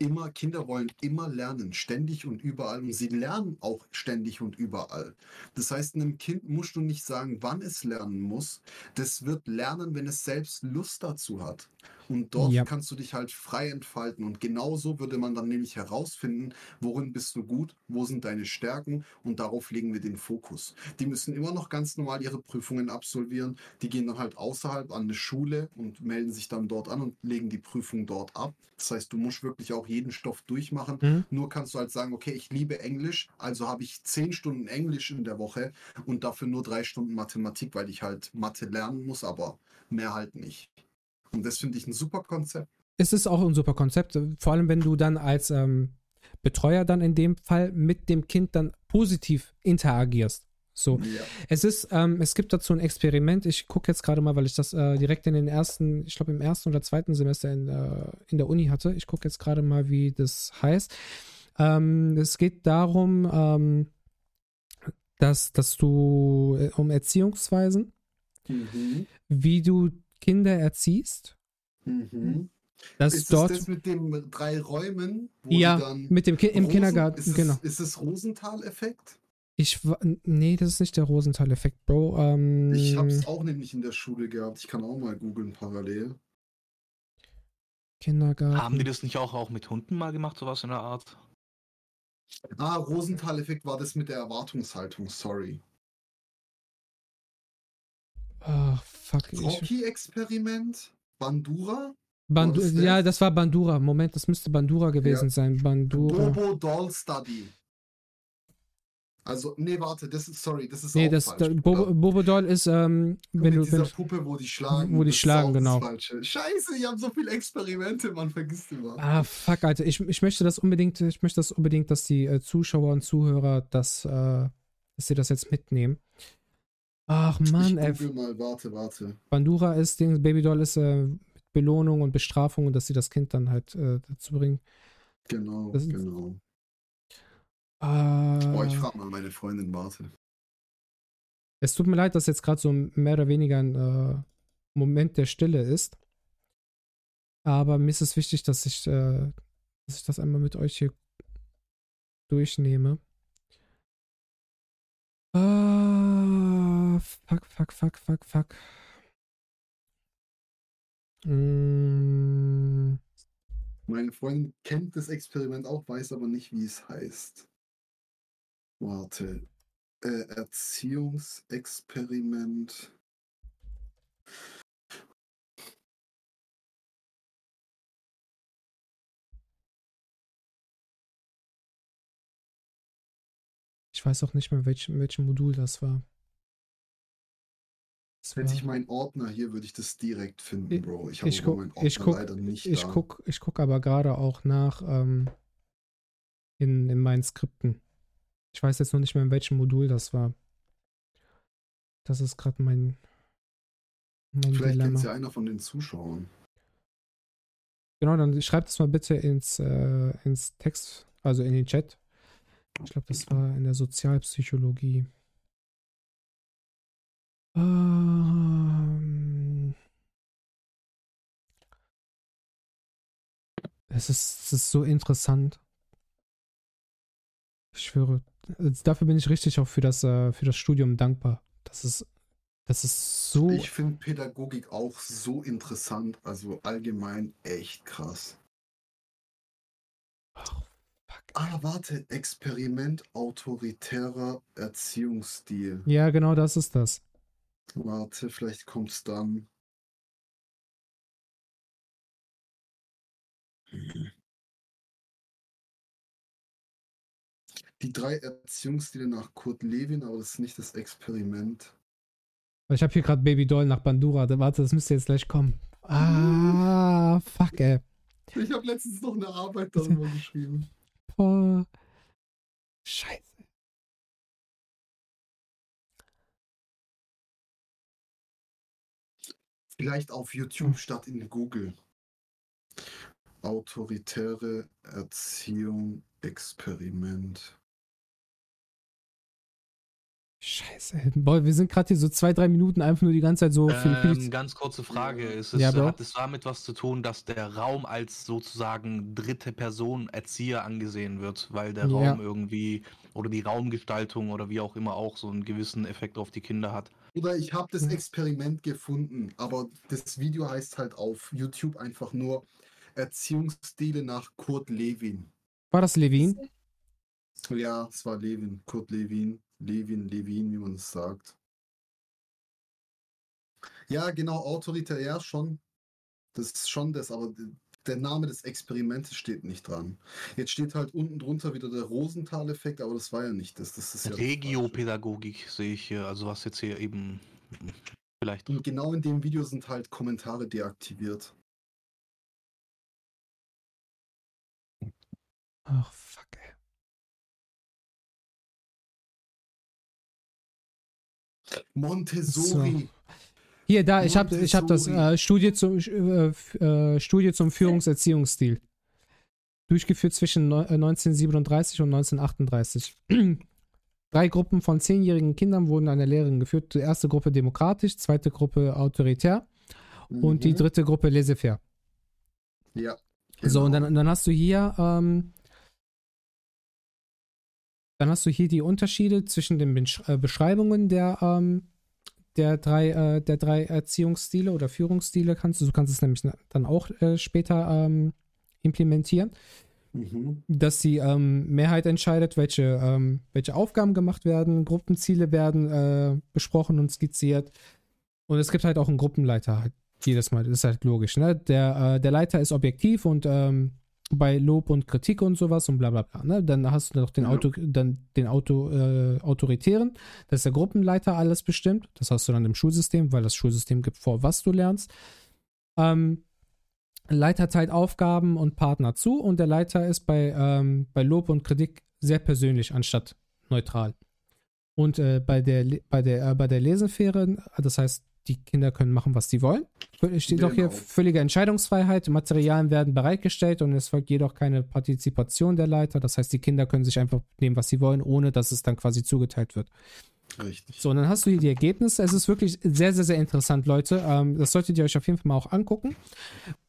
immer, Kinder wollen immer lernen, ständig und überall. Und sie lernen auch ständig und überall. Das heißt, einem Kind musst du nicht sagen, wann es lernen muss. Das wird lernen, wenn es selbst Lust dazu hat. Und dort Ja. kannst du dich halt frei entfalten. Und genauso würde man dann nämlich herausfinden, worin bist du gut, wo sind deine Stärken und darauf legen wir den Fokus. Die müssen immer noch ganz normal ihre Prüfungen absolvieren. Die gehen dann halt außerhalb an eine Schule und melden sich dann dort an und legen die Prüfung dort ab. Das heißt, du musst wirklich auch jeden Stoff durchmachen. Mhm. Nur kannst du halt sagen, okay, ich liebe Englisch, also habe ich zehn Stunden Englisch in der Woche und dafür nur drei Stunden Mathematik, weil ich halt Mathe lernen muss, aber mehr halt nicht. Und das finde ich ein super Konzept. Es ist auch ein super Konzept, vor allem wenn du dann als ähm, Betreuer dann in dem Fall mit dem Kind dann positiv interagierst. So. Ja. Es ist, ähm, es gibt dazu ein Experiment. Ich gucke jetzt gerade mal, weil ich das äh, direkt in den ersten, ich glaube im ersten oder zweiten Semester in, äh, in der Uni hatte. Ich gucke jetzt gerade mal, wie das heißt. Ähm, es geht darum, ähm, dass, dass du äh, um Erziehungsweisen, Mhm. wie du Kinder erziehst, Mhm. dass ist dort das mit den drei Räumen? Wo ja mit dem Ki im Rosen- Kindergarten, ist es, genau. Ist es Rosenthal-Effekt? Ich nee, das ist nicht der Rosenthal-Effekt, Bro. Ähm, Ich habe es auch nämlich in der Schule gehabt. Ich kann auch mal googeln parallel. Kindergarten. Haben die das nicht auch, auch mit Hunden mal gemacht, sowas in der Art? Ah, Rosenthal-Effekt war das mit der Erwartungshaltung, sorry. Ach, fuck. Ich, Rocky-Experiment? Bandura? Bandu das ja, das war Bandura. Moment, das müsste Bandura gewesen sein. Bandura. Bobo Doll Study. Also, nee, warte, das ist, sorry, das ist Nee, auch das, falsch. da. Bobo, Bobo Doll ist, ähm, wenn mit du. dieser Wenn, Puppe, wo die schlagen. wo die schlagen, genau. Scheiße, ich habe so viele Experimente, man vergisst immer. ah, fuck, Alter. Ich, ich möchte das unbedingt, ich möchte das unbedingt, dass die äh, Zuschauer und Zuhörer das, äh, dass sie das jetzt mitnehmen. Ach Mann, ey. mal, warte, warte. Bandura ist, Ding, Baby Doll ist äh, mit Belohnung und Bestrafung und dass sie das Kind dann halt äh, dazu bringen. Genau, Das ist- genau. Äh, Oh, ich frage mal meine Freundin, warte. Es tut mir leid, dass jetzt gerade so mehr oder weniger ein äh, Moment der Stille ist. Aber mir ist es wichtig, dass ich, äh, dass ich das einmal mit euch hier durchnehme. Ah, fuck, fuck, fuck, fuck, fuck. Mm, Meine Freundin kennt das Experiment auch, weiß aber nicht, wie es heißt. Warte. Äh, Erziehungsexperiment. ich weiß auch nicht mehr, welch, in welchem Modul das war. Das Hätte ich meinen Ordner hier, würde ich das direkt finden, Bro. Ich habe ich guck- meinen Ordner ich guck- leider nicht Ich da. guck, ich guck aber gerade auch nach ähm, in, in meinen Skripten. Ich weiß jetzt noch nicht mehr, in welchem Modul das war. Das ist gerade mein, mein Vielleicht kennt es ja einer von den Zuschauern. Genau, dann schreibt es mal bitte ins, äh, ins Text, also in den Chat. Ich glaube, das war in der Sozialpsychologie. Ähm, es, ist, es ist so interessant. Ich schwöre, also dafür bin ich richtig auch für das, äh, für das Studium dankbar. Das ist, das ist so. Ich finde Pädagogik auch so interessant, also allgemein echt krass. Ach, fuck. Ah, warte, Experiment autoritärer Erziehungsstil. Ja, genau das ist das. Warte, vielleicht kommt's dann. Die drei Erziehungsstile nach Kurt Lewin, aber das ist nicht das Experiment. Ich habe hier gerade Baby Doll nach Bandura. Warte, das müsste jetzt gleich kommen. Ah, fuck, ey. Ich habe letztens noch eine Arbeit darüber geschrieben. Boah. Scheiße. Vielleicht auf YouTube statt in Google. Autoritäre Erziehung, Experiment. Scheiße. Boah, wir sind gerade hier so zwei, drei Minuten einfach nur die ganze Zeit so. Ähm, ganz kurze Frage. Ist es, Ja, hat es damit was zu tun, dass der Raum als sozusagen dritte Person Erzieher angesehen wird, weil der Ja. Raum irgendwie oder die Raumgestaltung oder wie auch immer auch so einen gewissen Effekt auf die Kinder hat? Oder ich habe das Mhm. Experiment gefunden, aber das Video heißt halt auf YouTube einfach nur Erziehungsstile nach Kurt Lewin. War das Levin? Ja, es war Levin, Kurt Lewin, Levin, Levin, wie man es sagt. Ja, genau, autoritär, ja, schon. Das ist schon das, aber der Name des Experimentes steht nicht dran. Jetzt steht halt unten drunter wieder der Rosenthal-Effekt, aber das war ja nicht das. Das ist ja. Regiopädagogik sehe ich hier, also was jetzt hier eben vielleicht. Und genau in dem Video sind halt Kommentare deaktiviert. Ach, fuck, ey. Montessori. Hier, da, ich habe ich hab das äh, Studie, zum, äh, äh, Studie zum Führungserziehungsstil. Durchgeführt zwischen neu- äh, 1937 und 1938. [clears throat] Drei Gruppen von zehnjährigen Kindern wurden an der Lehrerin geführt. Die erste Gruppe demokratisch, zweite Gruppe autoritär und die Mhm. dritte Gruppe laissez-faire. Ja. So, und genau. dann, dann hast du hier, ähm, dann hast du hier die Unterschiede zwischen den äh, Beschreibungen der, ähm, der, drei, äh, der drei Erziehungsstile oder Führungsstile kannst du. Du kannst es nämlich dann auch äh, später ähm, implementieren, Mhm. dass die ähm, Mehrheit entscheidet, welche, ähm, welche Aufgaben gemacht werden, Gruppenziele werden äh, besprochen und skizziert. Und es gibt halt auch einen Gruppenleiter halt jedes Mal. Das ist halt logisch. Ne? Der, äh, der Leiter ist objektiv und ähm, bei Lob und Kritik und sowas und bla bla bla. Ne? Dann hast du noch den, Ja. Auto, dann den Auto, äh, Autoritären, dass der Gruppenleiter alles bestimmt. Das hast du dann im Schulsystem, weil das Schulsystem gibt vor, was du lernst. Ähm, Leiter teilt Aufgaben und Partner zu und der Leiter ist bei, ähm, bei Lob und Kritik sehr persönlich anstatt neutral. Und äh, bei der, bei der, äh, bei der Lesefähre, das heißt, die Kinder können machen, was sie wollen. Es steht auch hier Genau. völlige Entscheidungsfreiheit, Materialien werden bereitgestellt und es folgt jedoch keine Partizipation der Leiter. Das heißt, die Kinder können sich einfach nehmen, was sie wollen, ohne dass es dann quasi zugeteilt wird. Richtig. So, und dann hast du hier die Ergebnisse. Es ist wirklich sehr, sehr, sehr interessant, Leute. Ähm, das solltet ihr euch auf jeden Fall mal auch angucken.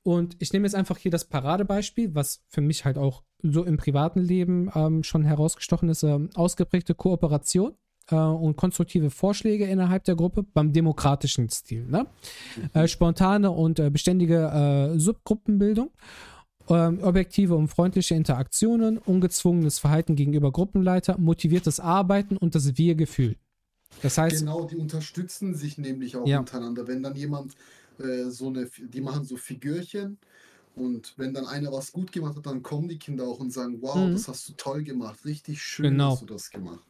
Und ich nehme jetzt einfach hier das Paradebeispiel, was für mich halt auch so im privaten Leben ähm, schon herausgestochen ist. Ähm, ausgeprägte Kooperation äh, und konstruktive Vorschläge innerhalb der Gruppe beim demokratischen Stil. Ne? Äh, spontane und äh, beständige äh, Subgruppenbildung. Ähm, objektive und freundliche Interaktionen, ungezwungenes Verhalten gegenüber Gruppenleiter, motiviertes Arbeiten und das Wir-Gefühl. Das heißt, Genau, die unterstützen sich nämlich auch Ja. untereinander. Wenn dann jemand äh, so eine, die machen so Figürchen und wenn dann einer was gut gemacht hat, dann kommen die Kinder auch und sagen, wow, Mhm. das hast du toll gemacht, richtig schön Genau. hast du das gemacht.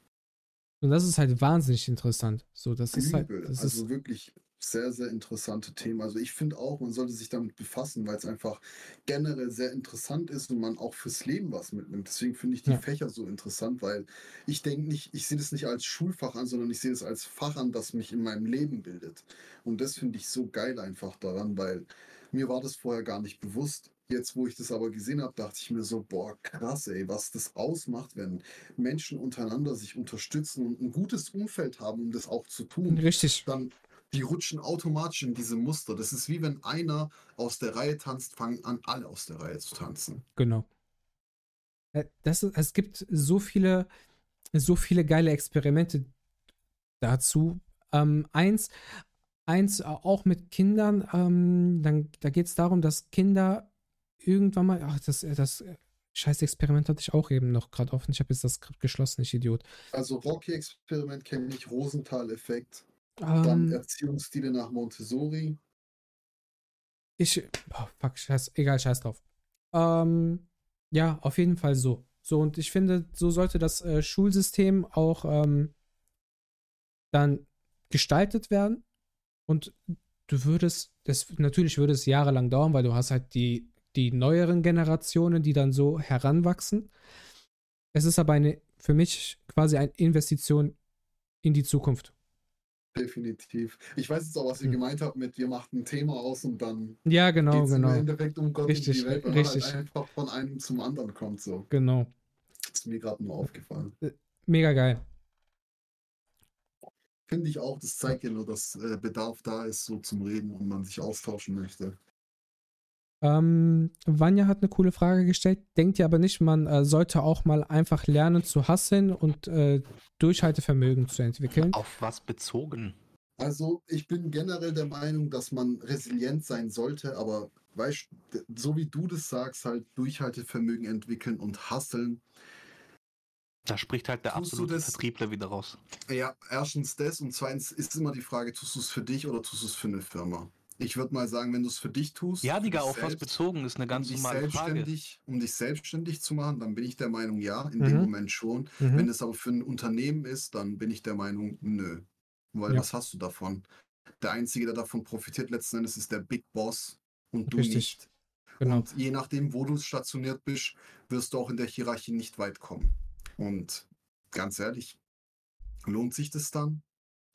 Und das ist halt wahnsinnig interessant. So, das ist halt, das also ist, wirklich sehr, sehr interessante Themen. Also ich finde auch, man sollte sich damit befassen, weil es einfach generell sehr interessant ist und man auch fürs Leben was mitnimmt. Deswegen finde ich die Ja. Fächer so interessant, weil ich denke nicht, ich sehe das nicht als Schulfach an, sondern ich sehe es als Fach an, das mich in meinem Leben bildet. Und das finde ich so geil einfach daran, weil mir war das vorher gar nicht bewusst. Jetzt, wo ich das aber gesehen habe, dachte ich mir so, boah, krass, ey, was das ausmacht, wenn Menschen untereinander sich unterstützen und ein gutes Umfeld haben, um das auch zu tun richtig. dann die rutschen automatisch in diese Muster. Das ist wie wenn einer aus der Reihe tanzt, fangen an, alle aus der Reihe zu tanzen. Genau. Äh, Das es gibt so viele, so viele geile Experimente dazu. Ähm, eins, eins äh, auch mit Kindern, ähm, dann, da geht es darum, dass Kinder irgendwann mal, ach, das, das äh, scheiß Experiment hatte ich auch eben noch gerade offen. Ich habe jetzt das Skript geschlossen, ich Idiot. Also Rocky-Experiment kenne ich, Rosenthal-Effekt, dann Ähm, Erziehungsstile nach Montessori. Ich, oh, fuck, scheiß, egal, scheiß drauf. Ähm, ja, auf jeden Fall so. So, und ich finde, so sollte das äh, Schulsystem auch ähm, dann gestaltet werden. Und du würdest, das, natürlich würde es jahrelang dauern, weil du hast halt die, die neueren Generationen, die dann so heranwachsen. Es ist aber eine, für mich quasi eine Investition in die Zukunft. Definitiv. Ich weiß jetzt auch, was ihr Hm. gemeint habt mit, wir machten ein Thema aus und dann Ja, genau, geht es im genau. Endeffekt um Gott Richtig, und die Welt, weil man richtig. halt einfach von einem zum anderen kommt. So. Genau. ist mir gerade nur aufgefallen. Mega geil. Finde ich auch, das zeigt ja nur, dass äh, Bedarf da ist, so zum Reden und man sich austauschen möchte. Ähm, Vanya hat eine coole Frage gestellt. Denkt ihr aber nicht, man äh, sollte auch mal einfach lernen zu hasseln und äh, Durchhaltevermögen zu entwickeln? Auf was bezogen? Also, ich bin generell der Meinung, dass man resilient sein sollte, aber weißt so wie du das sagst, halt Durchhaltevermögen entwickeln und hasseln. Da spricht halt der Tust absolute das- Vertriebler wieder raus. Ja, erstens das und zweitens ist immer die Frage, tust du es für dich oder tust du es für eine Firma? Ich würde mal sagen, wenn du es für dich tust, Ja, Digga, auf was bezogen ist eine ganz um normale Frage. selbstständig, um dich selbstständig zu machen, dann bin ich der Meinung, ja, in Mhm. dem Moment schon. Wenn Mhm. es aber für ein Unternehmen ist, dann bin ich der Meinung, nö. Weil Ja. was hast du davon? Der Einzige, der davon profitiert letzten Endes, ist der Big Boss und du Richtig. nicht. Genau. Und je nachdem, wo du stationiert bist, wirst du auch in der Hierarchie nicht weit kommen. Und ganz ehrlich, lohnt sich das dann?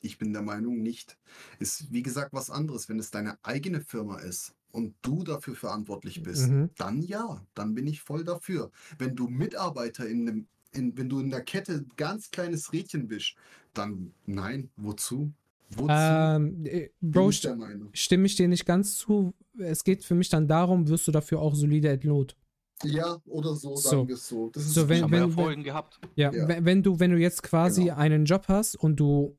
Ich bin der Meinung nicht. Ist wie gesagt was anderes, wenn es deine eigene Firma ist und du dafür verantwortlich bist, Mhm. dann ja, dann bin ich voll dafür. Wenn du Mitarbeiter in einem, in, wenn du in der Kette ein ganz kleines Rädchen bist, dann nein, wozu? Wozu? Ähm, äh, Bro, ich stimme ich dir nicht ganz zu. Es geht für mich dann darum, wirst du dafür auch solide entlohnt. Ja, oder so, So. sagen wir es so. Das ist So, wenn- Haben wir ja wenn- vorhin gehabt. Ja, Ja. Wenn, wenn du, wenn du jetzt quasi Genau. einen Job hast und du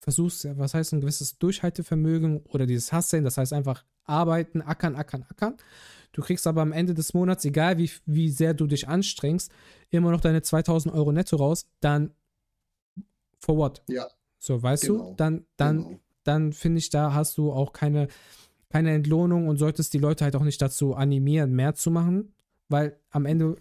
versuchst, ja, was heißt ein gewisses Durchhaltevermögen oder dieses Hasseln, das heißt einfach arbeiten, ackern, ackern, ackern. Du kriegst aber am Ende des Monats, egal wie, wie sehr du dich anstrengst, immer noch deine 2000 Euro netto raus, dann for what? Ja. So, weißt du? Genau. Dann, dann, Genau. dann finde ich, da hast du auch keine, keine Entlohnung und solltest die Leute halt auch nicht dazu animieren, mehr zu machen, weil am Ende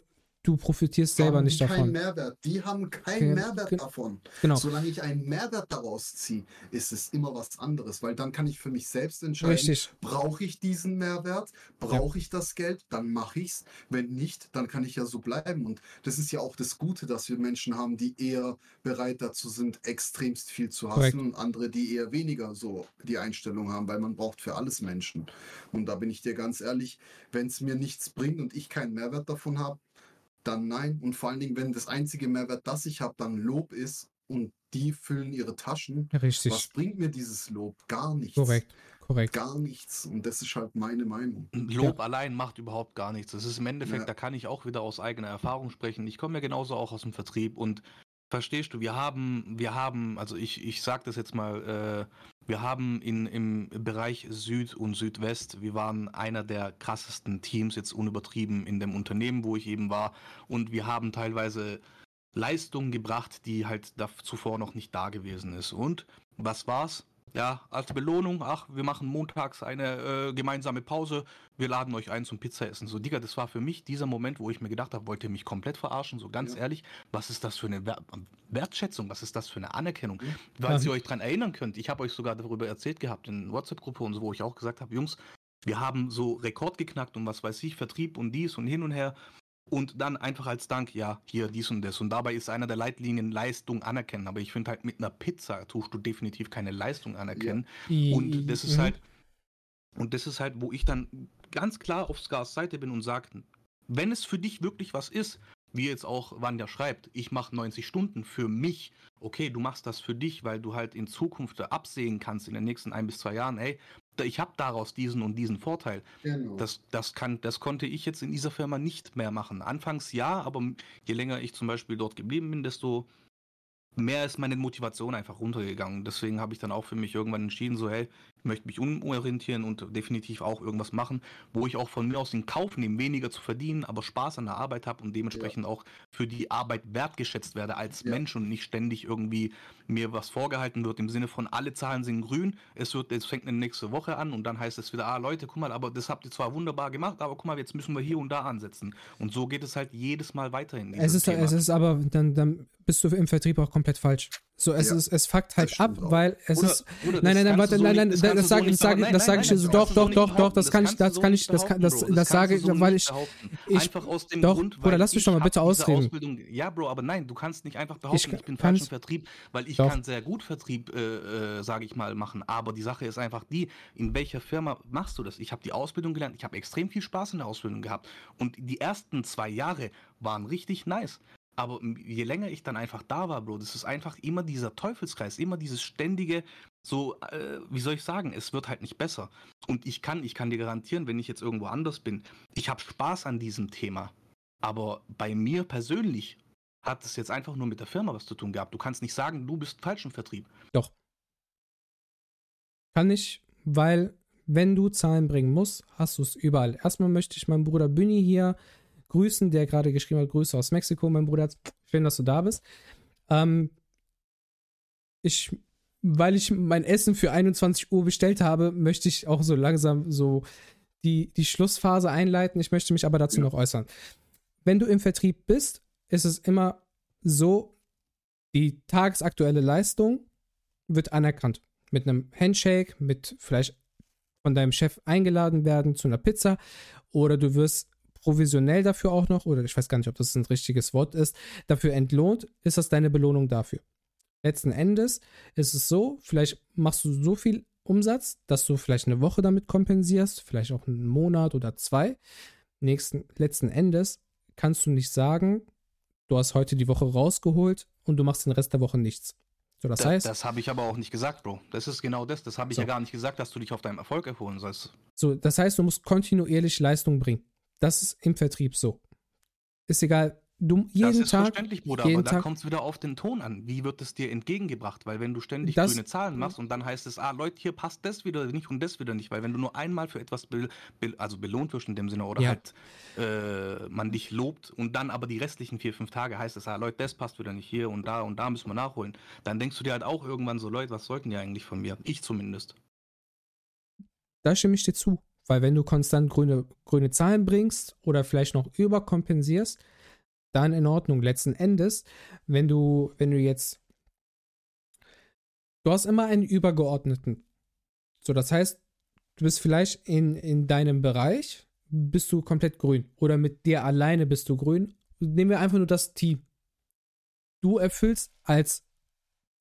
du profitierst selber nicht keinen davon. Mehrwert. Die haben keinen Ge- Mehrwert davon. Genau. Solange ich einen Mehrwert daraus ziehe, ist es immer was anderes, weil dann kann ich für mich selbst entscheiden, Richtig. brauche ich diesen Mehrwert, brauche ich das Geld, dann mache ich's. Wenn nicht, dann kann ich ja so bleiben. Und das ist ja auch das Gute, dass wir Menschen haben, die eher bereit dazu sind, extremst viel zu Korrekt. hasseln und andere, die eher weniger so die Einstellung haben, weil man braucht für alles Menschen. Und da bin ich dir ganz ehrlich, wenn es mir nichts bringt und ich keinen Mehrwert davon habe, dann nein. Und vor allen Dingen, wenn das einzige Mehrwert, das ich habe, dann Lob ist und die füllen ihre Taschen, Richtig. was bringt mir dieses Lob? Gar nichts. Korrekt. Korrekt. Gar nichts. Und das ist halt meine Meinung. [clears throat] Lob allein macht überhaupt gar nichts. Das ist im Endeffekt, Ja. da kann ich auch wieder aus eigener Erfahrung sprechen. Ich komme ja genauso auch aus dem Vertrieb und verstehst du, wir haben, wir haben, also ich, ich sag das jetzt mal, äh, wir haben in, im Bereich Süd und Südwest, wir waren einer der krassesten Teams, jetzt unübertrieben, in dem Unternehmen, wo ich eben war. Und wir haben teilweise Leistungen gebracht, die halt da zuvor noch nicht da gewesen ist. Und was war's? Ja, als Belohnung, ach, wir machen montags eine äh, gemeinsame Pause, wir laden euch ein zum Pizza essen. So, Digga, das war für mich dieser Moment, wo ich mir gedacht habe, wollt ihr mich komplett verarschen? So ganz Ja. ehrlich, was ist das für eine Wer Wertschätzung? Was ist das für eine Anerkennung? Mhm. Weil Ja. ihr euch dran erinnern könnt, ich habe euch sogar darüber erzählt gehabt in WhatsApp-Gruppe und so, wo ich auch gesagt habe, Jungs, wir haben so Rekord geknackt und was weiß ich, Vertrieb und dies und hin und her. Und dann einfach als Dank, ja, hier dies und das. Und dabei ist einer der Leitlinien Leistung anerkennen. Aber ich finde halt, mit einer Pizza tust du definitiv keine Leistung anerkennen. Und das ist Mhm. halt, und das ist halt, wo ich dann ganz klar auf Skars Seite bin und sage, wenn es für dich wirklich was ist, wie jetzt auch Wanda schreibt, ich mache 90 Stunden für mich, okay, du machst das für dich, weil du halt in Zukunft absehen kannst in den nächsten ein bis zwei Jahren, ey, ich habe daraus diesen und diesen Vorteil. Genau. Das, das, kann, das konnte ich jetzt in dieser Firma nicht mehr machen. Anfangs ja, aber je länger ich zum Beispiel dort geblieben bin, desto mehr ist meine Motivation einfach runtergegangen. Deswegen habe ich dann auch für mich irgendwann entschieden, so hey, ich möchte mich umorientieren und definitiv auch irgendwas machen, wo ich auch von mir aus in Kauf nehme, weniger zu verdienen, aber Spaß an der Arbeit habe und dementsprechend auch für die Arbeit wertgeschätzt werde als Ja. Mensch und nicht ständig irgendwie mir was vorgehalten wird im Sinne von alle Zahlen sind grün, es wird, es fängt eine nächste Woche an und dann heißt es wieder, ah Leute, guck mal, aber das habt ihr zwar wunderbar gemacht, aber guck mal, jetzt müssen wir hier und da ansetzen. Und so geht es halt jedes Mal weiterhin. Es ist, es ist aber, dann, dann bist du im Vertrieb auch komplett falsch. So, es Ja, ist, es fuckt halt ab, auch. weil es ist, oder nein, nein, nein, warte, so nein, nein, das das, sage so sage behaupten. das sage Nein, ich nein, so, doch, doch, so doch, doch, das kann ich, das kann so ich, das kann, das, das sage du ich, so weil nicht ich. Ich- einfach aus dem doch, Grund, Bruder, lass mich ich doch mal bitte ausreden. Ausbildung, ja, Bro, aber nein, du kannst nicht einfach behaupten, ich, bin kann's- falsch im Vertrieb, weil ich Doch. kann sehr gut Vertrieb, äh, äh, sage ich mal, machen. Aber die Sache ist einfach die, in welcher Firma machst du das? Ich habe die Ausbildung gelernt, ich habe extrem viel Spaß in der Ausbildung gehabt. Und die ersten zwei Jahre waren richtig nice. Aber je länger ich dann einfach da war, Bro, das ist einfach immer dieser Teufelskreis, immer dieses ständige, so, äh, wie soll ich sagen, es wird halt nicht besser. Und ich kann, ich kann dir garantieren, wenn ich jetzt irgendwo anders bin, ich habe Spaß an diesem Thema. Aber bei mir persönlich hat es jetzt einfach nur mit der Firma was zu tun gehabt. Du kannst nicht sagen, du bist falsch im Vertrieb. Kann ich, weil wenn du Zahlen bringen musst, hast du es überall. Erstmal möchte ich meinen Bruder Büni hier grüßen, der gerade geschrieben hat, Grüße aus Mexiko, mein Bruder. Schön, dass du da bist. Ähm, ich, weil ich mein Essen für 21 Uhr bestellt habe, möchte ich auch so langsam so die, die Schlussphase einleiten. Ich möchte mich aber dazu Ja. noch äußern. Wenn du im Vertrieb bist, ist es immer so, die tagesaktuelle Leistung wird anerkannt. Mit einem Handshake, mit vielleicht von deinem Chef eingeladen werden zu einer Pizza oder du wirst provisionell dafür auch noch, oder ich weiß gar nicht, ob das ein richtiges Wort ist, dafür entlohnt, ist das deine Belohnung dafür. Letzten Endes ist es so, vielleicht machst du so viel Umsatz, dass du vielleicht eine Woche damit kompensierst, vielleicht auch einen Monat oder zwei. Nächsten, letzten Endes kannst du nicht sagen, du hast heute die Woche rausgeholt und du machst den Rest der Woche nichts. So, das Da- heißt, das habe ich aber auch nicht gesagt, Bro. Das ist genau das. Das habe ich So. ja gar nicht gesagt, dass du dich auf deinem Erfolg erholen sollst. So, das heißt, du musst kontinuierlich Leistung bringen. Das ist im Vertrieb so. Ist egal. Du das jeden ist Tag. verständlich, Bruder, jeden aber da kommt es wieder auf den Ton an. Wie wird es dir entgegengebracht? Weil wenn du ständig Das- grüne Zahlen machst und dann heißt es, ah, Leute, hier passt das wieder nicht und das wieder nicht. Weil wenn du nur einmal für etwas be be also belohnt wirst in dem Sinne oder Ja. halt äh, man dich lobt und dann aber die restlichen vier, fünf Tage heißt es, ah, Leute, das passt wieder nicht hier und da und da müssen wir nachholen. Dann denkst du dir halt auch irgendwann so, Leute, was sollten die eigentlich von mir? Ich zumindest. Da stimme ich dir zu. Weil wenn du konstant grüne, grüne Zahlen bringst oder vielleicht noch überkompensierst, dann in Ordnung. Letzten Endes, wenn du, wenn du jetzt. Du hast immer einen Übergeordneten. So, das heißt, du bist vielleicht in, in deinem Bereich, bist du komplett grün. Oder mit dir alleine bist du grün. Nehmen wir einfach nur das Team. Du erfüllst als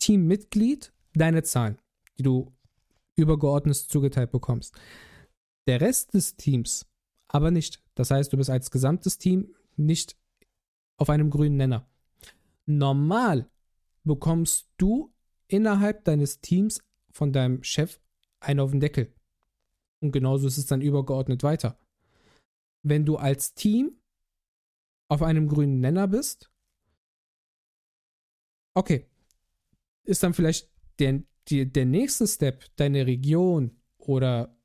Teammitglied deine Zahlen, die du übergeordnet zugeteilt bekommst. Der Rest des Teams aber nicht. Das heißt, du bist als gesamtes Team nicht auf einem grünen Nenner. Normal bekommst du innerhalb deines Teams von deinem Chef einen auf den Deckel. Und genauso ist es dann übergeordnet weiter. Wenn du als Team auf einem grünen Nenner bist, okay, ist dann vielleicht der, die, der nächste Step, deine Region oder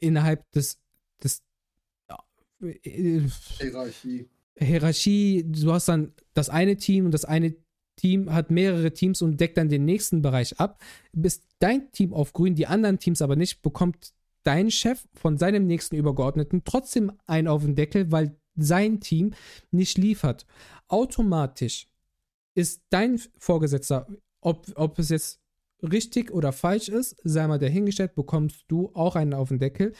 innerhalb des, des äh, Hierarchie. Hierarchie, du hast dann das eine Team und das eine Team hat mehrere Teams und deckt dann den nächsten Bereich ab. Bist dein Team auf grün, die anderen Teams aber nicht, bekommt dein Chef von seinem nächsten Übergeordneten trotzdem einen auf den Deckel, weil sein Team nicht liefert. Automatisch ist dein Vorgesetzter, ob, ob es jetzt richtig oder falsch ist, sei mal dahingestellt, bekommst du auch einen auf den Deckel.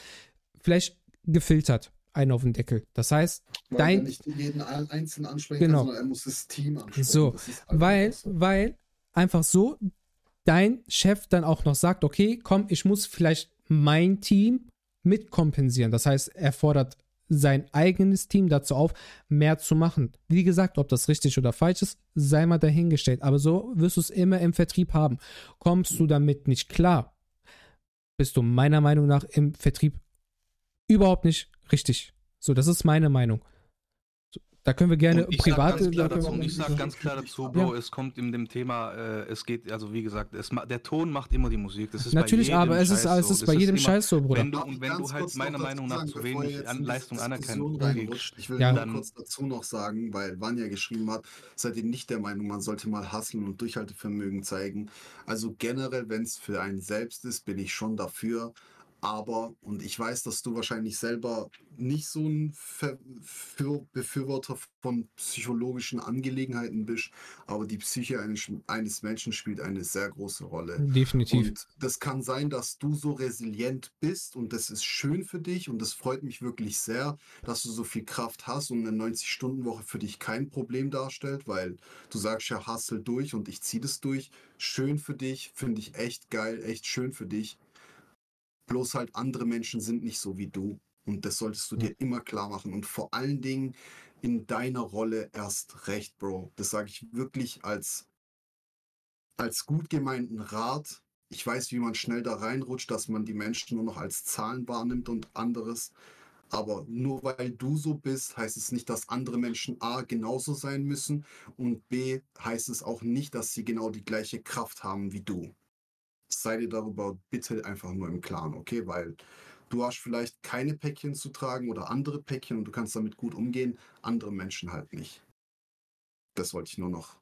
Vielleicht gefiltert einen auf den Deckel. Das heißt, Weil Dein- er nicht jeden ein- einzeln ansprechen Genau. kann, sondern er muss das Team ansprechen. So, einfach weil, so. weil einfach so dein Chef dann auch noch sagt, okay, komm, ich muss vielleicht mein Team mitkompensieren. Das heißt, er fordert sein eigenes Team dazu auf, mehr zu machen. Wie gesagt, ob das richtig oder falsch ist, sei mal dahingestellt. Aber so wirst du es immer im Vertrieb haben. Kommst du damit nicht klar, bist du meiner Meinung nach im Vertrieb überhaupt nicht richtig. So, das ist meine Meinung. So, Da können wir gerne Und ich sag private. ganz klar da können dazu, ich sag ganz klar dazu, Bro, es kommt in dem Thema, äh, es geht, also wie gesagt, es, ma- der Ton macht immer die Musik. Das ist Natürlich, bei jedem aber es ist, es so. ist Das bei jedem immer, Scheiß so, Bruder. Wenn du, und wenn ganz du halt meiner Meinung nach zu wenig an Leistung anerkennst, reinrutscht? Ich will Ja. nur Dann- kurz dazu noch sagen, weil Vanya geschrieben hat, seid ihr nicht der Meinung, man sollte mal hustlen und Durchhaltevermögen zeigen. Also generell, wenn es für einen selbst ist, bin ich schon dafür. Aber, und ich weiß, dass du wahrscheinlich selber nicht so ein Ver für Befürworter von psychologischen Angelegenheiten bist, aber die Psyche eines, eines Menschen spielt eine sehr große Rolle. Definitiv. Und das kann sein, dass du so resilient bist und das ist schön für dich und das freut mich wirklich sehr, dass du so viel Kraft hast und eine 90-Stunden-Woche für dich kein Problem darstellt, weil du sagst ja, hustle durch und ich ziehe das durch. Schön für dich, finde ich echt geil, echt schön für dich. Bloß halt andere Menschen sind nicht so wie du. Und das solltest du dir immer klar machen. Und vor allen Dingen in deiner Rolle erst recht, Bro. Das sage ich wirklich als, als gut gemeinten Rat. Ich weiß, wie man schnell da reinrutscht, dass man die Menschen nur noch als Zahlen wahrnimmt und anderes. Aber nur weil du so bist, heißt es nicht, dass andere Menschen A genauso sein müssen und B heißt es auch nicht, dass sie genau die gleiche Kraft haben wie du sei dir darüber bitte einfach nur im Klaren, okay? Weil du hast vielleicht keine Päckchen zu tragen oder andere Päckchen und du kannst damit gut umgehen, andere Menschen halt nicht. Das wollte ich nur noch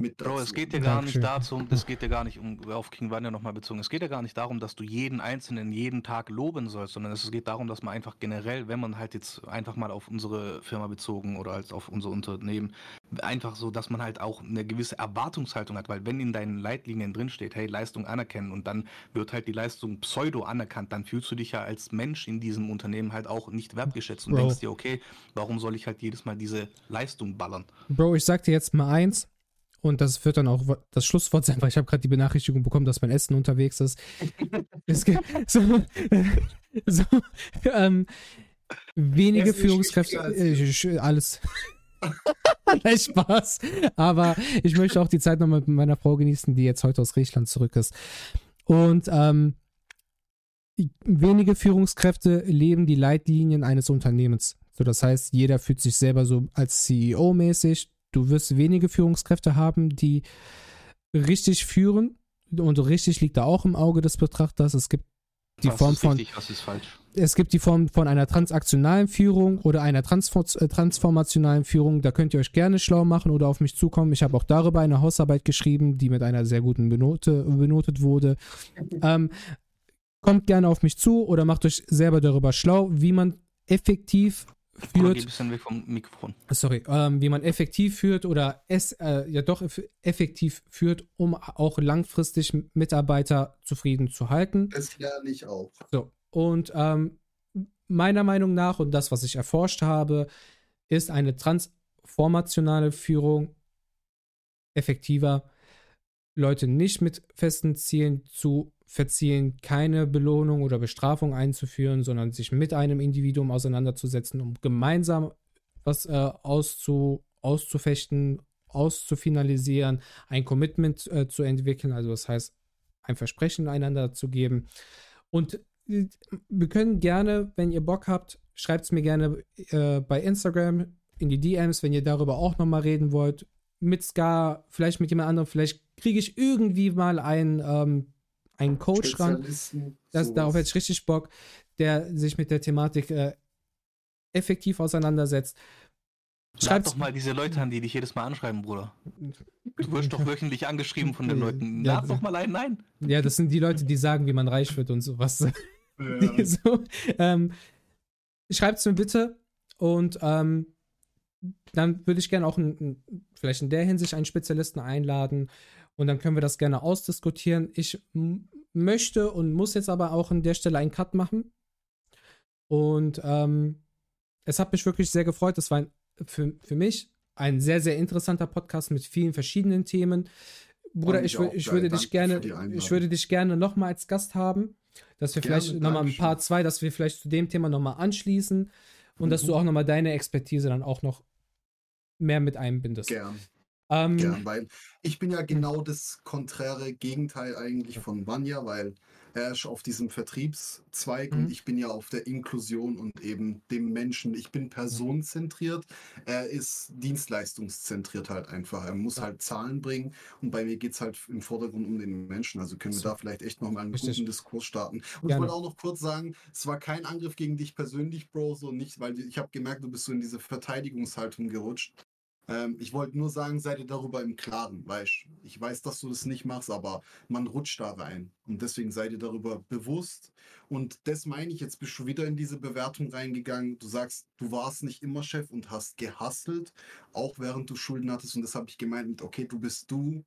mit Bro, es geht ja gar nicht darum, es geht ja gar nicht um, auf King Vanya nochmal bezogen, es geht ja gar nicht darum, dass du jeden Einzelnen jeden Tag loben sollst, sondern es geht darum, dass man einfach generell, wenn man halt jetzt einfach mal auf unsere Firma bezogen oder als auf unser Unternehmen, einfach so, dass man halt auch eine gewisse Erwartungshaltung hat, weil wenn in deinen Leitlinien drinsteht, hey, Leistung anerkennen und dann wird halt die Leistung pseudo anerkannt, dann fühlst du dich ja als Mensch in diesem Unternehmen halt auch nicht wertgeschätzt und Bro. denkst dir, okay, warum soll ich halt jedes Mal diese Leistung ballern? Bro, ich sag dir jetzt mal eins, und das wird dann auch das Schlusswort sein, weil ich habe gerade die Benachrichtigung bekommen, dass mein Essen unterwegs ist. so, [laughs] so ähm, wenige Führungskräfte, äh, alles. [laughs] Vielleicht Spaß. Aber ich möchte auch die Zeit nochmal mit meiner Frau genießen, die jetzt heute aus Griechenland zurück ist. Und ähm, wenige Führungskräfte leben die Leitlinien eines Unternehmens. So, das heißt, jeder fühlt sich selber so als CEO mäßig. Du wirst wenige Führungskräfte haben, die richtig führen. Und richtig liegt da auch im Auge des Betrachters. Es gibt die was Form von. Richtig, was ist falsch? Es gibt die Form von einer transaktionalen Führung oder einer äh, transformationalen Führung. Da könnt ihr euch gerne schlau machen oder auf mich zukommen. Ich habe auch darüber eine Hausarbeit geschrieben, die mit einer sehr guten Benote, benotet wurde. Ähm, kommt gerne auf mich zu oder macht euch selber darüber schlau, wie man effektiv führt. Geh ein bisschen weg vom Mikrofon. Sorry, ähm, wie man effektiv führt oder es äh, ja doch effektiv führt, um auch langfristig Mitarbeiter zufrieden zu halten. Das lerne ich auch. So, und ähm, meiner Meinung nach und das, was ich erforscht habe, ist eine transformationale Führung effektiver, Leute nicht mit festen Zielen zu verzielen, keine Belohnung oder Bestrafung einzuführen, sondern sich mit einem Individuum auseinanderzusetzen, um gemeinsam was äh, auszu, auszufechten, auszufinalisieren, ein Commitment äh, zu entwickeln, also das heißt, ein Versprechen einander zu geben. Und äh, wir können gerne, wenn ihr Bock habt, schreibt es mir gerne äh, bei Instagram in die DMs, wenn ihr darüber auch nochmal reden wollt. Mit Ska, vielleicht mit jemand anderem, vielleicht kriege ich irgendwie mal ein ähm, einen Coach ran. Das, darauf hätte ich richtig Bock, der sich mit der Thematik äh, effektiv auseinandersetzt. Schreib doch mal diese Leute an, die dich jedes Mal anschreiben, Bruder. Du wirst doch [laughs] wöchentlich angeschrieben von den Leuten. Lad ja, doch mal einen ein. Ja, das sind die Leute, die sagen, wie man reich wird und sowas. Ja. [laughs] so, ähm, Schreibt es mir bitte und ähm, dann würde ich gerne auch ein, vielleicht in der Hinsicht einen Spezialisten einladen und dann können wir das gerne ausdiskutieren. Ich möchte und muss jetzt aber auch an der Stelle einen Cut machen. Und ähm, es hat mich wirklich sehr gefreut. Das war ein, für, für mich ein sehr, sehr interessanter Podcast mit vielen verschiedenen Themen. Bruder, ich, ich, ich würde dich gerne, ich würde dich gerne nochmal als Gast haben, dass wir gerne, vielleicht nochmal ein paar zwei, dass wir vielleicht zu dem Thema nochmal anschließen und mhm. dass du auch nochmal deine Expertise dann auch noch mehr mit einbindest. Gern. Ähm, Gern, weil ich bin ja genau das konträre Gegenteil eigentlich von Vanya, weil er ist auf diesem Vertriebszweig mhm. und ich bin ja auf der Inklusion und eben dem Menschen. Ich bin personenzentriert, er ist dienstleistungszentriert halt einfach. Er muss halt Zahlen bringen und bei mir geht es halt im Vordergrund um den Menschen. Also können wir da vielleicht echt nochmal einen Richtig. guten Diskurs starten. Und Gerne. ich wollte auch noch kurz sagen, es war kein Angriff gegen dich persönlich, Bro, so nicht, weil ich habe gemerkt, du bist so in diese Verteidigungshaltung gerutscht. Ähm, ich wollte nur sagen, seid ihr darüber im Klaren, weißt Ich weiß, dass du das nicht machst, aber man rutscht da rein. Und deswegen seid ihr darüber bewusst. Und das meine ich, jetzt bist du wieder in diese Bewertung reingegangen. Du sagst, du warst nicht immer Chef und hast gehustelt, auch während du Schulden hattest. Und das habe ich gemeint mit, okay, du bist du,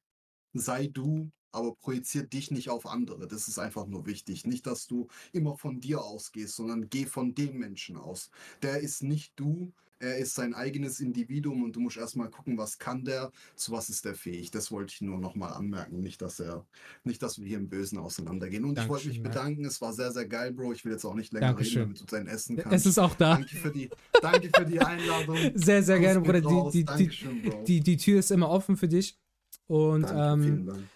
sei du, aber projizier dich nicht auf andere. Das ist einfach nur wichtig. Nicht, dass du immer von dir ausgehst, sondern geh von dem Menschen aus. Der ist nicht du, er ist sein eigenes Individuum und du musst erstmal gucken, was kann der, zu was ist der fähig. Das wollte ich nur nochmal anmerken. Nicht, dass er, nicht, dass wir hier im Bösen auseinandergehen. Und Dankeschön, ich wollte mich bedanken. Ja. Es war sehr, sehr geil, Bro. Ich will jetzt auch nicht länger Dankeschön. reden, damit du dein Essen kannst. Es ist auch da. Danke für die, danke für die Einladung. [laughs] Sehr, sehr gerne, Bruder. Die, die, die, die, die Tür ist immer offen für dich. Und danke, ähm,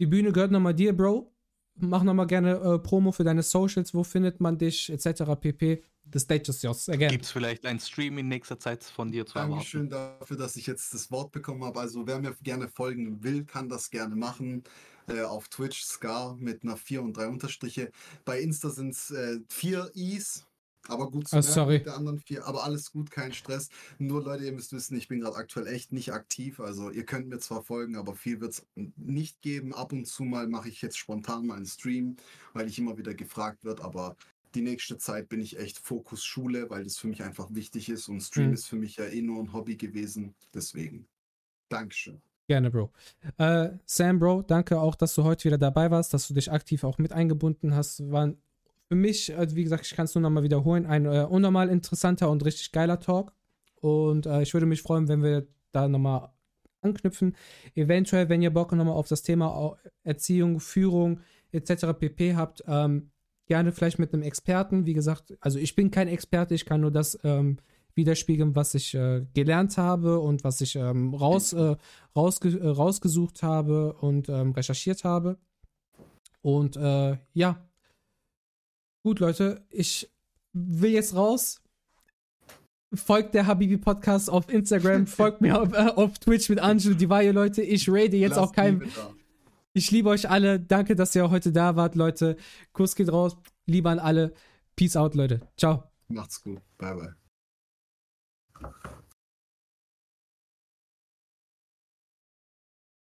die Bühne gehört nochmal dir, Bro. Mach nochmal gerne äh, Promo für deine Socials. Wo findet man dich, etc. pp. The stage is yours again. Gibt es vielleicht ein Stream in nächster Zeit von dir zu Dankeschön erwarten? dafür, dass ich jetzt das Wort bekommen habe. Also wer mir gerne folgen will, kann das gerne machen. Äh, auf Twitch Scar mit einer 4 und 3 Unterstriche. Bei Insta sind es äh, 4 Is. Aber gut zu oh, sorry. der anderen vier. Aber alles gut, kein Stress. Nur Leute, ihr müsst wissen, ich bin gerade aktuell echt nicht aktiv. Also ihr könnt mir zwar folgen, aber viel wird es nicht geben. Ab und zu mal mache ich jetzt spontan mal einen Stream, weil ich immer wieder gefragt wird. Aber die nächste Zeit bin ich echt Fokus Schule, weil das für mich einfach wichtig ist und Stream mhm. ist für mich ja eh nur ein Hobby gewesen. Deswegen. Dankeschön. Gerne, Bro. Äh, Sam, Bro, danke auch, dass du heute wieder dabei warst, dass du dich aktiv auch mit eingebunden hast. War für mich, also wie gesagt, ich kann es nur nochmal wiederholen, ein äh, unnormal interessanter und richtig geiler Talk. Und äh, ich würde mich freuen, wenn wir da nochmal anknüpfen. Eventuell, wenn ihr Bock nochmal auf das Thema Erziehung, Führung etc. pp habt, ähm, gerne vielleicht mit einem Experten. Wie gesagt, also ich bin kein Experte, ich kann nur das ähm, widerspiegeln, was ich äh, gelernt habe und was ich ähm, raus, äh, rausge äh, rausgesucht habe und ähm, recherchiert habe. Und äh, ja, gut, Leute, ich will jetzt raus. Folgt der Habibi Podcast auf Instagram, [laughs] folgt mir auf, äh, auf Twitch mit Angelo Divayo, Leute. Ich rate jetzt Lass auch kein. Ich liebe euch alle. Danke, dass ihr heute da wart, Leute. Kuss geht raus. Liebe an alle. Peace out, Leute. Ciao. Macht's gut. Bye, bye.